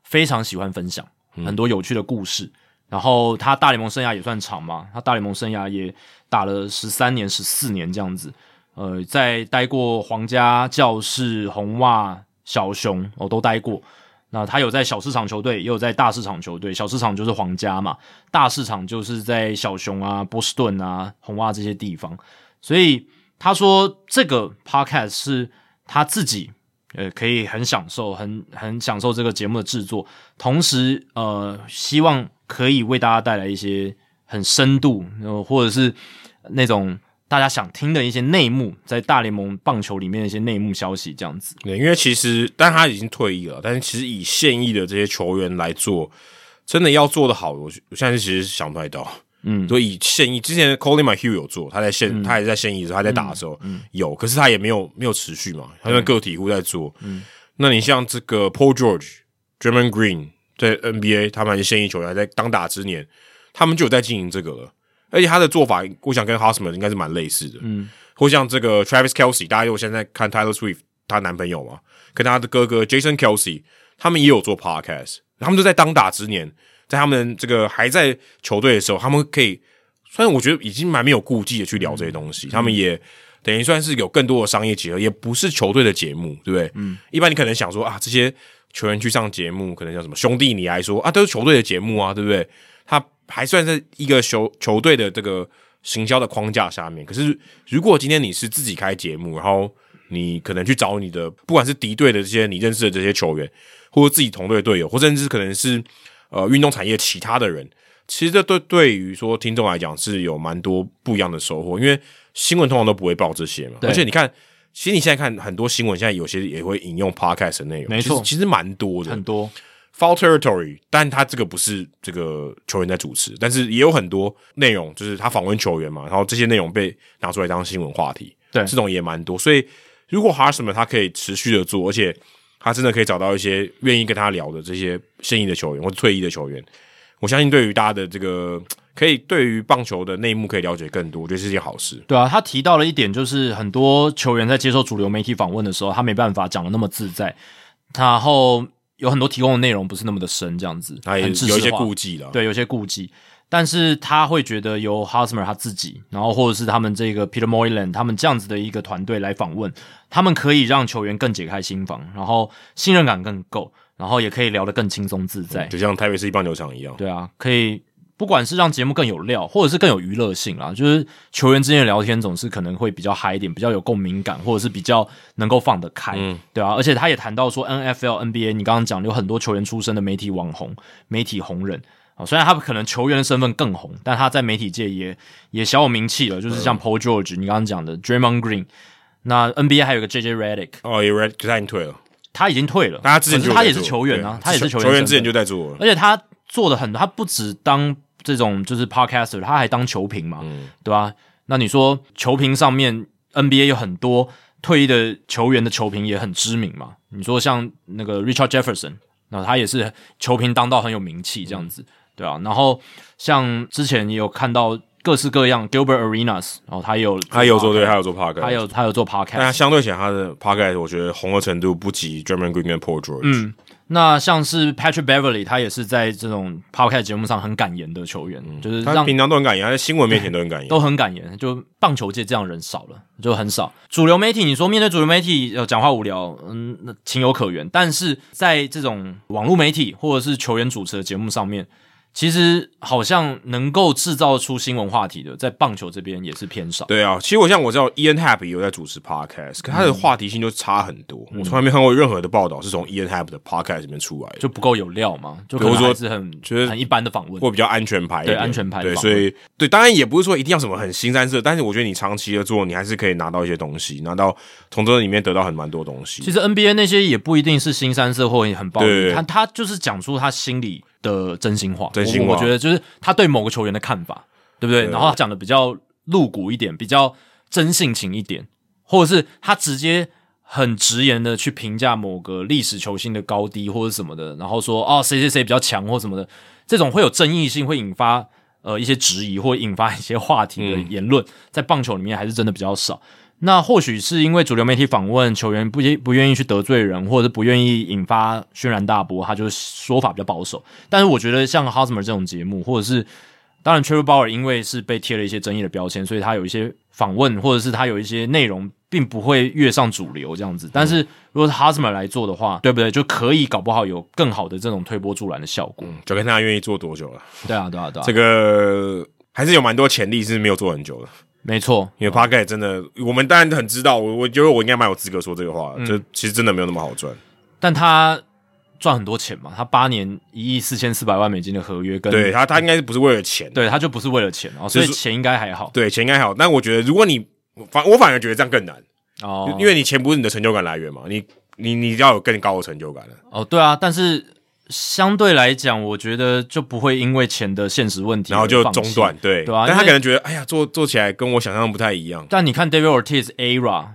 非常喜欢分享很多有趣的故事。然后他大联盟生涯也算长嘛，他大联盟生涯也打了十三年、十四年这样子。呃，在待过皇家、教室、红袜、小熊，我都待过。那他有在小市场球队，也有在大市场球队。小市场就是皇家嘛，大市场就是在小熊啊、波士顿啊、红袜这些地方。所以他说，这个 podcast 是他自己呃可以很享受、很很享受这个节目的制作，同时呃希望。可以为大家带来一些很深度，呃，或者是那种大家想听的一些内幕，在大联盟棒球里面的一些内幕消息，这样子。对，因为其实，但他已经退役了，但是其实以现役的这些球员来做，真的要做的好，我我现在其实想不太到。嗯，所以现役之前 Colin McHugh 有做，他在现，他还在现役的时候，他在打的时候有，可是他也没有没有持续嘛，他在个体户在做。嗯，那你像这个 Paul George、German Green。在 NBA，他们还是现役球员，还在当打之年，他们就有在经营这个了。而且他的做法，我想跟 Hosmer 应该是蛮类似的。嗯，或像这个 Travis Kelsey，大家有现在看 Taylor Swift，她男朋友嘛，跟他的哥哥 Jason Kelsey，他们也有做 Podcast，他们都在当打之年，在他们这个还在球队的时候，他们可以，虽然我觉得已经蛮没有顾忌的去聊这些东西，他们也等于算是有更多的商业结合，也不是球队的节目，对不对？嗯，一般你可能想说啊，这些。球员去上节目，可能叫什么兄弟？你来说啊，都是球队的节目啊，对不对？他还算是一个球球队的这个行销的框架下面。可是，如果今天你是自己开节目，然后你可能去找你的，不管是敌对的这些你认识的这些球员，或者自己同队队友，或甚至可能是呃运动产业其他的人，其实这对对于说听众来讲是有蛮多不一样的收获，因为新闻通常都不会报这些嘛。而且你看。其实你现在看很多新闻，现在有些也会引用 podcast 的内容，没错，其实蛮多的，很多 foul territory，但他这个不是这个球员在主持，但是也有很多内容，就是他访问球员嘛，然后这些内容被拿出来当新闻话题，对，这种也蛮多。所以如果 Harsman 他可以持续的做，而且他真的可以找到一些愿意跟他聊的这些现役的球员或者退役的球员，我相信对于大家的这个。可以对于棒球的内幕可以了解更多，我觉得是件好事。对啊，他提到了一点，就是很多球员在接受主流媒体访问的时候，他没办法讲的那么自在，然后有很多提供的内容不是那么的深，这样子，他也有一些顾忌了。对，有些顾忌，但是他会觉得由 Hosmer 他自己，然后或者是他们这个 Peter Moylan 他们这样子的一个团队来访问，他们可以让球员更解开心房，然后信任感更够，然后也可以聊得更轻松自在，就像台北市一棒球场一样。对啊，可以。不管是让节目更有料，或者是更有娱乐性啦，就是球员之间的聊天总是可能会比较嗨一点，比较有共鸣感，或者是比较能够放得开，嗯对啊。而且他也谈到说，N F L、N B A，你刚刚讲有很多球员出身的媒体网红、媒体红人啊，虽然他可能球员的身份更红，但他在媒体界也也小有名气了。就是像 Paul George，你刚刚讲的 Draymond Green，那 N B A 还有个 J J Redick，哦，Redick 他已经退了，他已经退了，他之前他也是球员啊，他也是球员，球员之前就在做，而且他做的很多，他不止当。这种就是 podcaster，他还当球评嘛，对吧？那你说球评上面 NBA 有很多退役的球员的球评也很知名嘛？你说像那个 Richard Jefferson，那他也是球评当到很有名气这样子，对啊。然后像之前也有看到各式各样 Gilbert Arenas，然后他有他有做对，他有做 podcast，他有他有做 podcast，但相对起来他的 podcast 我觉得红的程度不及 German Green 跟 Paul George。嗯。那像是 Patrick Beverly，他也是在这种 podcast 节目上很敢言的球员，就是他平常都很敢言，他在新闻面前都很敢言，都很敢言。就棒球界这样人少了，就很少。主流媒体，你说面对主流媒体要讲话无聊，嗯，那情有可原。但是在这种网络媒体或者是球员主持的节目上面。其实好像能够制造出新闻话题的，在棒球这边也是偏少。对啊，其实我像我知道，Ian Happ 有在主持 podcast，可他的话题性就差很多。我从来没看过任何的报道是从 Ian Happ 的 podcast 里面出来的，就不够有料嘛？就比如说是很觉得很一般的访问，或比较安全牌，对安全牌。对，所以对，当然也不是说一定要什么很新三色，但是我觉得你长期的做，你还是可以拿到一些东西，拿到从这里面得到很蛮多东西。其实 NBA 那些也不一定是新三色或很暴力，他他就是讲出他心里。的真心话，真心话，我觉得就是他对某个球员的看法，对不对？然后他讲的比较露骨一点，比较真性情一点，或者是他直接很直言的去评价某个历史球星的高低或者什么的，然后说哦谁谁谁比较强或什么的，这种会有争议性，会引发呃一些质疑或引发一些话题的言论，在棒球里面还是真的比较少。那或许是因为主流媒体访问球员不不愿意去得罪人，或者是不愿意引发轩然大波，他就说法比较保守。但是我觉得像 Hosmer 这种节目，或者是当然 Trevor Bauer 因为是被贴了一些争议的标签，所以他有一些访问或者是他有一些内容并不会越上主流这样子。但是如果是 Hosmer 来做的话，对不对？就可以搞不好有更好的这种推波助澜的效果。就跟他愿意做多久了。对啊，对啊，对啊，这个还是有蛮多潜力是没有做很久的。没错，因为 r k 真的，我们当然很知道，我我觉得我应该蛮有资格说这个话，就其实真的没有那么好赚，但他赚很多钱嘛，他八年一亿四千四百万美金的合约，跟对他他应该是不是为了钱，对，他就不是为了钱哦，所以钱应该还好，对，钱应该还好，但我觉得如果你反我反而觉得这样更难。哦，因为你钱不是你的成就感来源嘛，你你你要有更高的成就感了，哦，对啊，但是。相对来讲，我觉得就不会因为钱的现实问题，然后就中断，对对啊。但他可能觉得，哎呀，做做起来跟我想象不太一样。但你看，David Ortiz、Ara、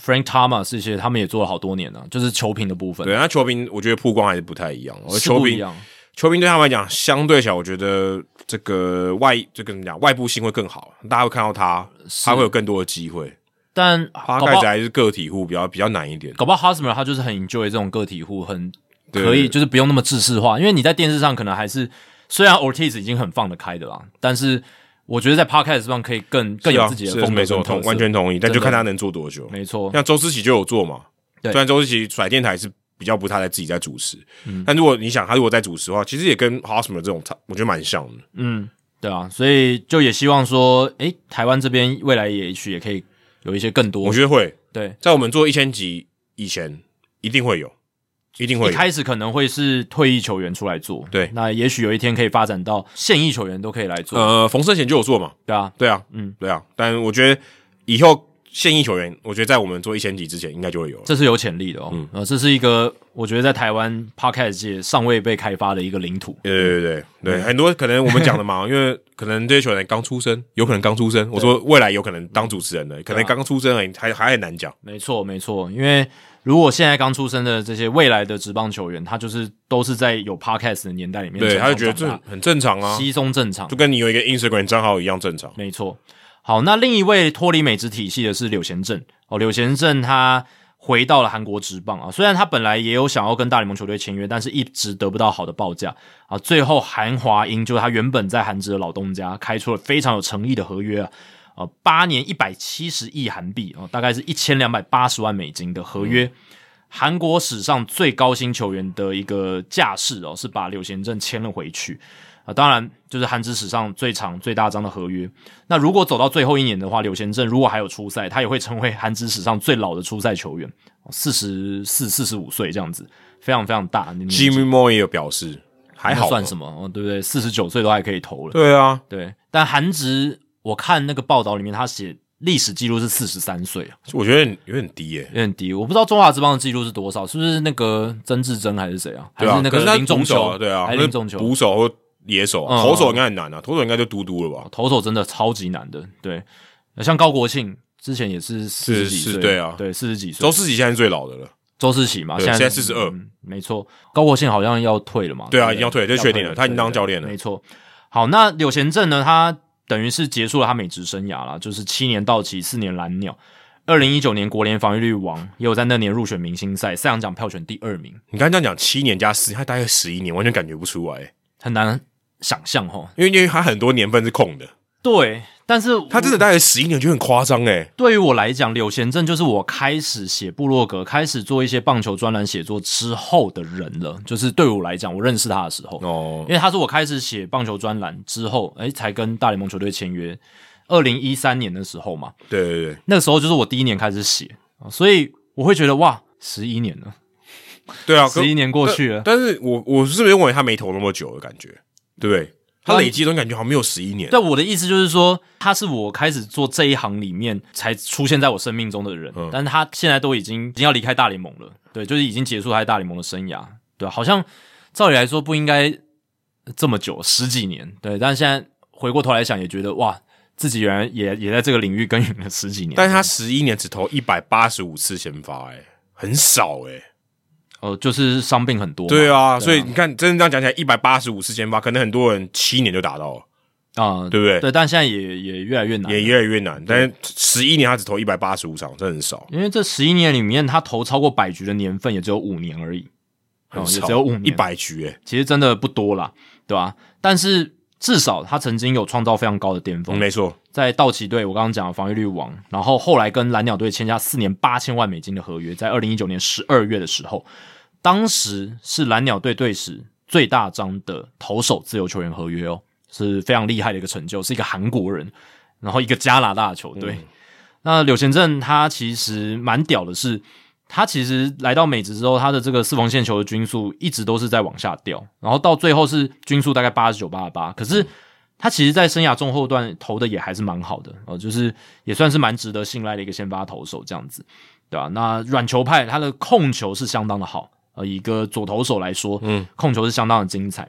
Frank Thomas 这些，他们也做了好多年了，就是球评的部分。对，那球评我觉得曝光还是不太一样。是不一样。球评对他们来讲，相对起来，我觉得这个外就跟你讲，外部性会更好，大家会看到他，他会有更多的机会。但他看起来是个体户，比较比较难一点。搞不好 Hosmer 他就是很 enjoy 这种个体户，很。可以，就是不用那么制式化，因为你在电视上可能还是虽然 Ortiz 已经很放得开的啦，但是我觉得在 Podcast 上可以更更有自己的风格，同完全同意，但就看他能做多久。没错，像周思琪就有做嘛，虽然周思琪甩电台是比较不太在自己在主持，但如果你想他如果在主持的话，其实也跟 Hosmer 这种我觉得蛮像的。嗯，对啊，所以就也希望说，诶，台湾这边未来也许也可以有一些更多，我觉得会。对，在我们做一千集以前一定会有。一定会一开始可能会是退役球员出来做，对，那也许有一天可以发展到现役球员都可以来做。呃，冯胜贤就有做嘛，对啊，对啊，嗯，对啊。但我觉得以后现役球员，我觉得在我们做一千集之前，应该就会有，这是有潜力的哦。嗯，呃，这是一个我觉得在台湾 podcast 界尚未被开发的一个领土。对对对对，很多可能我们讲的嘛，因为可能这些球员刚出生，有可能刚出生。我说未来有可能当主持人的，可能刚刚出生而已，还还很难讲。没错没错，因为。如果现在刚出生的这些未来的职棒球员，他就是都是在有 podcast 的年代里面，对，他就觉得这很正常啊，稀松正常，就跟你有一个 Instagram 账号一样正常。没错。好，那另一位脱离美职体系的是柳贤镇哦，柳贤镇他回到了韩国职棒啊，虽然他本来也有想要跟大联盟球队签约，但是一直得不到好的报价啊，最后韩华英就是他原本在韩职的老东家开出了非常有诚意的合约啊。呃，八年一百七十亿韩币哦，大概是一千两百八十万美金的合约，韩国史上最高薪球员的一个架势哦，是把柳贤镇签了回去啊。当然，就是韩职史上最长最大张的合约。那如果走到最后一年的话，柳贤镇如果还有出赛，他也会成为韩职史上最老的出赛球员，四十四、四十五岁这样子，非常非常大。Jimmy Moore 也有表示，还好算什么哦，对不对？四十九岁都还可以投了。对啊，对，但韩职。我看那个报道里面，他写历史记录是四十三岁啊，我觉得有点低耶，有点低。我不知道中华之邦的记录是多少，是不是那个曾志珍还是谁啊？还是那个林仲球？对啊，还是林仲球？捕手或野手，投手应该很难啊，投手应该就嘟嘟了吧？投手真的超级难的，对。像高国庆之前也是四十几岁，对啊，对，四十几岁。周世奇现在是最老的了，周世奇嘛，现在现在四十二，没错。高国庆好像要退了嘛？对啊，已经要退，就确定了，他已经当教练了，没错。好，那柳贤镇呢？他。等于是结束了他美职生涯了，就是七年到期，四年蓝鸟。二零一九年国联防御率王，也有在那年入选明星赛，赛扬奖票选第二名。你刚才这样讲，七年加四，他大概十一年，完全感觉不出来，很难想象哈。因为因为他很多年份是空的。对，但是他真的待了十一年就很夸张哎。对于我来讲，柳贤镇就是我开始写部落格、开始做一些棒球专栏写作之后的人了。就是对我来讲，我认识他的时候哦，因为他是我开始写棒球专栏之后，哎，才跟大联盟球队签约。二零一三年的时候嘛，对对对，那个时候就是我第一年开始写所以我会觉得哇，十一年了，对啊，十一年过去了。但是我我是认为他没投那么久的感觉，对不对？他累积的感觉好像没有十一年。但我的意思就是说，他是我开始做这一行里面才出现在我生命中的人，但是他现在都已经已经要离开大联盟了，对，就是已经结束他在大联盟的生涯，对，好像照理来说不应该这么久，十几年，对，但是现在回过头来想，也觉得哇，自己原来也也在这个领域耕耘了十几年，但是他十一年只投一百八十五次先发，哎，很少，哎。哦，就是伤病很多。对啊，所以你看，真的这样讲起来，一百八十五次先发，可能很多人七年就达到了。啊，对不对？对，但现在也也越来越难，也越来越难。但是十一年他只投一百八十五场，这很少，因为这十一年里面，他投超过百局的年份也只有五年而已，哦，也只有五年，一百局，哎，其实真的不多啦，对吧？但是至少他曾经有创造非常高的巅峰，没错，在道奇队，我刚刚讲的防御率王，然后后来跟蓝鸟队签下四年八千万美金的合约，在二零一九年十二月的时候，当时是蓝鸟队队史最大张的投手自由球员合约哦，是非常厉害的一个成就，是一个韩国人，然后一个加拿大球队。那柳贤镇他其实蛮屌的是，他其实来到美职之后，他的这个四缝线球的均速一直都是在往下掉，然后到最后是均速大概八十九、八十八，可是。他其实，在生涯中后段投的也还是蛮好的哦，就是也算是蛮值得信赖的一个先发投手这样子，对吧、那软球派他的控球是相当的好，呃，一个左投手来说，嗯，控球是相当的精彩。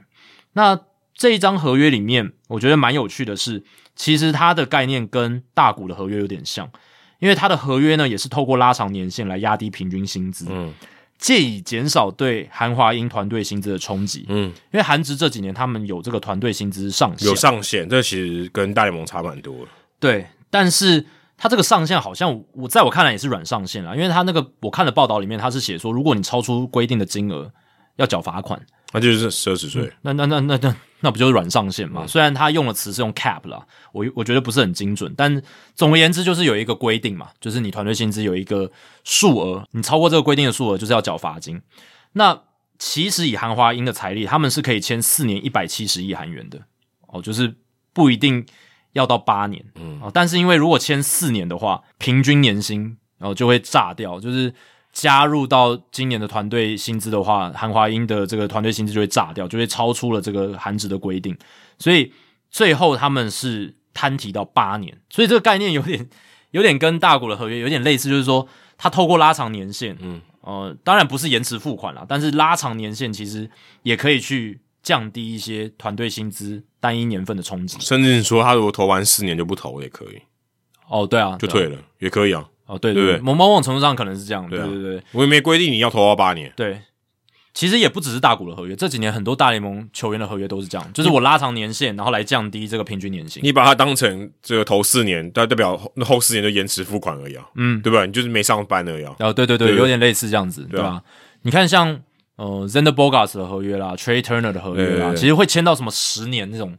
那这一张合约里面，我觉得蛮有趣的是，其实它的概念跟大股的合约有点像，因为他的合约呢也是透过拉长年限来压低平均薪资，嗯借以减少对韩华英团队薪资的冲击。嗯，因为韩职这几年他们有这个团队薪资上限，有上限，这其实跟大联盟差蛮多的。对，但是他这个上限好像我在我看来也是软上限啦，因为他那个我看的报道里面，他是写说，如果你超出规定的金额，要缴罚款。那就是奢侈税，那那那那那那不就是软上限嘛？虽然他用的词是用 cap 啦，我我觉得不是很精准，但总而言之就是有一个规定嘛，就是你团队薪资有一个数额，你超过这个规定的数额就是要缴罚金。那其实以韩华英的财力，他们是可以签四年一百七十亿韩元的哦，就是不一定要到八年，嗯哦，但是因为如果签四年的话，平均年薪然后就会炸掉，就是。加入到今年的团队薪资的话，韩华英的这个团队薪资就会炸掉，就会超出了这个韩职的规定，所以最后他们是摊提到八年，所以这个概念有点 有点跟大股的合约有点类似，就是说他透过拉长年限，嗯，呃，当然不是延迟付款啦，但是拉长年限其实也可以去降低一些团队薪资单一年份的冲击。甚至说他如果投完四年就不投也可以，哦，对啊，对啊就退了也可以啊。哦，对对不对对某某种程度上可能是这样，对对啊对对。我也没规定你要投到八年，对，其实也不只是大股的合约，这几年很多大联盟球员的合约都是这样，就是我拉长年限，然后来降低这个平均年薪。你把它当成这个投四年，但代表后后四年就延迟付款而已啊，嗯，对吧？你就是没上班而已啊。哦，对对对，对有点类似这样子，对吧？你看像呃 Zander Bogarts 的合约啦，Trey Turner 的合约啦，对对对其实会签到什么十年那种，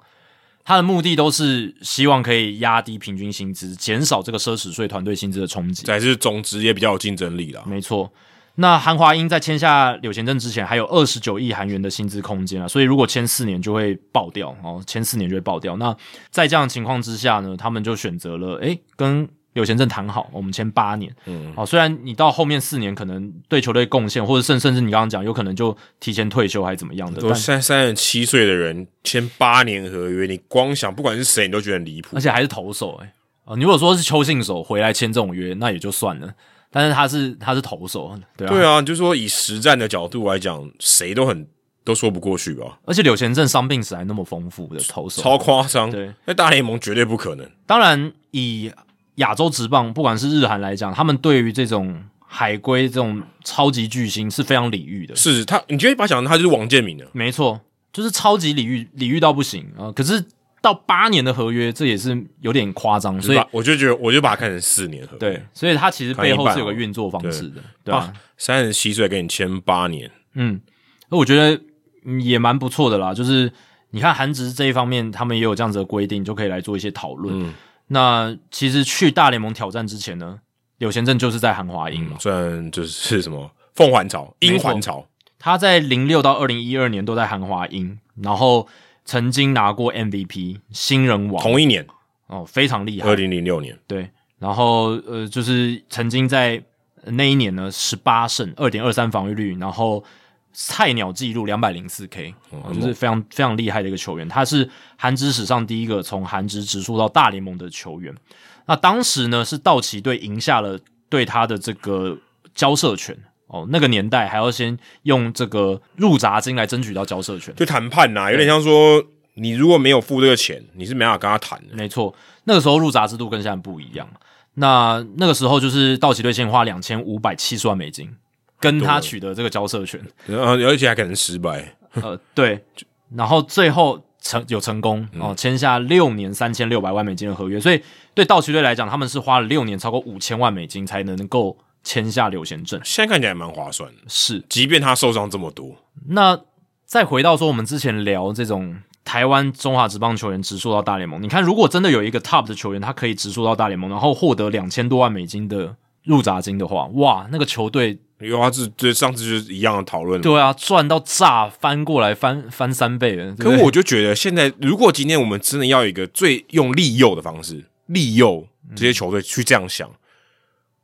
他的目的都是希望可以压低平均薪资，减少这个奢侈税团队薪资的冲击。还是总值也比较有竞争力啦。没错。那韩华英在签下柳贤镇之前，还有二十九亿韩元的薪资空间啊，所以如果签四年就会爆掉哦，签四年就会爆掉。那在这样的情况之下呢，他们就选择了诶跟柳贤镇谈好，我们签八年。嗯，哦，虽然你到后面四年可能对球队贡献，或者甚甚至你刚刚讲有可能就提前退休还是怎么样的，但我现在三十七岁的人签八年合约，你光想不管是谁，你都觉得很离谱而。且还是投手诶、啊，你如果说是邱信手回来签这种约，那也就算了。但是他是他是投手，对啊，对啊，就说以实战的角度来讲，谁都很都说不过去吧，而且柳贤镇伤病史还那么丰富的投手，超夸张。对，那大联盟绝对不可能。当然，以亚洲职棒，不管是日韩来讲，他们对于这种海归这种超级巨星是非常礼遇的。是他，你觉得把他想他就是王建民的，没错，就是超级礼遇，礼遇到不行啊、呃可是到八年的合约，这也是有点夸张，所以我就觉得我就把它看成四年合约。对，所以他其实背后是有个运作方式的，对吧、啊，三十七岁给你签八年，嗯，那我觉得嗯也蛮不错的啦。就是你看韩职这一方面，他们也有这样子的规定，就可以来做一些讨论。嗯那其实去大联盟挑战之前呢，柳贤镇就是在韩华英嘛，虽然就是什么凤凰巢、没错鹰环巢，他在零六到二零一二年都在韩华英，然后曾经拿过 MVP 新人王，同一年，哦非常厉害。二，零零六年，对，然后呃就是曾经在那一年呢十八胜二点二三防御率，然后菜鸟纪录两百零四 K，、哦、就是非常非常厉害的一个球员。他是韩职史上第一个从韩职直属到大联盟的球员。那当时呢是道奇队赢下了对他的这个交涉权哦，那个年代还要先用这个入闸金来争取到交涉权。就谈判呐、有点像说你如果没有付这个钱，你是没办法跟他谈的。没错，那个时候入闸制度跟现在不一样。那那个时候就是道奇队先花两千五百七十万美金跟他取得这个交涉权，然后而且还可能失败，呃，对，然后最后成有成功哦，签下六年三千六百万美金的合约，所以对道奇队来讲，他们是花了六年超过五千万美金才能够签下刘贤正，现在看起来蛮划算的，是。即便他受伤这么多，那再回到说我们之前聊这种台湾中华职棒球员直属到大联盟，你看如果真的有一个 top 的球员，他可以直属到大联盟，然后获得两千多万美金的入闸金的话，哇，那个球队。有啊，这这上次就是一样的讨论。对啊，赚到炸，翻过来翻翻三倍了。可我就觉得，现在如果今天我们真的要一个最用利诱的方式，利诱这些球队去这样想，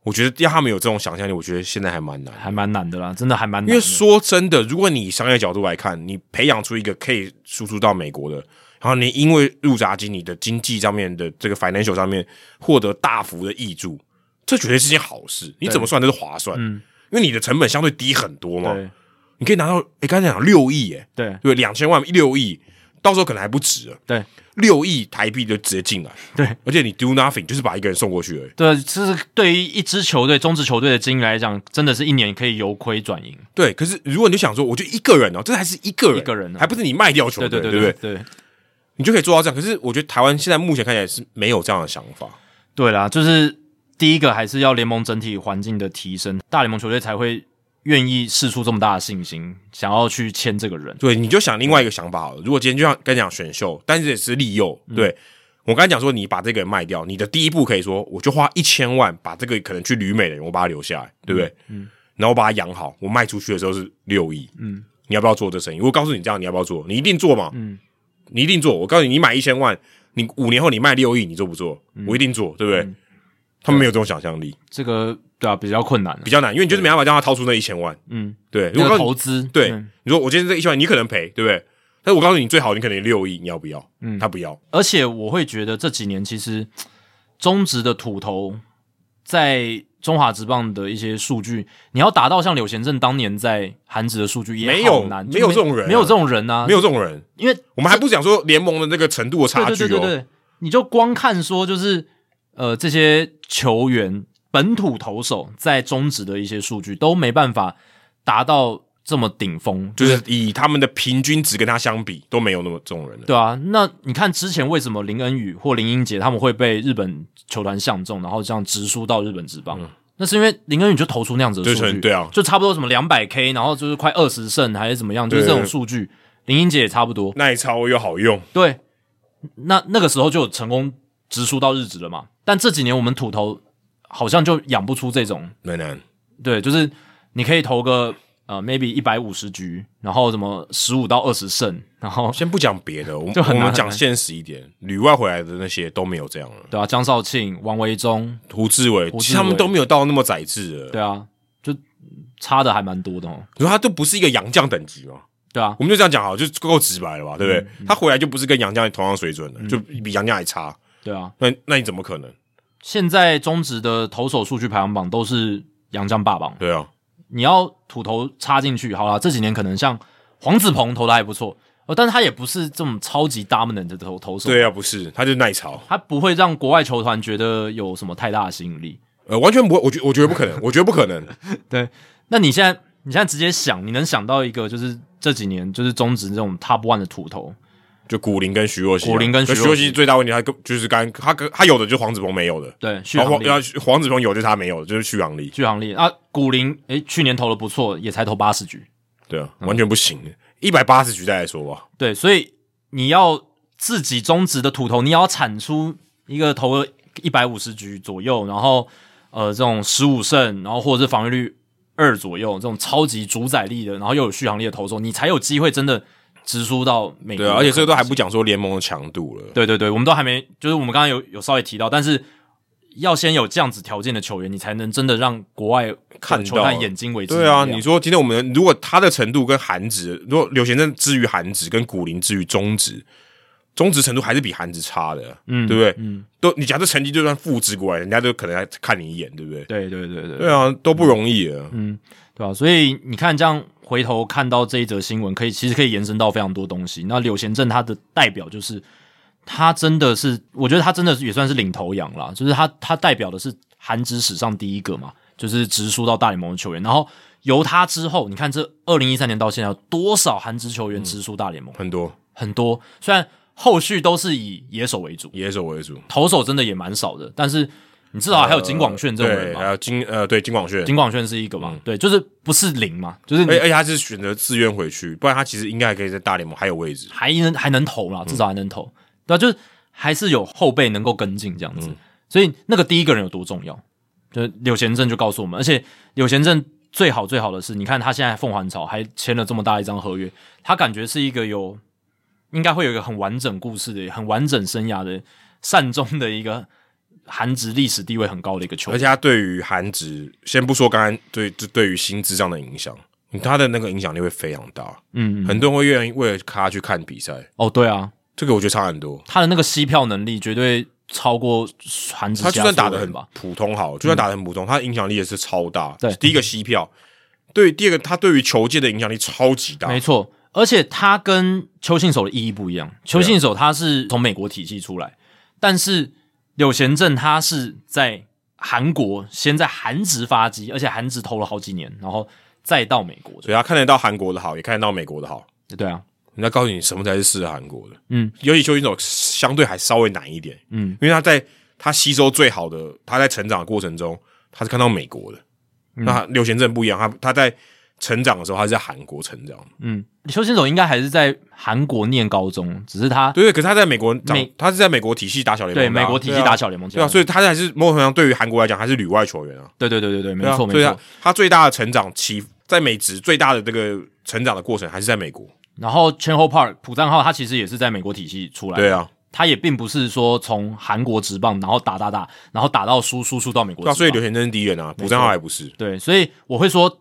我觉得要他们有这种想象力，我觉得现在还蛮难，还蛮难的啦，真的还蛮难。因为说真的，如果你商业角度来看，你培养出一个可以输出到美国的，然后你因为入闸金，你的经济上面的这个 financial 上面获得大幅的益助，这绝对是件好事。你怎么算都是划算。嗯。因为你的成本相对低很多嘛，你可以拿到，哎，刚才讲六亿，哎，对。对，两千万六亿，到时候可能还不止了，对，六亿台币就直接进来，对，而且你 do nothing 就是把一个人送过去而已，对，这是对于一支球队、中职球队的经营来讲，真的是一年可以由亏转盈，对。可是如果你就想说，我就一个人哦，这还是一个人，一个人，还不是你卖掉球队，对对？对对，你就可以做到这样。可是我觉得台湾现在目前看起来是没有这样的想法，对啦，就是第一个还是要联盟整体环境的提升，大联盟球队才会。愿意试出这么大的信心，想要去签这个人，对，你就想另外一个想法好了。如果今天就像跟你讲选秀，但是也是利诱，对我刚才讲说，你把这个人卖掉，你的第一步可以说，我就花一千万把这个可能去旅美的人，我把他留下来，对不对？嗯，然后我把他养好，我卖出去的时候是六亿，嗯，你要不要做这生意？我告诉你这样，你要不要做？你一定做嘛，嗯，你一定做。我告诉你，你买一千万，你五年后你卖六亿，你做不做？我一定做，对不对？他们没有这种想象力，这个。对啊，比较困难，比较难，因为你就是没办法让他掏出那一千万。嗯，对，如果投资，对，你说我今天这一千万，你可能赔，对不对？但是我告诉你，最好你可能六亿，你要不要？嗯，他不要。而且我会觉得这几年其实中职的土头在中华职棒的一些数据，你要达到像柳贤正当年在韩职的数据，也没有难，没有这种人，没有这种人啊，没有这种人。因为我们还不讲说联盟的那个程度的差距哦，你就光看说就是呃这些球员。本土投手在中职的一些数据都没办法达到这么顶峰，就是以他们的平均值跟他相比都没有那么这种人。对啊，那你看之前为什么林恩宇或林英杰他们会被日本球团相中，然后这样直输到日本职棒？那是因为林恩宇就投出那样子的数据，对啊，就差不多什么两百 K，然后就是快二十胜还是怎么样，就是这种数据。林英杰也差不多，耐操又好用。对，那那个时候就有成功直输到日子了嘛？但这几年我们土头。好像就养不出这种，难难，对，就是你可以投个呃，maybe 一百五十局，然后什么十五到二十胜，然后先不讲别的，我们 就我们讲现实一点，旅外回来的那些都没有这样了，对啊，江少庆、王维忠、胡志伟，其实他们都没有到那么宰制了，对啊，就差的还蛮多的哦，你说他都不是一个洋将等级嘛，对啊，我们就这样讲好，就够直白了吧，对不对？他回来就不是跟杨将同样水准的，就比杨将还差，对啊，那那你怎么可能？现在中职的投手数据排行榜都是杨将霸榜。对啊，你要土头插进去，好了，这几年可能像黄子鹏投的还不错，呃，但是他也不是这种超级 dominant 的投投手。对啊，不是，他就耐潮，他不会让国外球团觉得有什么太大的吸引力。呃，完全不会，我觉我觉得不可能，我觉得不可能。对，那你现在你现在直接想，你能想到一个就是这几年就是中职这种 top one 的土头？就古林跟徐若曦，古林跟徐若曦最大问题，他就是刚他跟他有的就是黄子鹏没有的，对，续航力。要黄子鹏有就是他没有，就是续航力，续航力。啊，古林诶，去年投的不错，也才投八十局，对啊，完全不行，一百八十局再来说吧，对，所以你要自己中职的土头，你要产出一个投一百五十局左右，然后呃这种十五胜，然后或者是防御率二左右这种超级主宰力的，然后又有续航力的投手，你才有机会真的。直输到美国，对，而且这个都还不讲说联盟的强度了。对对对，我们都还没，就是我们刚刚有有稍微提到，但是要先有这样子条件的球员，你才能真的让国外看球看眼睛为止。对啊，你说今天我们如果他的程度跟韩职，如果刘贤正至于韩职，跟古林至于中职，中职程度还是比韩职差的，嗯，对不对？嗯，都你假设成绩就算复制过来，人家都可能还看你一眼，对不对？对对对对，对啊，都不容易啊，嗯，对吧？所以你看这样。回头看到这一则新闻，可以其实可以延伸到非常多东西。那柳贤镇他的代表就是他真的是，我觉得他真的也算是领头羊啦，就是他他代表的是韩职史上第一个嘛，就是直输到大联盟的球员。然后由他之后，你看这二零一三年到现在有多少韩职球员直输大联盟？很多，很多。虽然后续都是以野手为主，野手为主，投手真的也蛮少的，但是你至少还有金广炫这种人对，嘛。还有金呃对金广炫，金广炫是一个嘛？对，就是不是零嘛，就是你而而且他是选择自愿回去，不然他其实应该还可以在大联盟还有位置。还能还能投啦，至少还能投，对啊，就是还是有后辈能够跟进这样子。所以那个第一个人有多重要，就是柳贤正就告诉我们，而且柳贤正最好最好的是，你看他现在凤凰草还签了这么大一张合约，他感觉是一个有应该会有一个很完整故事的、很完整生涯的善终的一个韩职历史地位很高的一个球员。而且他对于韩职，先不说刚刚对这对于薪资上的影响，他的那个影响力会非常大。嗯，很多人会愿意为了他去看比赛，哦，对啊，这个我觉得差很多。他的那个吸票能力绝对超过韩职他算打的很吧。普通好，就算打的很普通，他的影响力也是超大。对第一个吸票，对，第二个他对于球界的影响力超级大。没错，而且他跟邱信守的意义不一样。邱信守他是从美国体系出来，但是柳贤正他是在韩国先在韩职发迹，而且韩职投了好几年，然后再到美国的。所以他看得到韩国的好，也看得到美国的好。对啊，人家告诉你什么才是适合韩国的，嗯，尤其邱金手相对还稍微难一点，嗯，因为他在他吸收最好的，他在成长的过程中，他是看到美国的。嗯那柳贤正不一样，他他在成长的时候，他是在韩国成长，嗯，邱信守应该还是在韩国念高中，只是他对对。可是他在美国长，他是在美国体系打小联盟啊、对美国体系打小联盟对啊，所以他还是某种程度上对于韩国来讲，还是旅外球员啊，对对对对对，没错没错。他最大的成长期在美职最大的这个成长的过程还是在美国，然后 Chen Ho Park 朴赞浩他其实也是在美国体系出来的，对啊，他也并不是说从韩国直棒然后打打打，然后打到输输出到美国对啊，所以刘贤真是第一人啊，朴赞浩还不是，对，所以我会说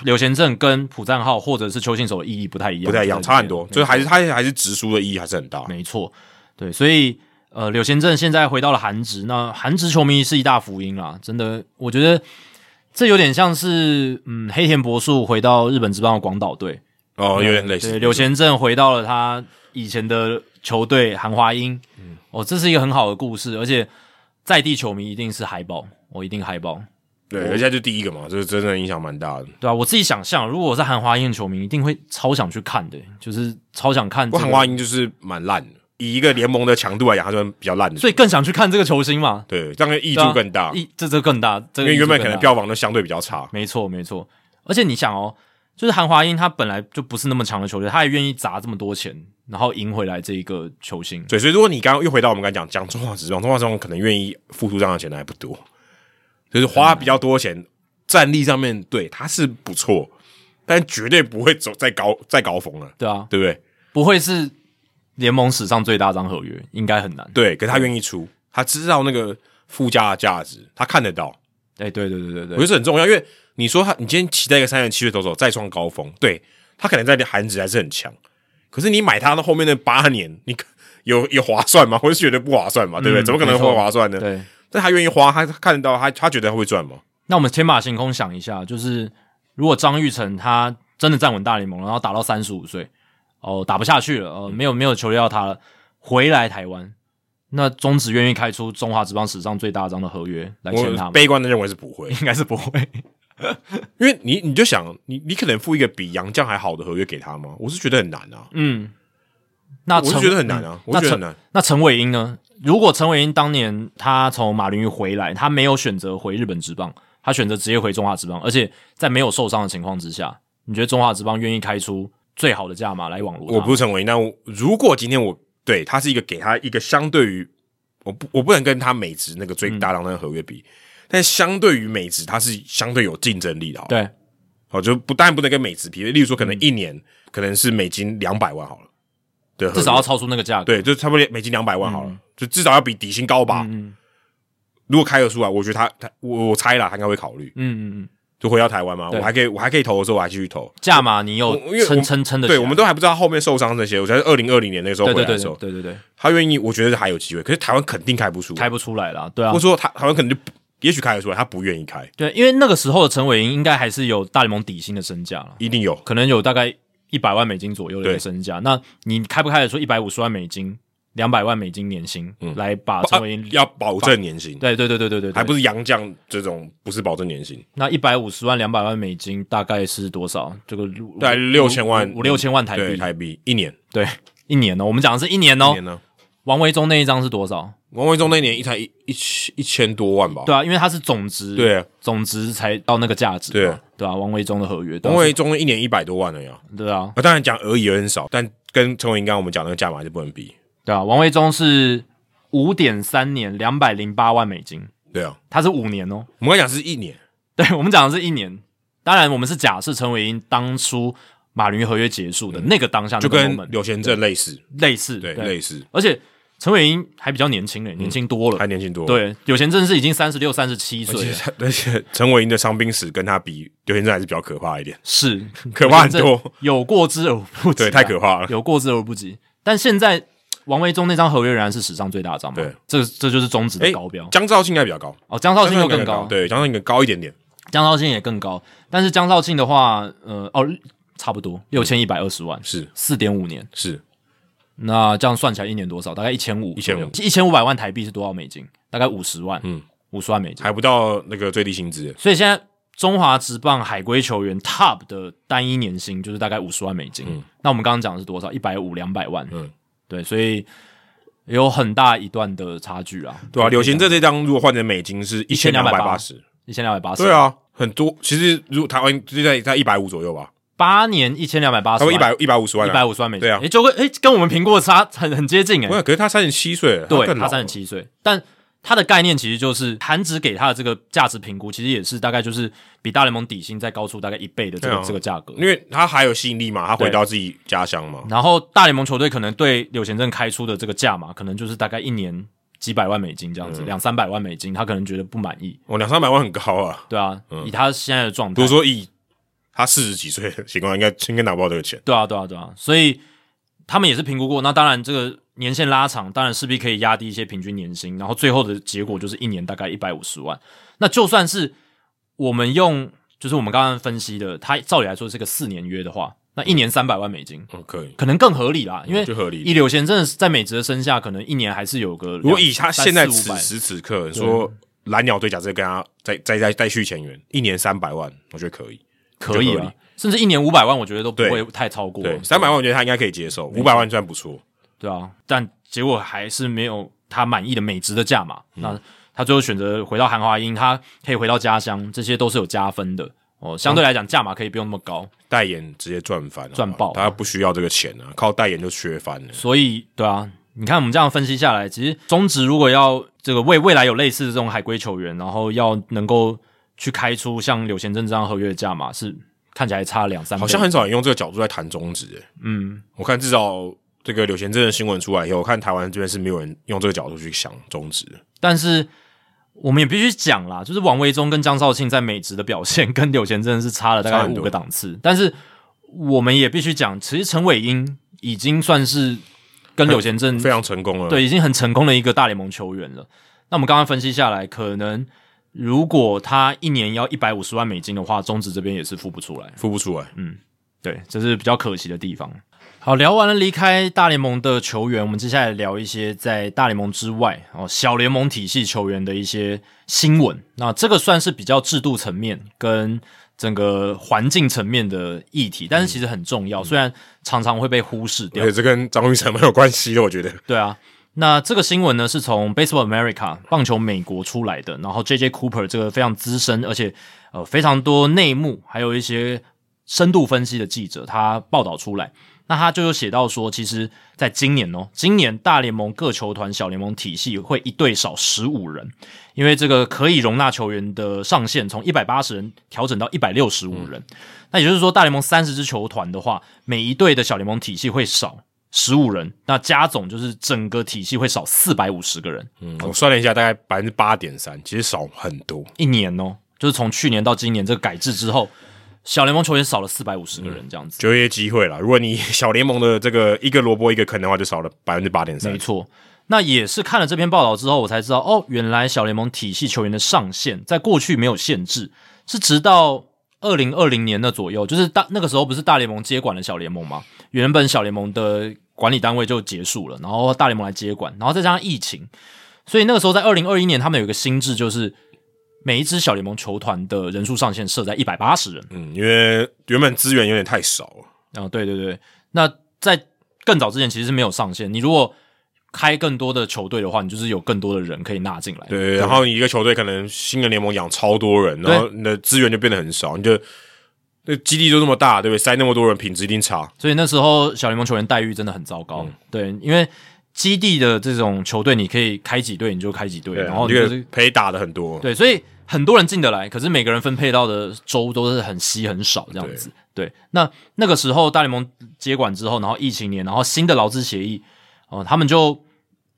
柳贤正跟朴赞浩或者是邱信守的意义不太一样，不太一样，差很多，边就是还是他还是直输的意义还是很大。没错，对，所以呃，柳贤正现在回到了韩职，那韩职球迷是一大福音啦，真的，我觉得这有点像是嗯黑田博树回到日本职棒的广岛队，哦，有点类似。对，柳贤正回到了他以前的球队韩华英，嗯，哦，这是一个很好的故事，而且在地球迷一定是海报，我、一定海报。对，而且就第一个嘛，这真的影响蛮大的。对啊，我自己想象，如果我是韩华英的球迷，一定会超想去看的，就是超想看、这个。不过韩华英就是蛮烂的，以一个联盟的强度来讲，他算比较烂的。所以更想去看这个球星嘛，对，这样益对啊处更大，一这这更大，这因为原本可能票房都相对比较差。没错没错，而且你想哦，就是韩华英他本来就不是那么强的球队，他也愿意砸这么多钱，然后赢回来这一个球星。对，所以如果你刚刚又回到我们刚才讲讲中华职棒，中华职棒可能愿意付出这样的钱的还不多，就是花比较多钱，战力上面对他是不错，但绝对不会走再高再高峰了，对啊，对不对？不会是联盟史上最大张合约，应该很难。对，可是他愿意出，他知道那个附加的价值，他看得到，哎，对对对对对我觉得这很重要，因为你说他，你今天期待一个三十七岁投手再创高峰，对他可能在韩职还是很强，可是你买他的后面那八年，你有有划算吗？我是觉得不划算嘛，对不对？嗯怎么可能会划算呢？对。但他愿意花，他他看得到，他他觉得他会赚吗？那我们天马行空想一下，就是如果张玉成他真的站稳大联盟，然后打到三十五岁，哦，打不下去了，哦，没有没有球队要他了，回来台湾，那中职愿意开出中华职棒史上最大张的合约来签他吗？悲观的认为是不会，应该是不会。因为你你就想，你你可能付一个比杨绛还好的合约给他吗？我是觉得很难啊，嗯，那我觉得很难啊，我觉得很难。那陈伟英呢？如果陈伟英当年他从马林鱼回来，他没有选择回日本职棒，他选择直接回中华职棒，而且在没有受伤的情况之下，你觉得中华职棒愿意开出最好的价码来网罗他？我不是陈伟英，那我如果今天我对他是一个给他一个相对于我不我不能跟他美职那个最大档那个合约比，但相对于美职，他是相对有竞争力的，好，对，好就不当然不能跟美职比，例如说可能一年、可能是美金两百万好了的，至少要超出那个价格。对，就差不多美金两百万好了，就至少要比底薪高吧。嗯如果开得出来，我觉得他他我我猜啦，他应该会考虑，嗯嗯嗯，就回到台湾嘛，我还可以我还可以投的时候我还继续投。价码你有撑撑撑的，对，我们都还不知道后面受伤这些。我觉得二零二零年那个时候对对对回来的时候，对对对对，他愿意，我觉得还有机会。可是台湾肯定开不出，开不出来啦，对啊或者，说他台湾可能就也许开得出来，他不愿意开，对，因为那个时候的陈伟英应该还是有大联盟底薪的身价了，一定有。可能有大概一百万美金左右的一对个身价。那你开不开得出一百五十万美金、两百万美金年薪、来把陈伟英？啊要保证年薪，对对对对对对，对还不是洋将这种，不是保证年薪，那一百五十万、两百万美金大概是多少？这个大概六千万五五六千万台对币，台币一年。对一年哦，我们讲的是一年哦。一年呢？王维忠那一张是多少？王维忠那年一才一一千一千多万吧？对啊，因为他是总值，对啊，总值才到那个价值嘛，对啊对啊，王维忠的合约，王维忠一年一百多万了呀。对啊，啊，当然讲而已也很少，但跟陈伟霆刚刚我们讲那个价码还是不能比。对啊，王维忠是五点三年，两百零八万美金，对啊，他是五年哦。我们刚讲是一年，对我们讲的是一年，当然我们是假设陈伟英当初马林鱼合约结束的那个当下，就跟刘贤正类似，类似，对，类似，而且陈伟英还比较年轻诶，年轻多了。还年轻多。，对，柳贤正是已经三十六、三十七岁了，而且陈伟英的伤病史跟他比，柳贤正还是比较可怕一点，是 可怕很多，有过之而不及啊，对，太可怕了。有过之而不及。但现在王维忠那张合约仍然是史上最大张嘛？对，这这就是中职的哎高标。江兆庆应该比较高，哦，江兆庆又更高，对，江兆庆更高一点点。江兆庆也更高。但是江兆庆的话，呃，哦，差不多六千一百二十万，是四点五年。是，那这样算起来一年多少？大概一千五，1500一千五百万台币是多少美金？大概五十万，嗯，五十万美金。还不到那个最低薪资。所以现在中华职棒海归球员 Top 的单一年薪就是大概五十万美金。嗯那我们刚刚讲的是多少？一百五、两百万。嗯，对，所以有很大一段的差距啊。对啊，柳贤正这张如果换成美金是一千两百八十，一千两百八十。对，啊，很多。其实如果台湾就在在一百五左右吧，八年一千两百八十万，差不多一百一百五十万啊，一百五十万美金。对啊。诶，就跟诶跟我们评估的差很很接近诶。不是，可是他三十七岁了，对，他三十七岁，但他的概念其实就是韩职给他的这个价值评估，其实也是大概就是比大联盟底薪再高出大概一倍的这个、啊。这个价格。因为他还有吸引力嘛，他回到自己家乡嘛，然后大联盟球队可能对柳贤正开出的这个价码，可能就是大概一年几百万美金这样嗯。子，两、三百万美金，他可能觉得不满意，哦，两三百万很高啊。对啊，以他现在的状态，比如说以他四十几岁的情况，应该应该拿不到这个钱。对啊，对啊，对啊，所以他们也是评估过。那当然，这个年限拉长，当然势必可以压低一些平均年薪，然后最后的结果就是一年大概一百五十万。那就算是我们用，就是我们刚刚分析的，他照理来说是个四年约的话，那一年三百万美金，嗯，可以，可能更合理啦。因为就合理一柳贤真的是在美职的身下，可能一年还是有个两。如果以他现在此时此刻说蓝鸟队假设跟他再再再再续前缘，一年三百万，我觉得可以。可以啊甚至一年五百万，我觉得都不对会太超过。对，三百万我觉得他应该可以接受，五百万算不错。对啊，但结果还是没有他满意的美职的价码。嗯那他最后选择回到韩华英，他可以回到家乡，这些都是有加分的哦。相对来讲，价码可以不用那么高，代言直接赚翻了，赚爆他不需要这个钱啊，靠代言就缺翻了。所以对啊，你看我们这样分析下来，其实中职如果要这个未未来有类似的这种海归球员，然后要能够去开出像柳贤正这样合约的价码，是看起来差两三倍，好像很少人用这个角度在谈中职、欸。嗯，我看至少这个柳贤正的新闻出来以后，我看台湾这边是没有人用这个角度去想中职的。但是我们也必须讲啦，就是王维忠跟江少庆在美职的表现跟柳贤正是差了大概五个档次。但是我们也必须讲，其实陈伟英已经算是跟柳贤正非常成功了。，对已经很成功的一个大联盟球员了。那我们刚刚分析下来，可能如果他一年要一百五十万美金的话，中职这边也是付不出来。付不出来。嗯对，这是比较可惜的地方。好，聊完了离开大联盟的球员，我们接下来聊一些在大联盟之外哦小联盟体系球员的一些新闻。那这个算是比较制度层面跟整个环境层面的议题，但是其实很重要，虽然常常会被忽视掉对。这跟张玉成没有关系的，我觉得。对啊，那这个新闻呢是从 Baseball America 棒球美国出来的，然后 J J Cooper 这个非常资深，而且呃非常多内幕，还有一些深度分析的记者，他报道出来。那他就有写到说，其实在今年哦，今年大联盟各球团小联盟体系会一队少十五人，因为这个可以容纳球员的上限从一百八十人调整到一百六十五人。那也就是说，大联盟三十支球团的话，每一队的小联盟体系会少十五人，那加总就是整个体系会少四百五十个人。嗯，我算了一下，大概百分之八点三，其实少很多。一年哦，就是从去年到今年这个改制之后，小联盟球员少了四百五十个人，这样子。就业机会了。如果你小联盟的这个一个萝卜一个坑的话，就少了百分之八点三没。错，那也是看了这篇报道之后，我才知道哦，原来小联盟体系球员的上限在过去没有限制，是直到二零二零年的左右，就是大那个时候不是大联盟接管了小联盟吗？原本小联盟的管理单位就结束了，然后大联盟来接管，然后再加上疫情，所以那个时候在二零二一年，他们有一个新制，就是每一支小联盟球团的人数上限设在一百八十人。嗯，因为原本资源有点太少了。啊、对对对，那在更早之前其实是没有上限。你如果开更多的球队的话，你就是有更多的人可以纳进来。对，然后你一个球队可能新的联盟养超多人，然后你的资源就变得很少，你就那基地就那么大，对不对？塞那么多人，品质一定差。所以那时候小联盟球员待遇真的很糟糕。对，因为基地的这种球队，你可以开几队你就开几队，然后就是赔打的很多。对，所以很多人进得来，可是每个人分配到的州都是很稀很少这样子。对，那那个时候大联盟接管之后，然后疫情年，然后新的劳资协议，哦，他们就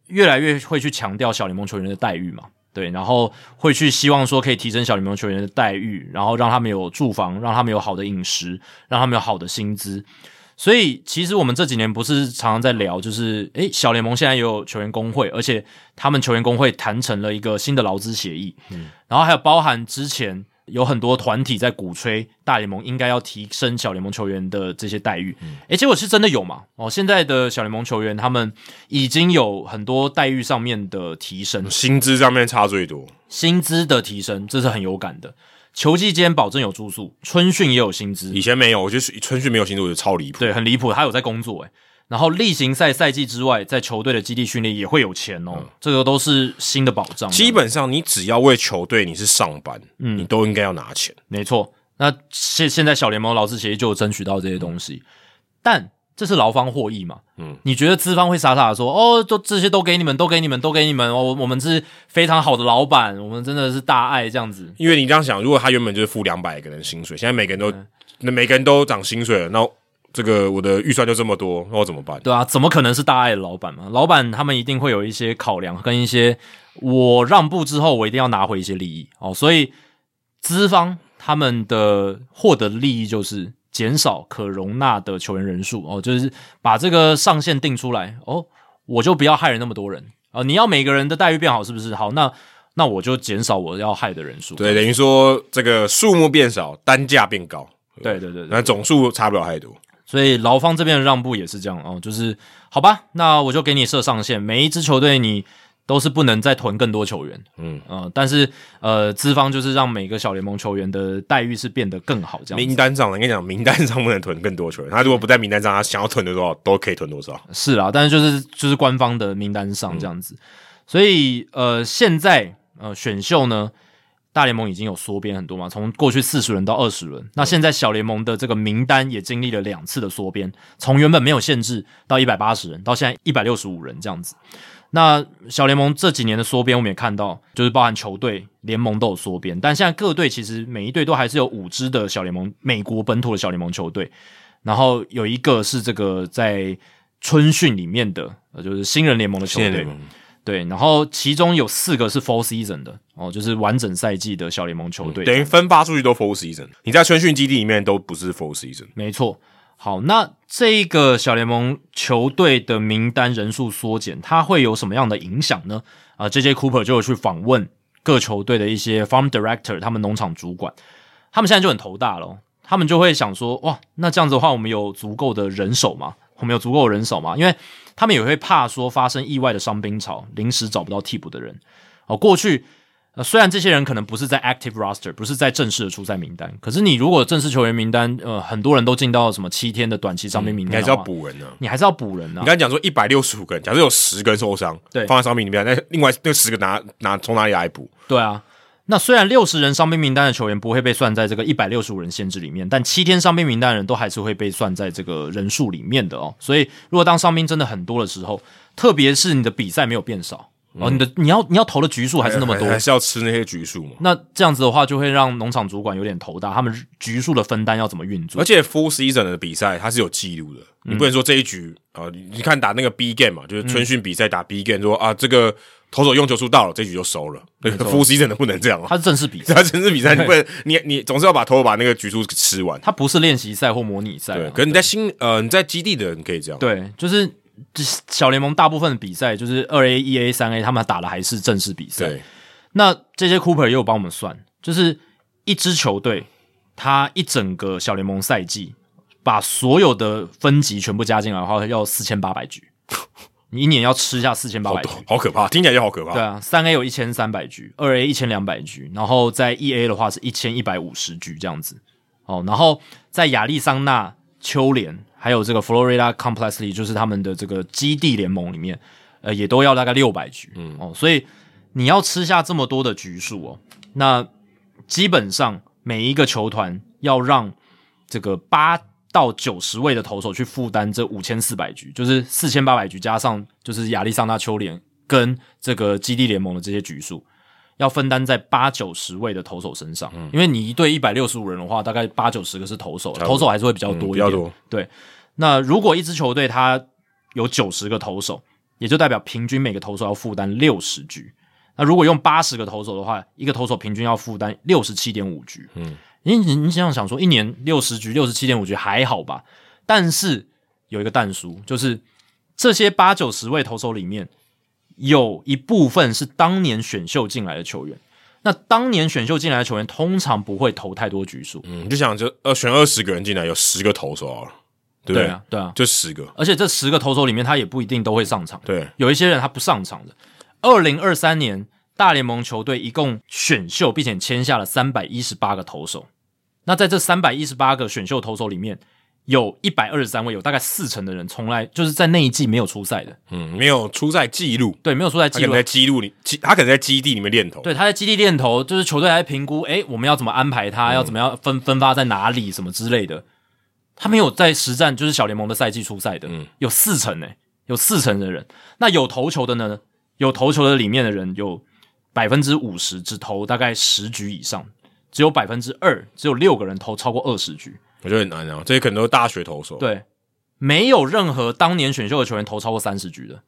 越来越会去强调小联盟球员的待遇嘛。对，然后会去希望说可以提升小联盟球员的待遇，然后让他们有住房，让他们有好的饮食，让他们有好的薪资。所以其实我们这几年不是常常在聊，就是诶，小联盟现在也有球员工会，而且他们球员工会谈成了一个新的劳资协议，嗯，然后还有包含之前。有很多团体在鼓吹大联盟应该要提升小联盟球员的这些待遇，诶，结果是真的有嘛？哦，现在的小联盟球员他们已经有很多待遇上面的提升，薪资上面差最多，薪资的提升这是很有感的。球季间保证有住宿，春训也有薪资，以前没有，我觉得春训没有薪资我觉得超离谱，对，很离谱。他有在工作，诶。然后例行赛赛季之外，在球队的基地训练也会有钱哦，这个都是新的保障。基本上，你只要为球队你是上班，嗯，你都应该要拿钱。没错，那现现在小联盟劳资协议就有争取到这些东西，但这是劳方获益嘛？嗯，你觉得资方会傻傻的说哦，都这些都给你们，都给你们，都给你们哦，我们是非常好的老板，我们真的是大爱这样子。因为你这样想，如果他原本就是付两百个人薪水，现在每个人都那每个人都涨薪水了，那。这个我的预算就这么多，那我怎么办？对啊，怎么可能是大爱的老板嘛？老板他们一定会有一些考量，跟一些我让步之后，我一定要拿回一些利益哦。所以资方他们的获得利益就是减少可容纳的球员人数哦，就是把这个上限定出来哦，我就不要害人那么多人啊。你要每个人的待遇变好，是不是？好，那那我就减少我要害的人数。对，等于说这个数目变少，单价变高。对对对，那总数差不了太多。所以劳方这边的让步也是这样哦，就是好吧，那我就给你设上限，每一支球队你都是不能再囤更多球员，嗯呃，但是呃资方就是让每个小联盟球员的待遇是变得更好，这样。名单上，我跟你讲，名单上不能囤更多球员，他如果不在名单上，他想要囤的多少都可以囤多少。是啊，但是就是就是官方的名单上这样子，所以呃现在呃选秀呢。大联盟已经有缩编很多嘛，从过去四十轮到二十轮，那现在小联盟的这个名单也经历了两次的缩编，从原本没有限制到一百八十人，到现在一百六十五人这样子。那小联盟这几年的缩编，我们也看到，就是包含球队、联盟都有缩编，但现在各队其实每一队都还是有五支的小联盟，美国本土的小联盟球队，然后有一个是这个在春训里面的，呃，就是新人联盟的球队。对，然后其中有四个是 full season 的哦，就是完整赛季的小联盟球队，等于分发出去都 full season。你在春训基地里面都不是 full season，没错。好，那这一个小联盟球队的名单人数缩减，它会有什么样的影响呢？啊，J J Cooper 就有去访问各球队的一些 farm director，他们农场主管，他们现在就很头大了，他们就会想说，哇，那这样子的话，我们有足够的人手吗？我们有足够的人手嘛？因为他们也会怕说发生意外的伤兵潮，临时找不到替补的人。哦，过去呃，虽然这些人可能不是在 active roster，不是在正式的出赛名单，可是你如果正式球员名单，呃，很多人都进到什么七天的短期伤兵名单，你还是要补人呢。你还是要补人呢。你刚才讲说一百六十五个人，假设有十个人受伤，对，放在伤兵里面，那另外那十个拿拿从哪里来补？对啊。那虽然六十人伤兵名单的球员不会被算在这个一百六十五人限制里面，但七天伤兵名单的人都还是会被算在这个人数里面的哦。所以，如果当伤兵真的很多的时候，特别是你的比赛没有变少哦，你的你要你要投的局数还是那么多，还是要吃那些局数嘛？那这样子的话，就会让农场主管有点头大，他们局数的分担要怎么运作？而且 full season 的比赛它是有记录的，你不能说这一局啊，你看打那个 B game 嘛，就是春训比赛打 B game，说啊这个。投手用球数到了，这局就收了。对，复习真的不能这样他是正式比赛，他正式比赛，你不能，你你总是要把投手把那个局数吃完。他不是练习赛或模拟赛。对，可是你在新呃你在基地的，人可以这样。对，就是小联盟大部分的比赛，就是二 A、一 A、三 A，他们打的还是正式比赛。对，那这些 Cooper 也有帮我们算，就是一支球队，他一整个小联盟赛季，把所有的分级全部加进来的话，要四千八百局。你一年要吃下四千八百局，好可怕，听起来就好可怕。对啊，三 A 有一千三百局，二 A 一千两百局，然后在 EA 的话是一千一百五十局这样子。哦，然后在亚利桑那秋联还有这个 Florida Complex League，就是他们的这个基地联盟里面，呃，也都要大概六百局，嗯哦，所以你要吃下这么多的局数哦，那基本上每一个球团要让这个八到九十位的投手去负担这五千四百局，就是四千八百局加上就是亚利桑那秋联跟这个基地联盟的这些局数。要分担在八九十位的投手身上，因为你一队一百六十五人的话，大概八九十个是投手，投手还是会比较多一点。对，那如果一支球队它有九十个投手，也就代表平均每个投手要负担六十局。那如果用八十个投手的话，一个投手平均要负担六十七点五局。嗯，你你你想想说，一年六十局，六十七点五局还好吧？但是有一个但书，就是这些八九十位投手里面。有一部分是当年选秀进来的球员，那当年选秀进来的球员通常不会投太多局数。嗯，就想就呃选二十个人进来，有十个投手啊，对不对？对啊，就十个。而且这十个投手里面，他也不一定都会上场。对，有一些人他不上场的。二零二三年大联盟球队一共选秀并且签下了三百一十八个投手，那在这三百一十八个选秀投手里面。有一百二十三位，有大概四成的人从来就是在那一季没有出赛的，嗯，没有出赛记录，对，没有出赛记录，在记录里，他可能在基地里面练投，对，他在基地练投，就是球队来评估，诶，我们要怎么安排他，要怎么样分分发在哪里，什么之类的，他没有在实战，就是小联盟的赛季出赛的，嗯，有四成诶，有四成的人，那有投球的呢？有投球的里面的人有百分之五十只投大概十局以上，只有百分之二，只有六个人投超过二十局。我觉得很难啊，这些可能都是大学投手。对，没有任何当年选秀的球员投超过三十局的。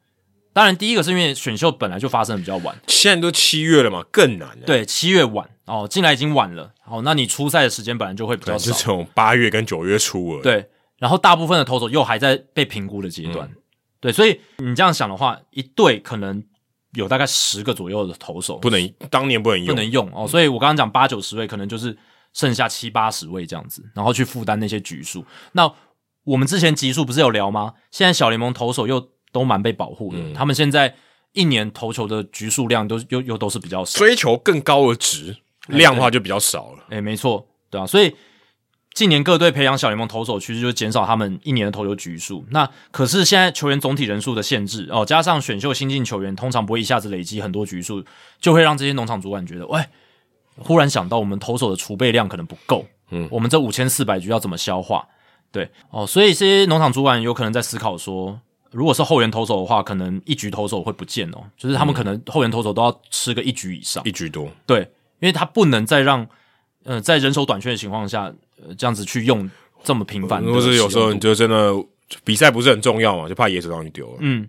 当然，第一个是因为选秀本来就发生的比较晚，现在都七月了嘛，更难。对，七月晚哦，进来已经晚了。哦，那你初赛的时间本来就会比较少，是从八月跟九月初了。对，然后大部分的投手又还在被评估的阶段。对，所以你这样想的话，一队可能有大概十个左右的投手不能当年不能用，不能用哦。所以我刚刚讲八九十位，可能就是。剩下七八十位这样子，然后去负担那些局数。那我们之前集数不是有聊吗？现在小联盟投手又都蛮被保护的，他们现在一年投球的局数量都又又都是比较少，追求更高的值，量的话就比较少了。哎，没错，对啊。所以近年各队培养小联盟投手，其实就减少他们一年的投球局数。那可是现在球员总体人数的限制哦，加上选秀新进球员通常不会一下子累积很多局数，就会让这些农场主管觉得，喂。忽然想到，我们投手的储备量可能不够，嗯，我们这五千四百局要怎么消化？对，哦，所以这些农场主管有可能在思考说，如果是后援投手的话，可能一局投手会不见哦，就是他们可能后援投手都要吃个一局以上，一局多，对，因为他不能再让，呃，在人手短缺的情况下，呃，这样子去用这么频繁，或是有时候你就真的比赛不是很重要嘛，就怕野手让你丢了，嗯，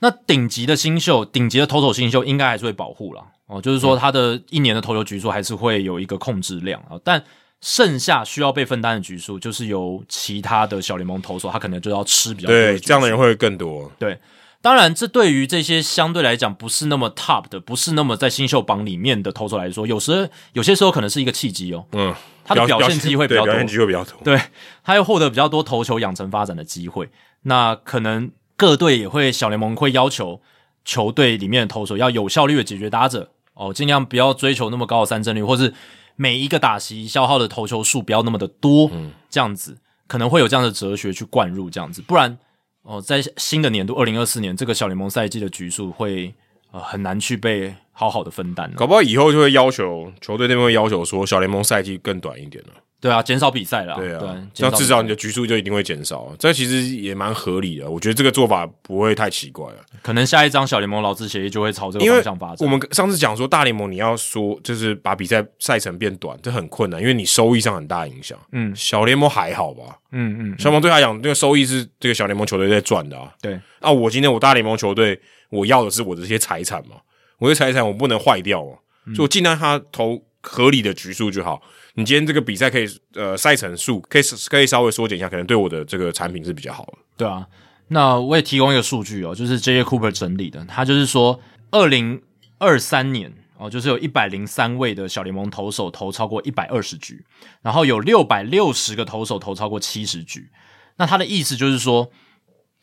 那顶级的新秀，顶级的投手新秀应该还是会保护了。哦，就是说他的一年的投球局数还是会有一个控制量啊，但剩下需要被分担的局数，就是由其他的小联盟投手，他可能就要吃比较多。对，这样的人会更多。对，当然，这对于这些相对来讲不是那么 top 的，不是那么在新秀榜里面的投手来说，有时有些时候可能是一个契机哦。嗯，他的表现机会比较多，表现机会比较多。对，他又获得比较多投球养成发展的机会。那可能各队也会小联盟会要求球队里面的投手要有效率的解决打者。哦，尽量不要追求那么高的三振率，或是每一个打席消耗的投球数不要那么的多，嗯，这样子可能会有这样的哲学去灌入这样子，不然哦，在新的年度二零二四年这个小联盟赛季的局数会呃很难去被好好的分担，搞不好以后就会要求球队那边会要求说小联盟赛季更短一点了。对啊，减少比赛了。对啊，这样至少你的局数就一定会减少。这其实也蛮合理的，我觉得这个做法不会太奇怪了。可能下一张小联盟劳资协议就会朝这个方向发展。我们上次讲说大联盟你要说就是把比赛赛程变短，这很困难，因为你收益上很大影响。嗯，小联盟还好吧？嗯嗯，小联盟对他讲，这个收益是这个小联盟球队在赚的啊。对，啊，我今天我大联盟球队我要的是我的这些财产嘛，我的财产我不能坏掉哦，就我尽量他投合理的局数就好。你今天这个比赛可以呃赛程数可以可以稍微缩减一下，可能对我的这个产品是比较好的。对啊，那我也提供一个数据哦，就是 J. Cooper 整理的，他就是说，二零二三年哦，就是有一百零三位的小联盟投手投超过一百二十局，然后有六百六十个投手投超过七十局。那他的意思就是说，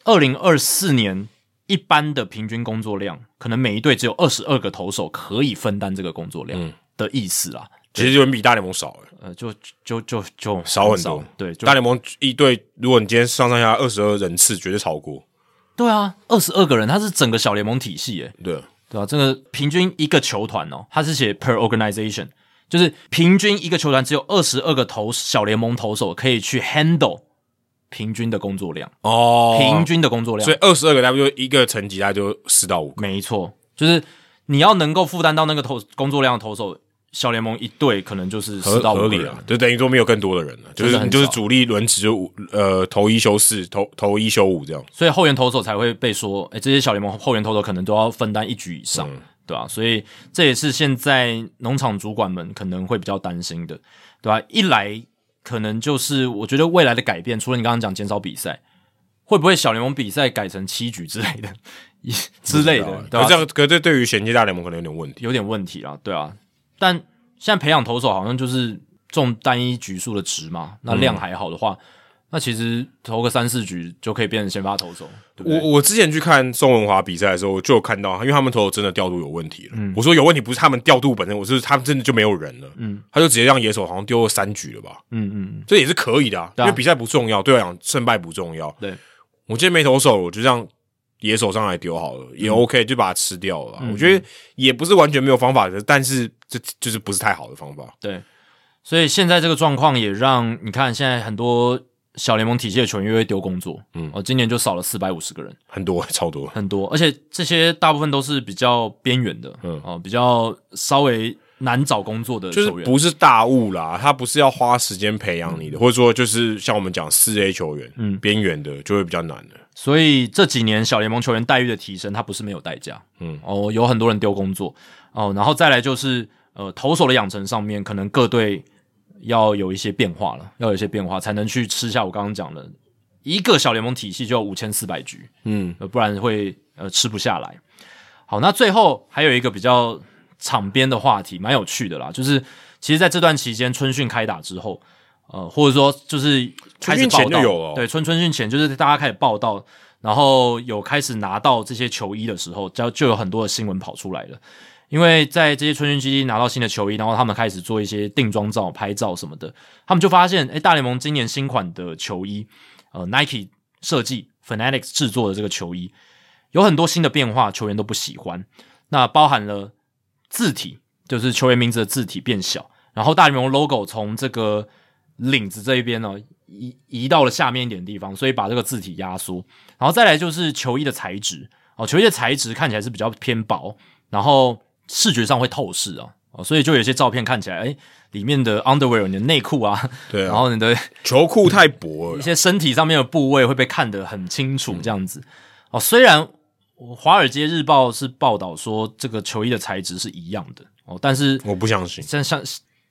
二零二四年一般的平均工作量，可能每一队只有二十二个投手可以分担这个工作量的意思啦。其实就比大联盟少哎，呃，就就就就少很多。对，大联盟一队，如果你今天上上下二十二人次，绝对超过。对啊，二十二个人，他是整个小联盟体系哎。对对啊，这个平均一个球团哦，他是写 per organization，就是平均一个球团只有二十二个投小联盟投手可以去 handle 平均的工作量哦，平均的工作量。所以二十二个，W 就一个层级，大概就四到五个。没错，就是你要能够负担到那个投工作量的投手。小联盟一队可能就是四到五个就等于说没有更多的人了，就是你就是主力轮值五呃投一休四，投投一休五这样，所以后援投手才会被说，哎，这些小联盟后援投手可能都要分担一局以上，对吧？所以这也是现在农场主管们可能会比较担心的，对吧？一来可能就是我觉得未来的改变，除了你刚刚讲减少比赛，会不会小联盟比赛改成七局之类的，之类的？可这样，可这对于衔接大联盟可能有点问题，有点问题啊，对啊。但现在培养投手好像就是重单一局数的值嘛，那量还好的话，那其实投个三四局就可以变成先发投手。我我之前去看宋文华比赛的时候，就有看到，因为他们投手真的调度有问题了。我说有问题不是他们调度本身，我是他们真的就没有人了。嗯，他就直接让野手好像丢了三局了吧？嗯嗯，这也是可以的啊，因为比赛不重要，对我讲胜败不重要。对我今天没投手，我就让野手上来丢好了，也 OK，就把它吃掉了。我觉得也不是完全没有方法的，但是。这就是不是太好的方法。对，所以现在这个状况也让你看，现在很多小联盟体系的球员又会丢工作。嗯，哦，今年就少了四百五十个人，很多，超多，很多。而且这些大部分都是比较边缘的，嗯，哦，比较稍微难找工作的球员，不是大物啦。他不是要花时间培养你的，或者说就是像我们讲四 A 球员，嗯，边缘的就会比较难的。所以这几年小联盟球员待遇的提升，它不是没有代价。嗯，哦，有很多人丢工作，哦，然后再来就是。呃，投手的养成上面，可能各队要有一些变化了，要有一些变化，才能去吃下我刚刚讲的一个小联盟体系就要五千四百局，嗯，不然会呃吃不下来。好，那最后还有一个比较场边的话题，蛮有趣的啦，就是其实在这段期间春训开打之后，呃，或者说就是开始报道对，春春训前就是大家开始报道，然后有开始拿到这些球衣的时候，就就有很多的新闻跑出来了。因为在这些春训基地拿到新的球衣，然后他们开始做一些定妆照、拍照什么的，他们就发现，哎，大联盟今年新款的球衣，呃，Nike 设计、Fanatics 制作的这个球衣，有很多新的变化，球员都不喜欢。那包含了字体，就是球员名字的字体变小，然后大联盟 logo 从这个领子这一边呢移移到了下面一点地方，所以把这个字体压缩。然后再来就是球衣的材质，哦，球衣的材质看起来是比较偏薄，然后。视觉上会透视啊，哦，所以就有些照片看起来，哎，里面的 underwear 你的内裤啊，对，然后你的球裤太薄了，一些身体上面的部位会被看得很清楚，这样子哦。虽然华尔街日报是报道说这个球衣的材质是一样的哦，但是我不相信，像像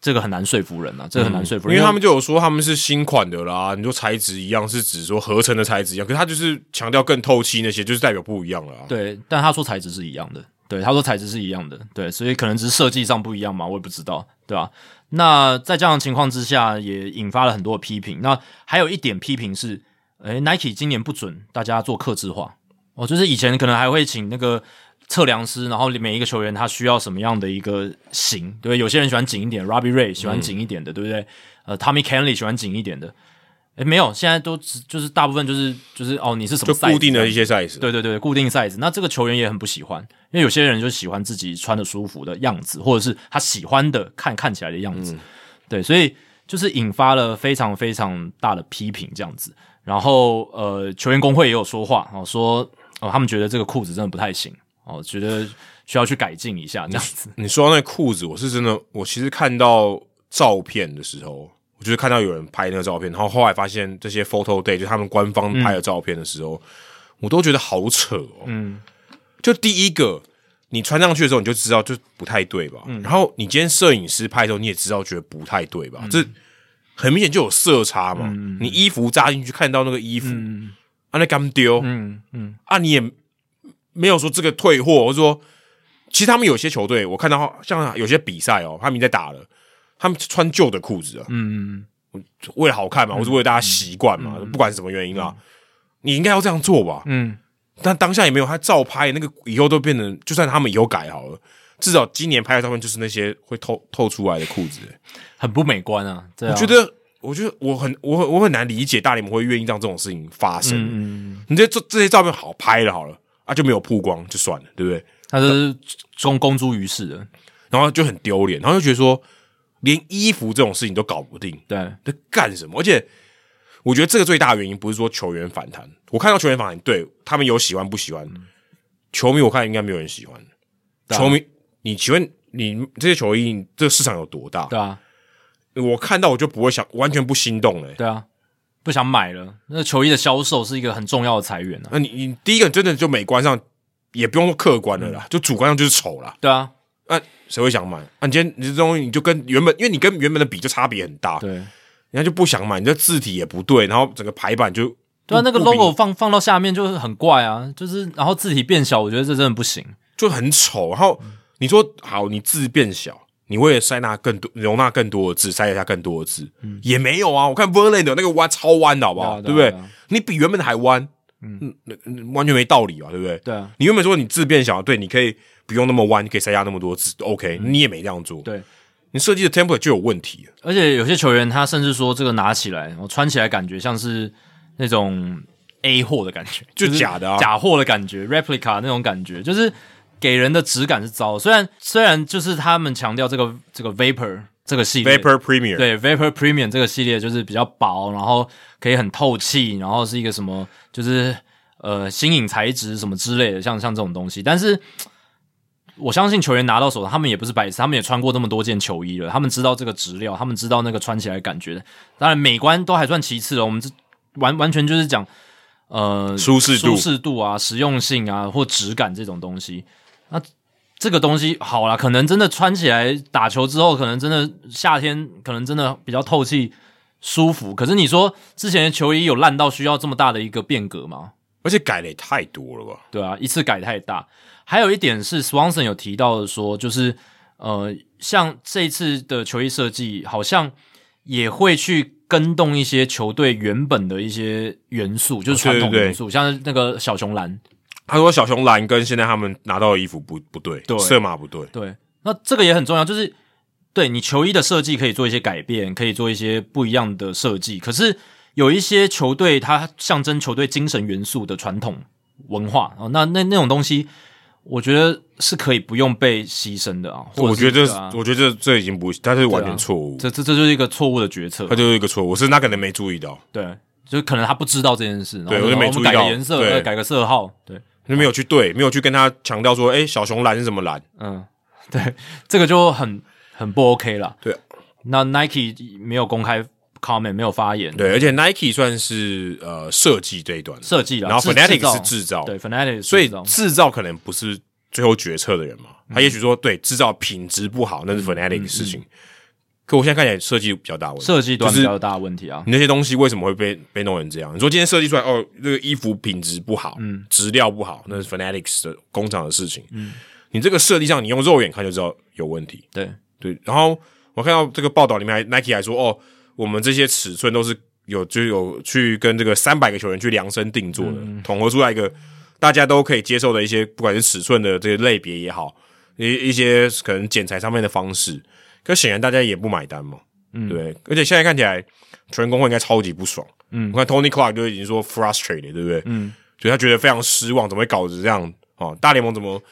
这个很难说服人啊，这个很难说服人，因为他们就有说他们是新款的啦，你说材质一样是指说合成的材质一样，可是他就是强调更透气那些，就是代表不一样了。对，但他说材质是一样的。对，他说材质是一样的，对，所以可能只是设计上不一样嘛，我也不知道，对吧？那在这样的情况之下，也引发了很多批评。那还有一点批评是，诶 n i k e 今年不准大家做克制化哦，就是以前可能还会请那个测量师，然后每一个球员他需要什么样的一个型，对，有些人喜欢紧一点，Robbie Ray 喜欢紧一点的，对不对？呃，Tommy Kenley 喜欢紧一点的。诶，没有，现在都只就是大部分就是就是哦，你是什么？就固定的一些 size。对对对，固定 size。那这个球员也很不喜欢，因为有些人就喜欢自己穿的舒服的样子，或者是他喜欢的看看起来的样子。对，所以就是引发了非常非常大的批评这样子。然后呃，球员工会也有说话哦，说哦，他们觉得这个裤子真的不太行哦，觉得需要去改进一下这样子。你说那裤子，我是真的，我其实看到照片的时候。就是看到有人拍那个照片，然后后来发现这些 photo day 就他们官方拍的照片的时候，我都觉得好扯哦。嗯，就第一个你穿上去的时候，你就知道就不太对吧？嗯，然后你今天摄影师拍的时候，你也知道觉得不太对吧？这很明显就有色差嘛。你衣服扎进去看到那个衣服，啊，那刚丢，嗯嗯，啊，你也没有说这个退货，或者说，其实他们有些球队，我看到像有些比赛哦，他们在打了。他们穿旧的裤子啊，嗯嗯，为了好看嘛，或是为了大家习惯嘛，不管是什么原因啊，你应该要这样做吧，嗯，但当下也没有，他照拍那个以后都变成，就算他们以后改好了，至少今年拍的照片就是那些会透透出来的裤子、欸很不美观啊。我觉得，我觉得我很我很我很难理解大联盟会愿意让这种事情发生。嗯嗯，你这这这些照片好拍了好了啊，就没有曝光就算了，对不对？他是公公诸于世的，然后就很丢脸，然后就觉得说，连衣服这种事情都搞不定，对，在干什么？而且，我觉得这个最大的原因不是说球员反弹，我看到球员反弹，对他们有喜欢不喜欢，球迷我看应该没有人喜欢。啊球迷，你请问你这些球衣，这个市场有多大？对啊，我看到我就不会想，完全不心动了、欸对啊，不想买了。那球衣的销售是一个很重要的财源啊。那你你第一个真的就美观上也不用说客观了嗯啦，就主观上就是丑啦。对啊，那、谁会想买？啊，你今天你这东西你就跟原本，因为你跟原本的比就差别很大，对，人家就不想买，你这字体也不对，然后整个排版就对啊，那个 logo 放放到下面就是很怪啊，就是然后字体变小，我觉得这真的不行。就很丑。然后你说好，你字变小，你为了塞纳更多容纳更多的字，塞下更多的字，也没有啊。我看 Verlander 那个弯超弯的好不好？对啊对啊不对？你比原本的还弯，嗯，那那完全没道理啊？对不对？对啊，你原本说你字变小，对，你可以不用那么弯，你可以塞下那么多字，OK，、你也没这样做，对，你设计的 template 就有问题。而且有些球员他甚至说这个拿起来，我穿起来感觉像是那种 A 货的感觉，就假的啊假货的感觉，replica 那种感觉，就是给人的质感是糟的。虽然虽然就是他们强调这个这个 vapor 这个系列 Vapor Premier，对 Vapor Premium 这个系列就是比较薄，然后可以很透气，然后是一个什么就是呃新颖材质什么之类的，像像这种东西。但是我相信球员拿到手，他们也不是白痴，他们也穿过那么多件球衣了，他们知道这个质料，他们知道那个穿起来的感觉。当然美观都还算其次了，我们这完 完全就是讲呃舒适度舒适度啊、实用性啊或质感这种东西。那这个东西好啦，可能真的穿起来打球之后，可能真的夏天可能真的比较透气舒服。可是你说之前的球衣有烂到需要这么大的一个变革吗？而且改的也太多了吧？对啊，一次改太大。还有一点是 Swanson 有提到的说，就是呃，像这次的球衣设计，好像也会去跟动一些球队原本的一些元素，就是传统对对对元素，像是那个小熊蓝。他说小熊蓝跟现在他们拿到的衣服不不对，对色码不对，对，那这个也很重要，就是对你球衣的设计可以做一些改变，可以做一些不一样的设计。可是有一些球队它象征球队精神元素的传统文化哦，那那那种东西，我觉得是可以不用被牺牲的啊。我觉得这我觉得这这已经不，他是完全错误，这这这就是一个错误的决策他。就是一个错误，是他可能没注意到，对，就是可能他不知道这件事，然后对我就没注意到改个颜色，对呃改个色号，对，就没有去对，没有去跟他强调说，哎、小熊蓝是什么蓝？嗯，对，这个就很很不 OK 了。对，那 Nike 没有公开 comment，没有发言，对，而且 Nike 算是呃设计这一段，设计了，然后制 Fnatic 是制制造，对 Fnatic 是所以制造可能不是最后决策的人嘛，他也许说对制造品质不好，那是 Fnatic 的事情。可我现在看起来设计比较大问题，设计端就是比较大的问题啊。你那些东西为什么会被被弄成这样？你说今天设计出来哦，这个衣服品质不好，嗯，质料不好，那是 Fanatics 的工厂的事情。嗯，你这个设计上，你用肉眼看就知道有问题。对，对，然后我看到这个报道里面还，Nike 还说哦，我们这些尺寸都是有就有去跟这个三百个球员去量身定做的，统合出来一个大家都可以接受的一些，不管是尺寸的这些类别也好，一一些可能剪裁上面的方式，可显然大家也不买单嘛。嗯，对，而且现在看起来全员工会应该超级不爽。嗯，我看 Tony Clark 就已经说 frustrated，对不对？嗯，就他觉得非常失望，怎么会搞成这样？哦，大联盟怎么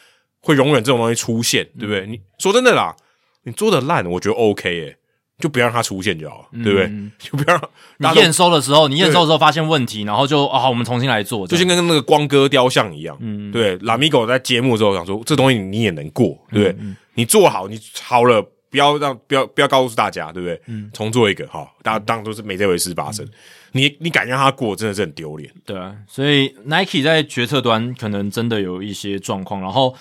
会容忍这种东西出现？对不对？你说真的啦，你做的烂，我觉得 OK 耶，就不要让它出现就好了，对不对？就不要让你验收的时候，你验收的时候发现问题，然后就啊，好我们重新来做，就像跟那个光哥雕像一样，嗯，对，拉米狗在揭幕之后想说，这东西你也能过，对不对？你做好，你好了，不要让不要不要告诉大家，对不对？嗯，重做一个，哈，大家当做是没这回事发生。你你敢让他过，真的是很丢脸。对啊，所以 Nike 在决策端可能真的有一些状况，然后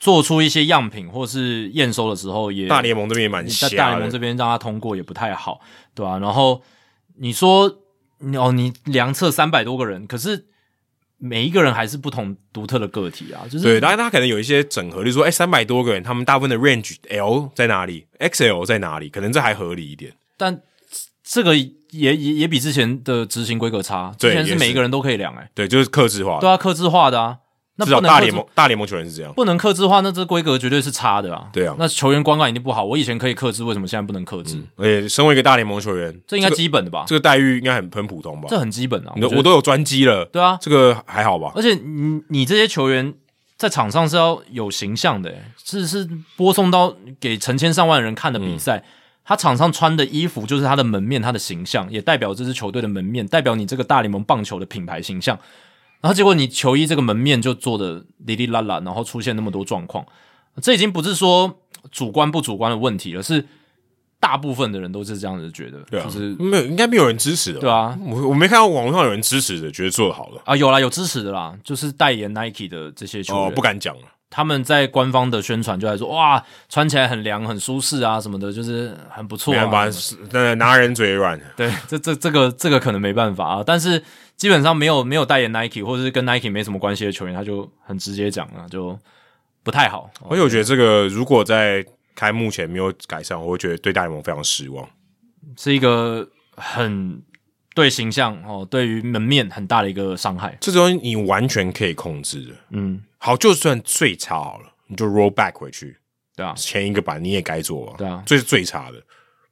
做出一些样品或是验收的时候也大联盟这边也蛮在瞎大联盟这，边让他通过也不太好，对吧、然后你说哦，你量测三百多个人，可是每一个人还是不同独特的个体啊，就是对，当然他可能有一些整合，例如说，哎，三百多个人，他们大部分的 range L 在哪里，XL 在哪里，可能这还合理一点。但这个也也也比之前的执行规格差，之前是每一个人都可以量、欸，对，就是克制化。对啊，克制化的啊。那至少大联盟大联盟球员是这样。不能克制的话，那这规格绝对是差的啊。对啊那球员观感一定不好。我以前可以克制，为什么现在不能克制？而且身为一个大联盟球员，这应该基本的吧？这个待遇应该很很普通吧？这很基本啊。觉得你都我都有专机了，对啊，这个还好吧？而且你你这些球员在场上是要有形象的，是是播送到给成千上万人看的比赛。嗯他场上穿的衣服就是他的门面，他的形象也代表这支球队的门面，代表你这个大联盟棒球的品牌形象。然后结果你球衣这个门面就做的哩哩啦啦，然后出现那么多状况，这已经不是说主观不主观的问题了，是大部分的人都是这样子觉得，对啊，就是没有应该没有人支持的，对啊我我没看到网络上有人支持的，觉得做的好了。啊有啦有支持的啦，就是代言 Nike 的这些球员，哦，不敢讲了。他们在官方的宣传就在说，哇，穿起来很凉、很舒适啊，什么的，就是很不错、啊。没办法，那拿人嘴软。对，这这这个这个可能没办法啊，但是基本上没有没有代言 Nike 或者是跟 Nike 没什么关系的球员，他就很直接讲了，就不太好。而且我觉得这个如果在开幕前没有改善，我会觉得对大联盟非常失望。是一个很对形象哦，对于门面很大的一个伤害。这东西你完全可以控制的。嗯，好，就算最差好了，你就 roll back 回去，对啊，前一个版你也该做啊。对啊，这是最差的。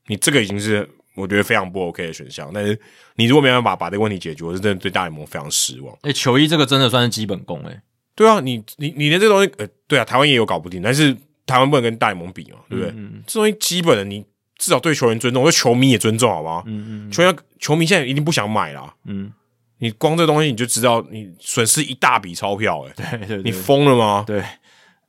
你这个已经是我觉得非常不 OK 的选项，但是你如果没办法把这个问题解决，我是真的对大联盟非常失望。哎、球衣这个真的算是基本功哎、对啊，你你你连这东西，呃，对啊，台湾也有搞不定，但是台湾不能跟大联盟比嘛，对不对？嗯这东西基本的，你至少对球员尊重，对球迷也尊重，好吗？嗯嗯球员球迷现在一定不想买啦，嗯，你光这东西你就知道你损失一大笔钞票、欸，对对對，你疯了吗？对，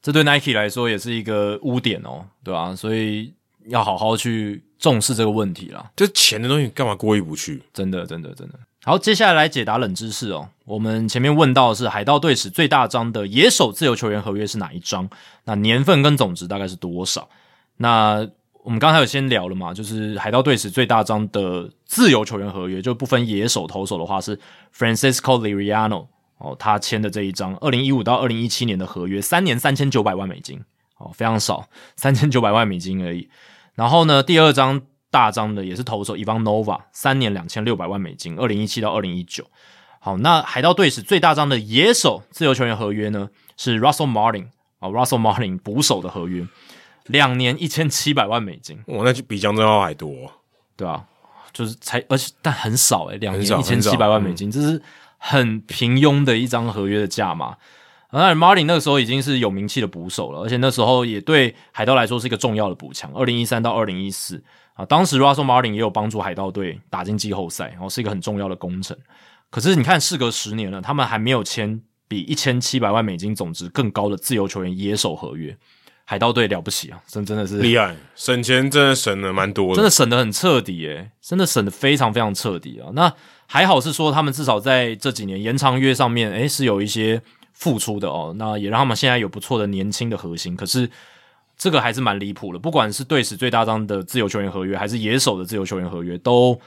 这对 Nike 来说也是一个污点哦，对吧、所以要好好去重视这个问题啦，这钱的东西干嘛过意不去？真的，真的，真的。好，接下来来解答冷知识哦。我们前面问到的是海盗队史最大张的野手自由球员合约是哪一张？那年份跟总值大概是多少？那我们刚才有先聊了嘛，就是海盗队史最大张的自由球员合约，就不分野手、投手的话是 Francisco Liriano 哦，他签的这一张，二零一五到二零一七年的合约，三年三千九百万美金哦，非常少，三千九百万美金而已。然后呢，第二张大张的也是投手 Ivan Nova，三年两千六百万美金，二零一七到二零一九。好，那海盗队史最大张的野手自由球员合约呢，是 Russell Martin 啊，Russell Martin 捕手的合约，两年一千七百万美金，哇，那就比江振浩还多、对啊、就是才，而且但很少诶、两年一千七百万美金，这是很平庸的一张合约的价码。当然，Martin 那个时候已经是有名气的捕手了，而且那时候也对海盗来说是一个重要的补强。二零一三到二零一四啊，当时 Russell Martin 也有帮助海盗队打进季后赛，然后是一个很重要的工程。可是你看，事隔十年了，他们还没有签比一千七百万美金总值更高的自由球员野手合约。海盗队了不起啊，真真的是厉害，省钱真的省了蛮多的，真的省得很彻底诶，真的省得非常非常彻底啊。那还好是说他们至少在这几年延长约上面，诶是有一些付出的哦。那也让他们现在有不错的年轻的核心。可是这个还是蛮离谱的，不管是队史最大张的自由球员合约，还是野手的自由球员合约，都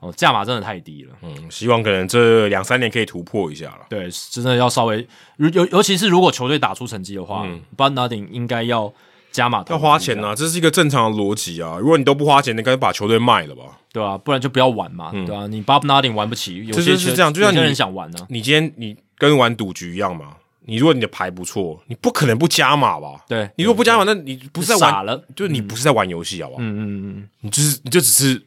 哦价码真的太低了。嗯，希望可能这两三年可以突破一下了。对，真的要稍微尤尤其是如果球队打出成绩的话、b u t Nothing 应该要加码投要花钱啊，这是一个正常的逻辑啊。如果你都不花钱，你干脆把球队卖了吧。对啊、不然就不要玩嘛，对啊、你 Bob Nothing 玩不起，有这些就是这样就像你人想玩呢、你今天你跟玩赌局一样嘛，你如果你的牌不错，你不可能不加码吧？对，你如果不加码，那你不是在玩，傻了，就是你不是在玩游戏，好不好？嗯嗯嗯，你就是你就只是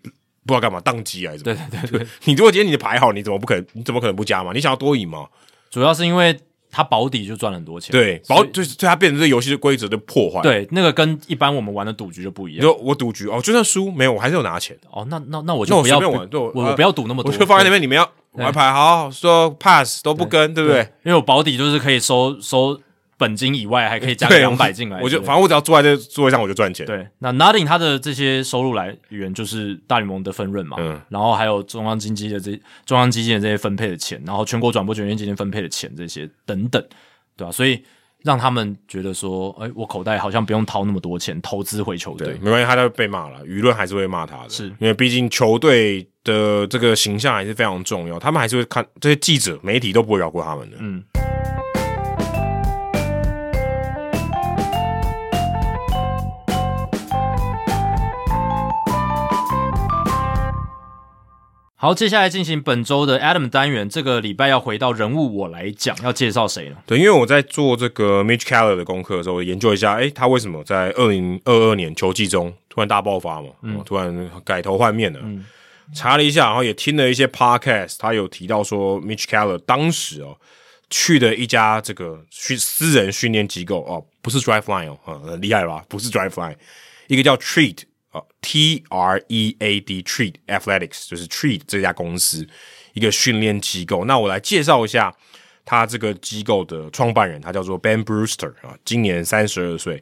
不知道干嘛宕机还是什么？对对对对，你如果今天你的牌好，你怎么不可能？你怎么可能不加嘛？你想要多赢嘛？主要是因为他保底就赚了很多钱，对，保就是对它变成这个游戏的规则的破坏。，对那个跟一般我们玩的赌局就不一样我赌局哦，就算输没有，我还是有拿钱，哦，那那那我那我就不要玩对我呃我我不要赌那么多，我就放在那，边，你们要玩牌好，说 pass 都不跟，对不对？因为我保底就是可以收收本金以外，还可以加，两百进来，我就反正我只要坐在这座位上，我就赚钱。对，那 Nothing 他的这些收入来源就是大联盟的分润嘛，嗯然后还有中央经济的这中央基金的这些分配的钱，然后全国转播权益基金分配的钱这些等等，对吧、所以让他们觉得说，哎，我口袋好像不用掏那么多钱投资回球队，没关系，他都被骂了，舆论还是会骂他的，是因为毕竟球队的这个形象还是非常重要，他们还是会看这些记者、媒体都不会饶过他们的。嗯。好，接下来进行本周的 Adam 单元。这个礼拜要回到人物，我来讲，要介绍谁呢？对，因为我在做这个 Mitch Keller 的功课的时候，研究一下，诶，他为什么在二零二二年球季中突然大爆发嘛？嗯，突然改头换面了。嗯，查了一下，然后也听了一些 podcast，他有提到说，Mitch Keller 当时哦去的一家这个训私人训练机构哦，不是 Driveline 哦，很厉害吧？不是 Driveline，一个叫 Treat。啊，T R E A D Treat Athletics 就是 Treat 这家公司一个训练机构。那我来介绍一下他这个机构的创办人，他叫做 Ben Brewster 啊，今年三十二岁，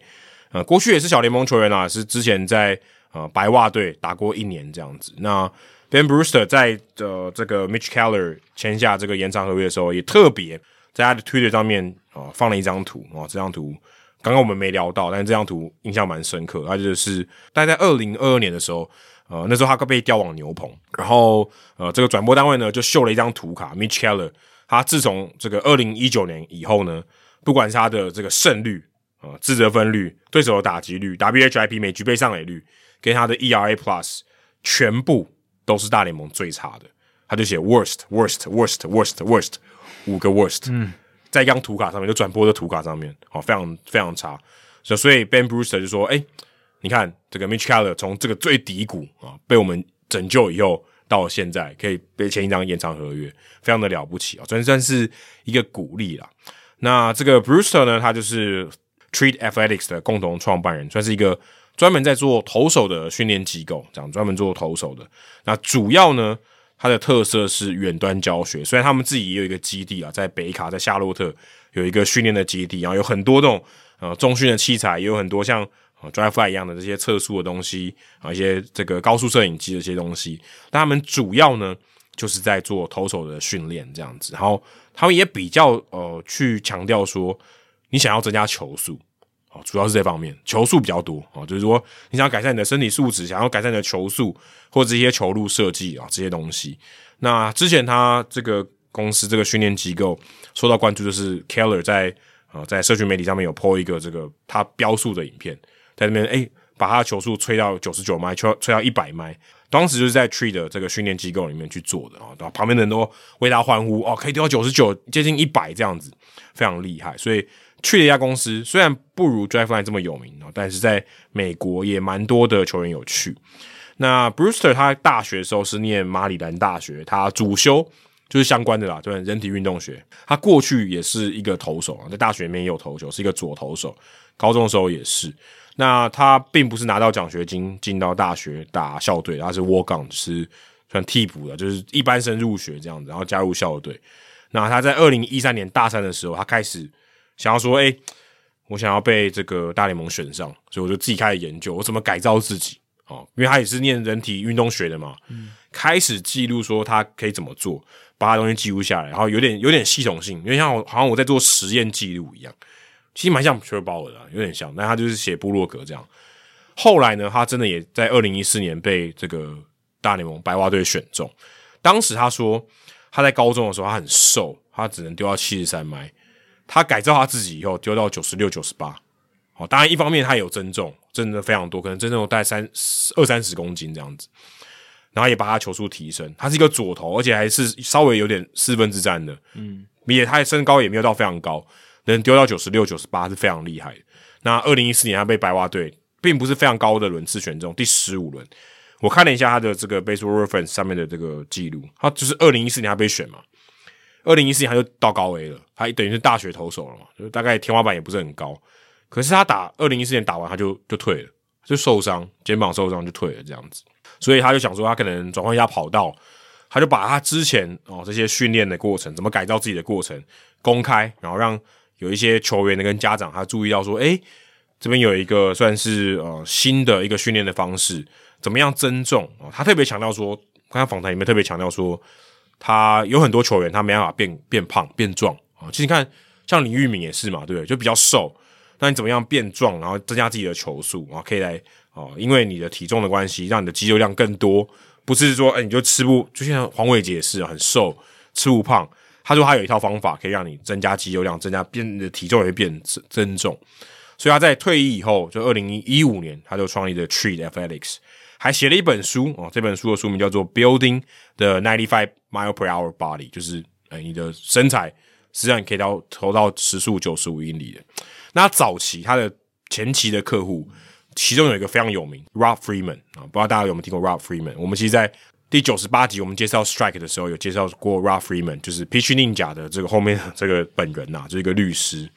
呃，过去也是小联盟球员啊，是之前在呃白袜队打过一年这样子。那 Ben Brewster 在的这个 Mitch Keller 签下这个延长合约的时候，也特别在他的 Twitter 上面啊放了一张图啊，这张图。刚刚我们没聊到，但是这张图印象蛮深刻。他就是大概在二零二二年的时候，呃，那时候他被调往牛棚，然后呃，这个转播单位呢就秀了一张图卡，Mitch Keller。他自从这个二零一九年以后呢，不管是他的这个胜率呃、自责分率、对手的打击率、WHIP 每局被上垒率跟他的 ERA Plus，全部都是大联盟最差的。他就写 worst worst worst worst worst 五个 worst。嗯。在一张图卡上面，就转播的图卡上面，好，非常非常差。所所以 Ben Brewster 就说：“哎，你看这个 Mitch Keller 从这个最低谷啊，被我们拯救以后，到现在可以被签一张延长合约，非常的了不起啊，算算是一个鼓励啦。那这个 Brewster 呢，他就是 Treat Athletics 的共同创办人，算是一个专门在做投手的训练机构，这样专门做投手的。那主要呢？它的特色是远端教学，虽然他们自己也有一个基地啊，在北卡，在夏洛特有一个训练的基地，然后有很多这种呃中训的器材，也有很多像 Drive Fly 一样的这些测速的东西啊，一些这个高速摄影机这些东西。但他们主要呢就是在做投手的训练这样子，然后他们也比较呃去强调说，你想要增加球速。哦，主要是这方面，球速比较多哦，就是说你想要改善你的身体素质，想要改善你的球速或者一些球路设计啊这些东西。那之前他这个公司这个训练机构受到关注，就是 Keller 在啊在社群媒体上面有 po 一个这个他标速的影片，在那边诶把他的球速吹到九十九迈，吹吹到一百迈，当时就是在 Tree 的这个训练机构里面去做的啊，然后旁边的人都为他欢呼哦，可以丢到九十九，接近一百这样子，非常厉害，所以。去了一家公司，虽然不如 Driveline 这么有名哦，但是在美国也蛮多的球员有去。那 Brewster 他大学的时候是念马里兰大学，他主修就是相关的啦，就是人体运动学。他过去也是一个投手啊，在大学里面也有投球，是一个左投手。高中的时候也是。那他并不是拿到奖学金进到大学打校队，他是 walk on，是算替补的，就是一般生入学这样子，然后加入校队。那他在二零一三年大三的时候，他开始。想要说，哎，我想要被这个大联盟选上，所以我就自己开始研究我怎么改造自己哦，因为他也是念人体运动学的嘛，开始记录说他可以怎么做，把他东西记录下来，然后有点有点系统性，因为像我好像我在做实验记录一样，其实蛮像 Pure Power 的，有点像，但他就是写部落格这样。后来呢，他真的也在二零一四年被这个大联盟白袜队选中。当时他说他在高中的时候他很瘦，他只能丢到七十三迈。他改造他自己以后丢到九十六、九十八，好，当然一方面他有增重，增的非常多，可能增重大概三二三十公斤这样子，然后也把他球速提升。他是一个左投，而且还是稍微有点四分之三的，嗯，也他的身高也没有到非常高，能丢到九十六、九十八是非常厉害的。那二零一四年他被白袜队，并不是非常高的轮次选中，第十五轮。我看了一下他的这个 Baseball Reference 上面的这个记录，他就是二零一四年他被选嘛。二零一四年他就到高 A 了，他等于是大学投手了嘛，就大概天花板也不是很高。可是他打二零一四年打完他就就退了，就受伤，肩膀受伤就退了这样子。所以他就想说，他可能转换一下跑道，他就把他之前哦这些训练的过程，怎么改造自己的过程公开，然后让有一些球员的跟家长他注意到说，诶，这边有一个算是呃新的一个训练的方式，怎么样增重啊？他特别强调说，刚刚访谈里面特别强调说。他有很多球员，他没办法变变胖变壮啊。其实你看，像李玉敏也是嘛，对不对？就比较瘦，那你怎么样变壮，然后增加自己的球速啊？可以来哦，因为你的体重的关系，让你的肌肉量更多，不是说哎你就吃不，就像黄伟杰也是很瘦，吃不胖。他说他有一套方法可以让你增加肌肉量，增加变的体重也会变增增重。所以他在退役以后，就二零一五年，他就创立了 Treat Athletics。还写了一本书哦。这本书的书名叫做《Building the Ninety Five Mile Per Hour Body》，就是哎，你的身材实际上可以到投到时速九十五英里的。那早期他的前期的客户，其中有一个非常有名，Rob Freeman 啊，不知道大家有没有听过 Rob Freeman？我们其实，在第九十八集我们介绍 Strike 的时候，有介绍过 Rob Freeman，就是 Pitch Ninja 的这个后面这个本人呐，就是一个律师。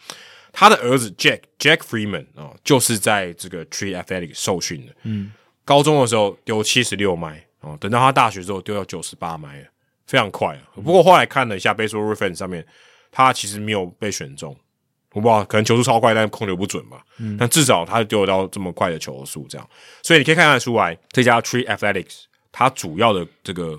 他的儿子 Jack Jack Freeman 啊，就是在这个 Tree Athletic 受训的。嗯，高中的时候丢七十六迈哦，等到他大学之后丢到九十八迈，非常快啊。不过后来看了一下 Baseball Reference 上面，他其实没有被选中。我不知道，可能球速超快，但控球不准吧。嗯，但至少他丢得到这么快的球速，这样，所以你可以看得出来，这家 Tree Athletics 它主要的这个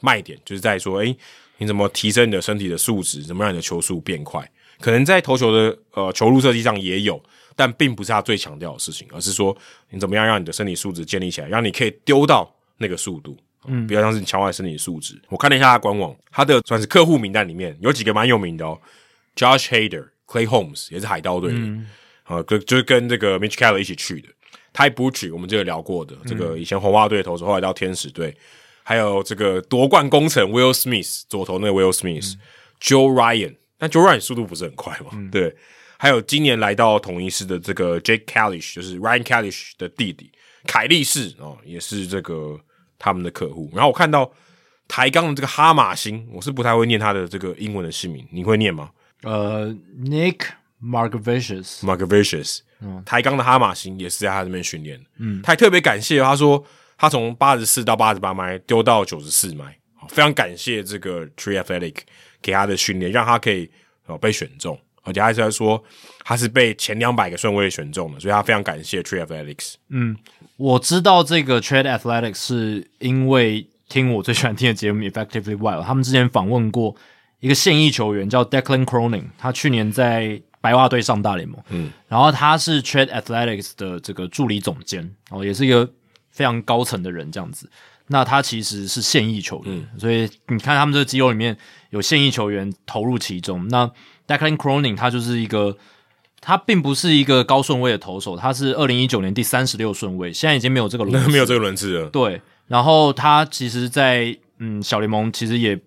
卖点就是在说，哎，你怎么提升你的身体的素质，怎么让你的球速变快？可能在投球的呃球路设计上也有，但并不是他最强调的事情，而是说你怎么样让你的身体素质建立起来，让你可以丢到那个速度，嗯，比较像是你强化身体素质。我看了一下他官网，他的算是客户名单里面有几个蛮有名的哦，Josh Hader。Clay Holmes 也是海盗队的，啊，跟就是跟这个 Mitch Keller 一起去的。Ty b u c h 我们这个聊过的，这个以前红袜队的投手，后来到天使队，还有这个夺冠功臣 Will Smith 左投那个 Will Smith，Joe Ryan，但 Joe Ryan 速度不是很快嘛？对，还有今年来到统一师的这个 Jake Kalish，就是 Ryan Kalish 的弟弟凯利士哦，也是这个他们的客户。然后我看到抬杠的这个哈马星，我是不太会念他的这个英文的姓名，你会念吗？呃，Nick Margavicious，Margavicious，嗯，抬杠的哈马星也是在他这边训练嗯，他还特别感谢他说，他从八十四到八十八迈丢到九十四迈，非常感谢这个 Tree Athletic 给他的训练，让他可以哦被选中，而且还是在说他是被前两百个顺位选中的，所以他非常感谢 Tree Athletics。嗯，我知道这个 Tree Athletics 是因为听我最喜欢听的节目 Effectively Wild，他们之前访问过。一个现役球员叫 Declan Cronin，他去年在白袜队上大联盟，嗯，然后他是 Trade Athletics 的这个助理总监，哦，也是一个非常高层的人这样子。那他其实是现役球员，所以你看他们这个机构里面有现役球员投入其中。那 Declan Cronin 他就是一个，他并不是一个高顺位的投手，他是二零一九年第三十六顺位，现在已经没有这个轮，没有这个轮次了。对，然后他其实，在嗯小联盟其实也。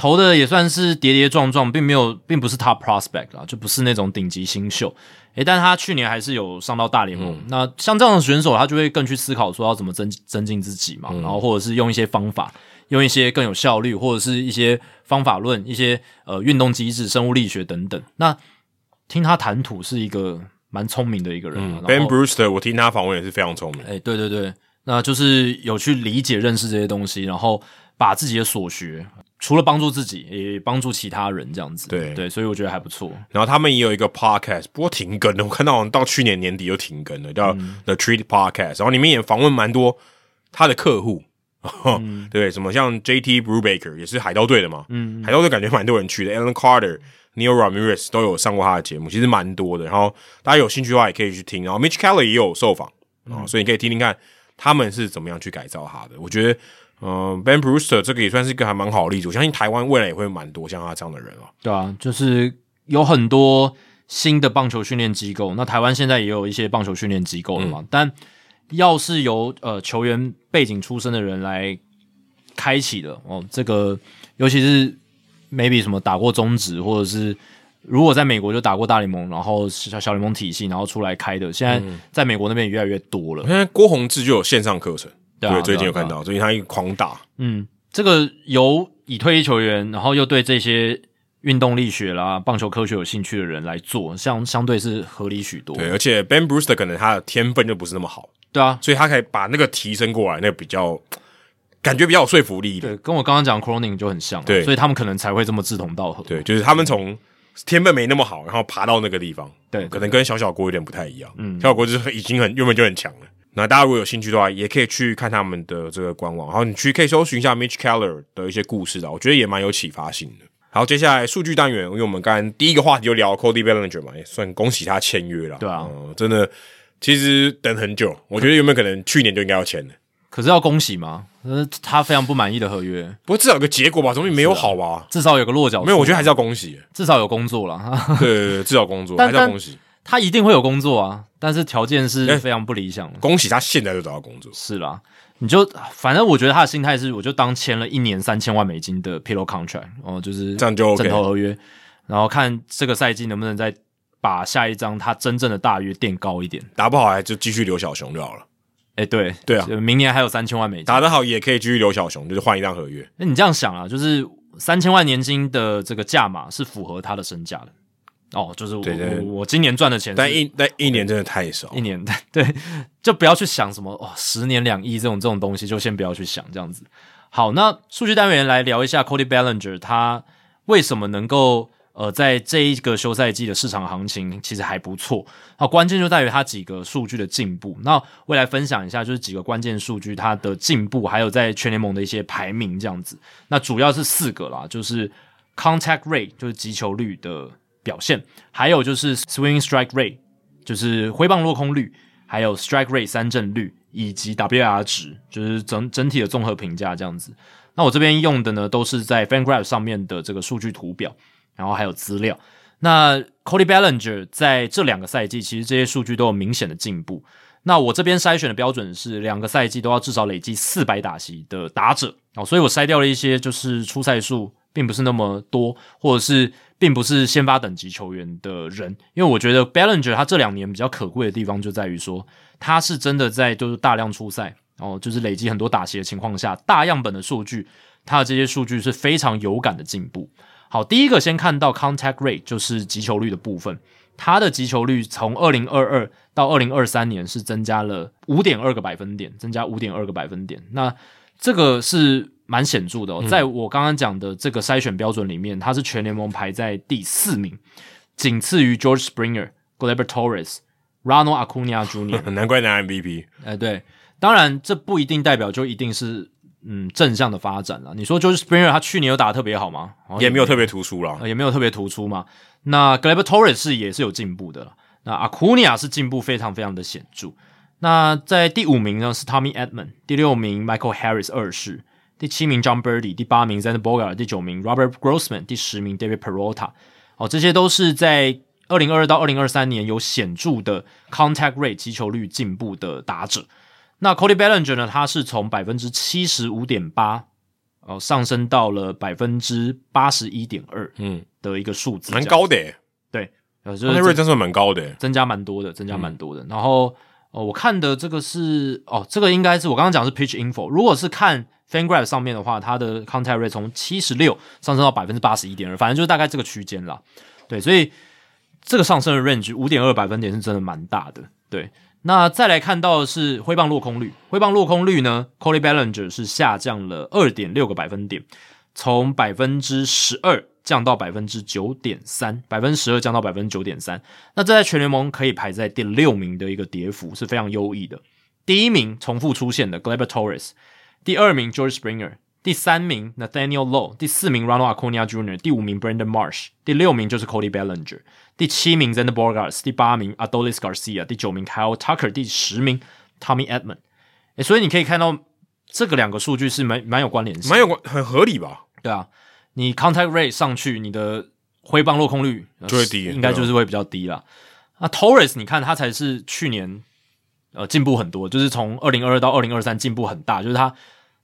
投的也算是跌跌撞撞，并没有，并不是 top prospect 啦，就不是那种顶级新秀。诶，但他去年还是有上到大联盟。那像这样的选手，他就会更去思考说要怎么增增进自己嘛，然后或者是用一些方法，用一些更有效率，或者是一些方法论，一些呃运动机制、生物力学等等。那听他谈吐是一个蛮聪明的一个人。Ben Brewster，我听他访问也是非常聪明。诶，对对对，那就是有去理解、认识这些东西，然后把自己的所学。除了帮助自己，也帮助其他人，这样子。对对，所以我觉得还不错。然后他们也有一个 podcast，不过停更了。我看到好像到去年年底就停更了，叫 The Treat Podcast。然后里面也访问蛮多他的客户，对，什么像 JT Brubaker 也是海盗队的嘛，嗯，海盗队感觉蛮多人去的。Alan Carter、Neil Ramirez 都有上过他的节目，其实蛮多的。然后大家有兴趣的话也可以去听。然后 Mitch Keller 也有受访啊，所以你可以听听看他们是怎么样去改造他的。我觉得。嗯，Ben Brewster 这个也算是一个还蛮好的例子。我相信台湾未来也会蛮多像他这样的人啊。对啊，就是有很多新的棒球训练机构。那台湾现在也有一些棒球训练机构了嘛？但要是由呃球员背景出身的人来开启的哦，这个尤其是 maybe 什么打过中职，或者是如果在美国就打过大联盟，然后小小联盟体系，然后出来开的，现在在美国那边越来越多了。现在郭宏志就有线上课程。对，最近有看到，最近他一个狂打，嗯，这个由已退役球员，然后又对这些运动力学啦、棒球科学有兴趣的人来做，相相对是合理许多。对，而且 Ben Brewster 可能他的天分就不是那么好，对啊，所以他可以把那个提升过来，那个比较感觉比较有说服力。对，跟我刚刚讲 Croning 就很像，对，所以他们可能才会这么志同道合。对，就是他们从天分没那么好，然后爬到那个地方，对，可能跟小小国有点不太一样。嗯，小小国就是已经很原本就很强了。那大家如果有兴趣的话，也可以去看他们的这个官网，然后你去可以搜寻一下 Mitch Keller 的一些故事的，我觉得也蛮有启发性的。好，接下来数据单元，因为我们刚刚第一个话题就聊 Cody Bellinger 嘛，也算恭喜他签约了。对啊，真的，其实等很久，我觉得有没有可能去年就应该要签的？可是要恭喜吗？呃，他非常不满意的合约，不过至少有个结果吧，总比没有好吧？至少有个落脚，没有，我觉得还是要恭喜，至少有工作了。对对对，至少工作还是要恭喜。他一定会有工作啊，但是条件是哎非常不理想的。恭喜他现在就找到工作。是啦，你就反正我觉得他的心态是，我就当签了一年三千万美金的 pillow contract，哦，就是这样就 OK 枕头合约，然后看这个赛季能不能再把下一张他真正的大约垫高一点。打不好还就继续留小熊就好了。哎，对对啊明年还有三千万美金。打得好也可以继续留小熊，就是换一张合约。那你这样想啊，就是三千万年薪的这个价码是符合他的身价的。哦，就是我我我今年赚的钱，但一但一年真的太少一。年对，就不要去想什么哦，十年两亿这种这种东西，就先不要去想这样子。好，那数据单元来聊一下 Cody Bellinger，他为什么能够呃在这一个休赛季的市场行情其实还不错。好，关键就在于他几个数据的进步。那我也来分享一下，就是几个关键数据它的进步，还有在全联盟的一些排名这样子。那主要是四个啦，就是 contact rate，就是击球率的表现，还有就是 swing strike rate，就是挥棒落空率，还有 strike rate 三振率，以及 WR 值，就是整整体的综合评价这样子。那我这边用的呢，都是在 FanGraph 上面的这个数据图表，然后还有资料。那 Cody Bellinger 在这两个赛季，其实这些数据都有明显的进步。那我这边筛选的标准是两个赛季都要至少累积四百打席的打者哦，所以我筛掉了一些就是出赛数并不是那么多，或者是并不是先发等级球员的人，因为我觉得 Bellinger 他这两年比较可贵的地方就在于说，他是真的在就是大量出赛哦，就是累积很多打席的情况下，大样本的数据，他的这些数据是非常有感的进步。好，第一个先看到 contact rate，就是击球率的部分。它的击球率从二零二二到二零二三年是增加了五点二个百分点，增加五点二个百分点。那这个是蛮显著的哦，在我刚刚讲的这个筛选标准里面，它是全联盟排在第四名，仅次于 George Springer、Gleyber Torres、Ronald Acuna Jr. 难怪拿 MVP。哎，对，当然这不一定代表就一定是嗯正向的发展了。你说就是 Springer 他去年有打得特别好吗？哦、也没有特别突出了、也没有特别突出嘛。那 g l a b Torres 是也是有进步的，那 Acuna 是进步非常非常的显著。那在第五名呢是 Tommy edmon 第六名 Michael Harris 二世，第七名 John Birdie，第八名 z a n b o g a 第九名 Robert Grossman，第十名 David Perota。哦，这些都是在二零二二到二零二三年有显著的 contact rate 击球率进步的打者。那 Cody Bellinger 呢，他是从百分之七十五点八哦上升到了百分之八十一点二，嗯，的一个数字，蛮高的耶，对，呃，就那是增瑞真是蛮高的耶。增加蛮多的，增加蛮多的。然后哦，我看的这个是哦，这个应该是我刚刚讲是 Pitch Info，如果是看 FanGraph 上面的话，它的 contact rate 从七十六上升到百分之八十一点二，反正就是大概这个区间啦。对，所以这个上升的 range 五点二百分点是真的蛮大的。对，那再来看到的是挥棒落空率，挥棒落空率呢，Cody Bellinger 是下降了二点六个百分点，从百分之十二降到百分之九点三，百分之十二降到百分之九点三。那这在全联盟可以排在第六名的一个跌幅是非常优异的。第一名重复出现的 Gleber Torres，第二名 George Springer，第三名 Nathaniel Lowe，第四名 Ronald Acuna Jr.，第五名 Brandon Marsh，第六名就是 Cody Bellinger，第七名 Xander Bogaerts，第八名 Adolis Garcia，第九名 Kyle Tucker，第十名 Tommy Edman。诶，所以你可以看到这个两个数据是蛮蛮有关联性，蛮有关很合理吧？对啊，你 contact rate 上去，你的挥棒落空率呃就会低应该就是会比较低啦。那 Torres 你看他才是去年呃进步很多，就是从二零二二到二零二三进步很大，就是他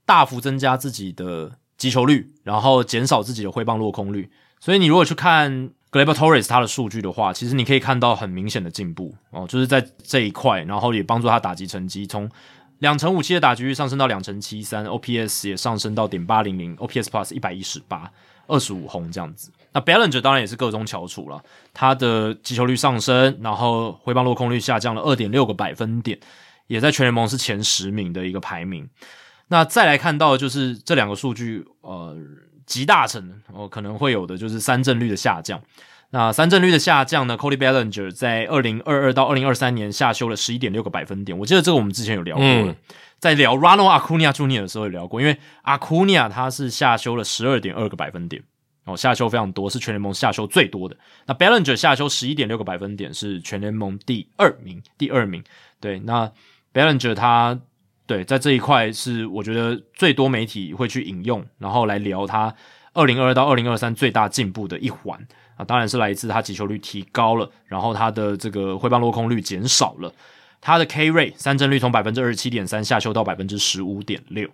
大幅增加自己的击球率，然后减少自己的挥棒落空率。所以你如果去看 g l e b Torres 他的数据的话，其实你可以看到很明显的进步哦，就是在这一块，然后也帮助他打击成绩从两成五七的打击率上升到两成七三，OPS 也上升到点八零零，OPS Plus 一百一十八，二十五轰这样子。那 Bellinger 当然也是各中翘楚了，他的击球率上升，然后挥棒落空率下降了二点六个百分点，也在全联盟是前十名的一个排名。那再来看到就是这两个数据，呃，集大成哦，可能会有的就是三振率的下降。那三振率的下降呢？Cody Bellinger 在二零二二到二零二三年下修了十一点六个百分点。我记得这个我们之前有聊过了，嗯在聊 Ronald Acuna Jr. 的时候有聊过，因为 Acuna 他是下修了十二点二个百分点，哦，下修非常多，是全联盟下修最多的。那 Bellinger 下修十一点六个百分点，是全联盟第二名，第二名。对，那 Bellinger 他对在这一块是我觉得最多媒体会去引用，然后来聊他二零二二到二零二三最大进步的一环。啊，当然是来自他击球率提高了，然后他的这个挥棒落空率减少了，他的 K rate 三振率从百分之二十七点三下修到百分之十五点六。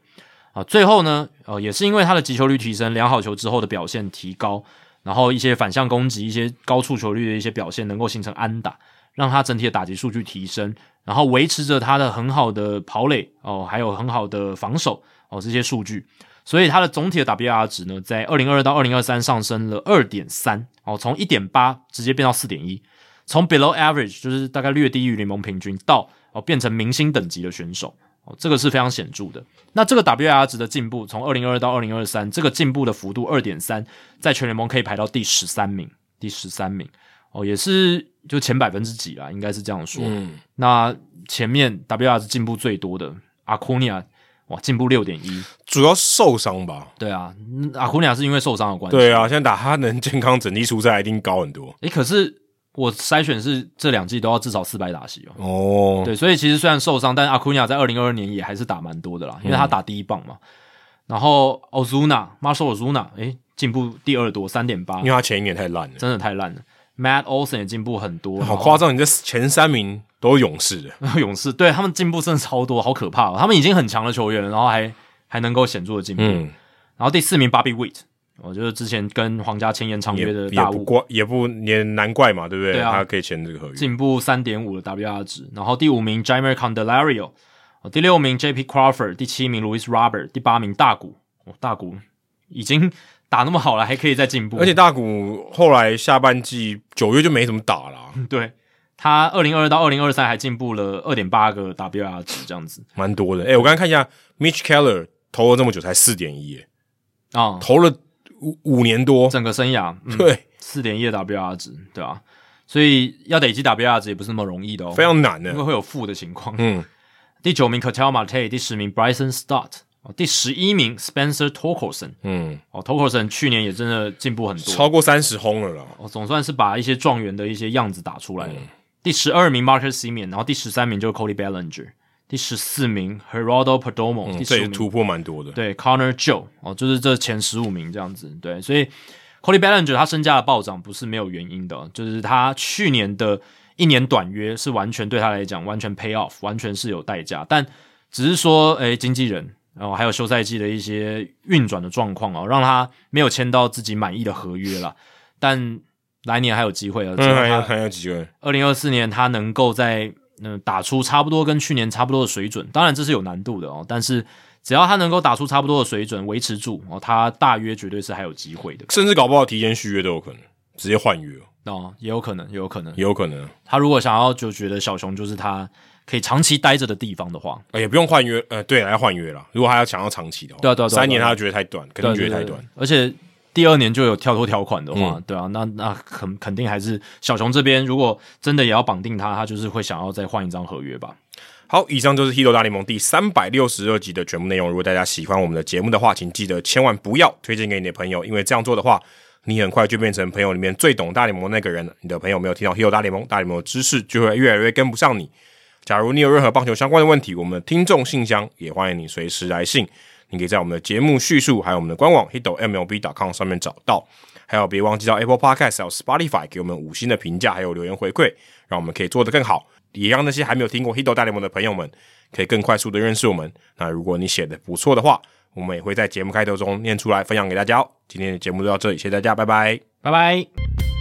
啊，最后呢，呃，也是因为他的击球率提升，良好球之后的表现提高，然后一些反向攻击、一些高触球率的一些表现能够形成安打，让他整体的打击数据提升，然后维持着他的很好的跑垒哦，还有很好的防守哦这些数据。所以他的总体的 WR 值呢，在二零二二到二零二三上升了二点三哦，从一点八直接变到四点一，从 below average 就是大概略低于联盟平均，到哦变成明星等级的选手哦，这个是非常显著的。那这个 WR 值的进步，从二零二二到二零二三，这个进步的幅度二点三，在全联盟可以排到第十三名，第十三名哦，也是就前百分之几啦，应该是这样说。嗯，那前面 WR 是进步最多的阿库尼亚。哇，进步六点一，主要受伤吧？对啊，阿库尼亚是因为受伤的关系。对啊，现在打他能健康整体出赛一定高很多。诶，可是我筛选是这两季都要至少四百打席哦。哦，对，所以其实虽然受伤，但阿库尼亚在二零二二年也还是打蛮多的啦，因为他打第一棒嘛。然后 Ozuna，Marshall Ozuna，诶，进步第二多，三点八，因为他前一年太烂了，真的太烂了。Matt Olson 也进步很多，好夸张！你这前三名都是勇士的，勇士对他们进步真的超多，好可怕！哦他们已经很强的球员了，然后还。还能够显著的进步，然后第四名 Bobby Witt，我觉得之前跟皇家签延长约的大物，也不怪，也不也难怪嘛，对不对？对啊，他可以签这个合约，进步三点五的 WR 值。然后第五名 Jamer Candelario，第六名 JP Crawford，第七名 Louis Robert，第八名大谷，哦大谷已经打那么好了，还可以再进步。而且大谷后来下半季九月就没怎么打了，对他二零二二到二零二三还进步了二点八个 WR 值，这样子蛮多的。哎，我刚刚看一下 Mitch Keller。投了这么久才四点一，啊，投了五五年多，整个生涯对四点一的 WR 值，对吧？所以要累积 WR 值也不是那么容易的哦，非常难的，因为会有负的情况。嗯，第九名 Catal Marte，第十名 Bryson Stott，哦，第十一名 Spencer Torkelson，嗯，哦，Torkelson 去年也真的进步很多，超过三十轰了啦，哦，总算是把一些状元的一些样子打出来了。第十二名 Marcus Semien，然后第十三名就是 Cody Bellinger。第十四名五名突破蛮多的。对，Connor Joe 哦，就是这前十五名这样子。对，所以 Cody Bellinger 他身价的暴涨不是没有原因的，就是他去年的一年短约是完全对他来讲完全 pay off，完全是有代价。但只是说，诶，经纪人然后还有休赛季的一些运转的状况啊，让他没有签到自己满意的合约了。但来年还有机会啊，还有还有机会。二零二四年他能够在那打出差不多跟去年差不多的水准，当然这是有难度的哦。但是只要他能够打出差不多的水准，维持住哦，他大约绝对是还有机会的。甚至搞不好提前续约都有可能，直接换约哦，也有可能，也有可能，也有可能。他如果想要就觉得小熊就是他可以长期待着的地方的话，也不用换约，呃，对，来换约了。如果他要想要长期的话，对啊，对啊，三年他觉得太短，肯定觉得太短，而且。第二年就有跳脱条款的话，对啊，那那肯肯定还是小熊这边，如果真的也要绑定他，他就是会想要再换一张合约吧。好，以上就是《h i t 大联盟》第三百六十二集的全部内容。如果大家喜欢我们的节目的话，请记得千万不要推荐给你的朋友，因为这样做的话，你很快就变成朋友里面最懂大联盟那个人。你的朋友没有听到《h i t 大联盟》，大联盟的知识就会越来越跟不上你。假如你有任何棒球相关的问题，我们的听众信箱也欢迎你随时来信。你可以在我们的节目叙述，还有我们的官网 hitomlb.com 上面找到。还有，别忘记到 Apple Podcast 还有 Spotify 给我们五星的评价，还有留言回馈，让我们可以做得更好，也让那些还没有听过 Hito 大联盟的朋友们可以更快速的认识我们。那如果你写的不错的话，我们也会在节目开头中念出来，分享给大家。今天的节目就到这里，谢谢大家，拜拜，拜拜。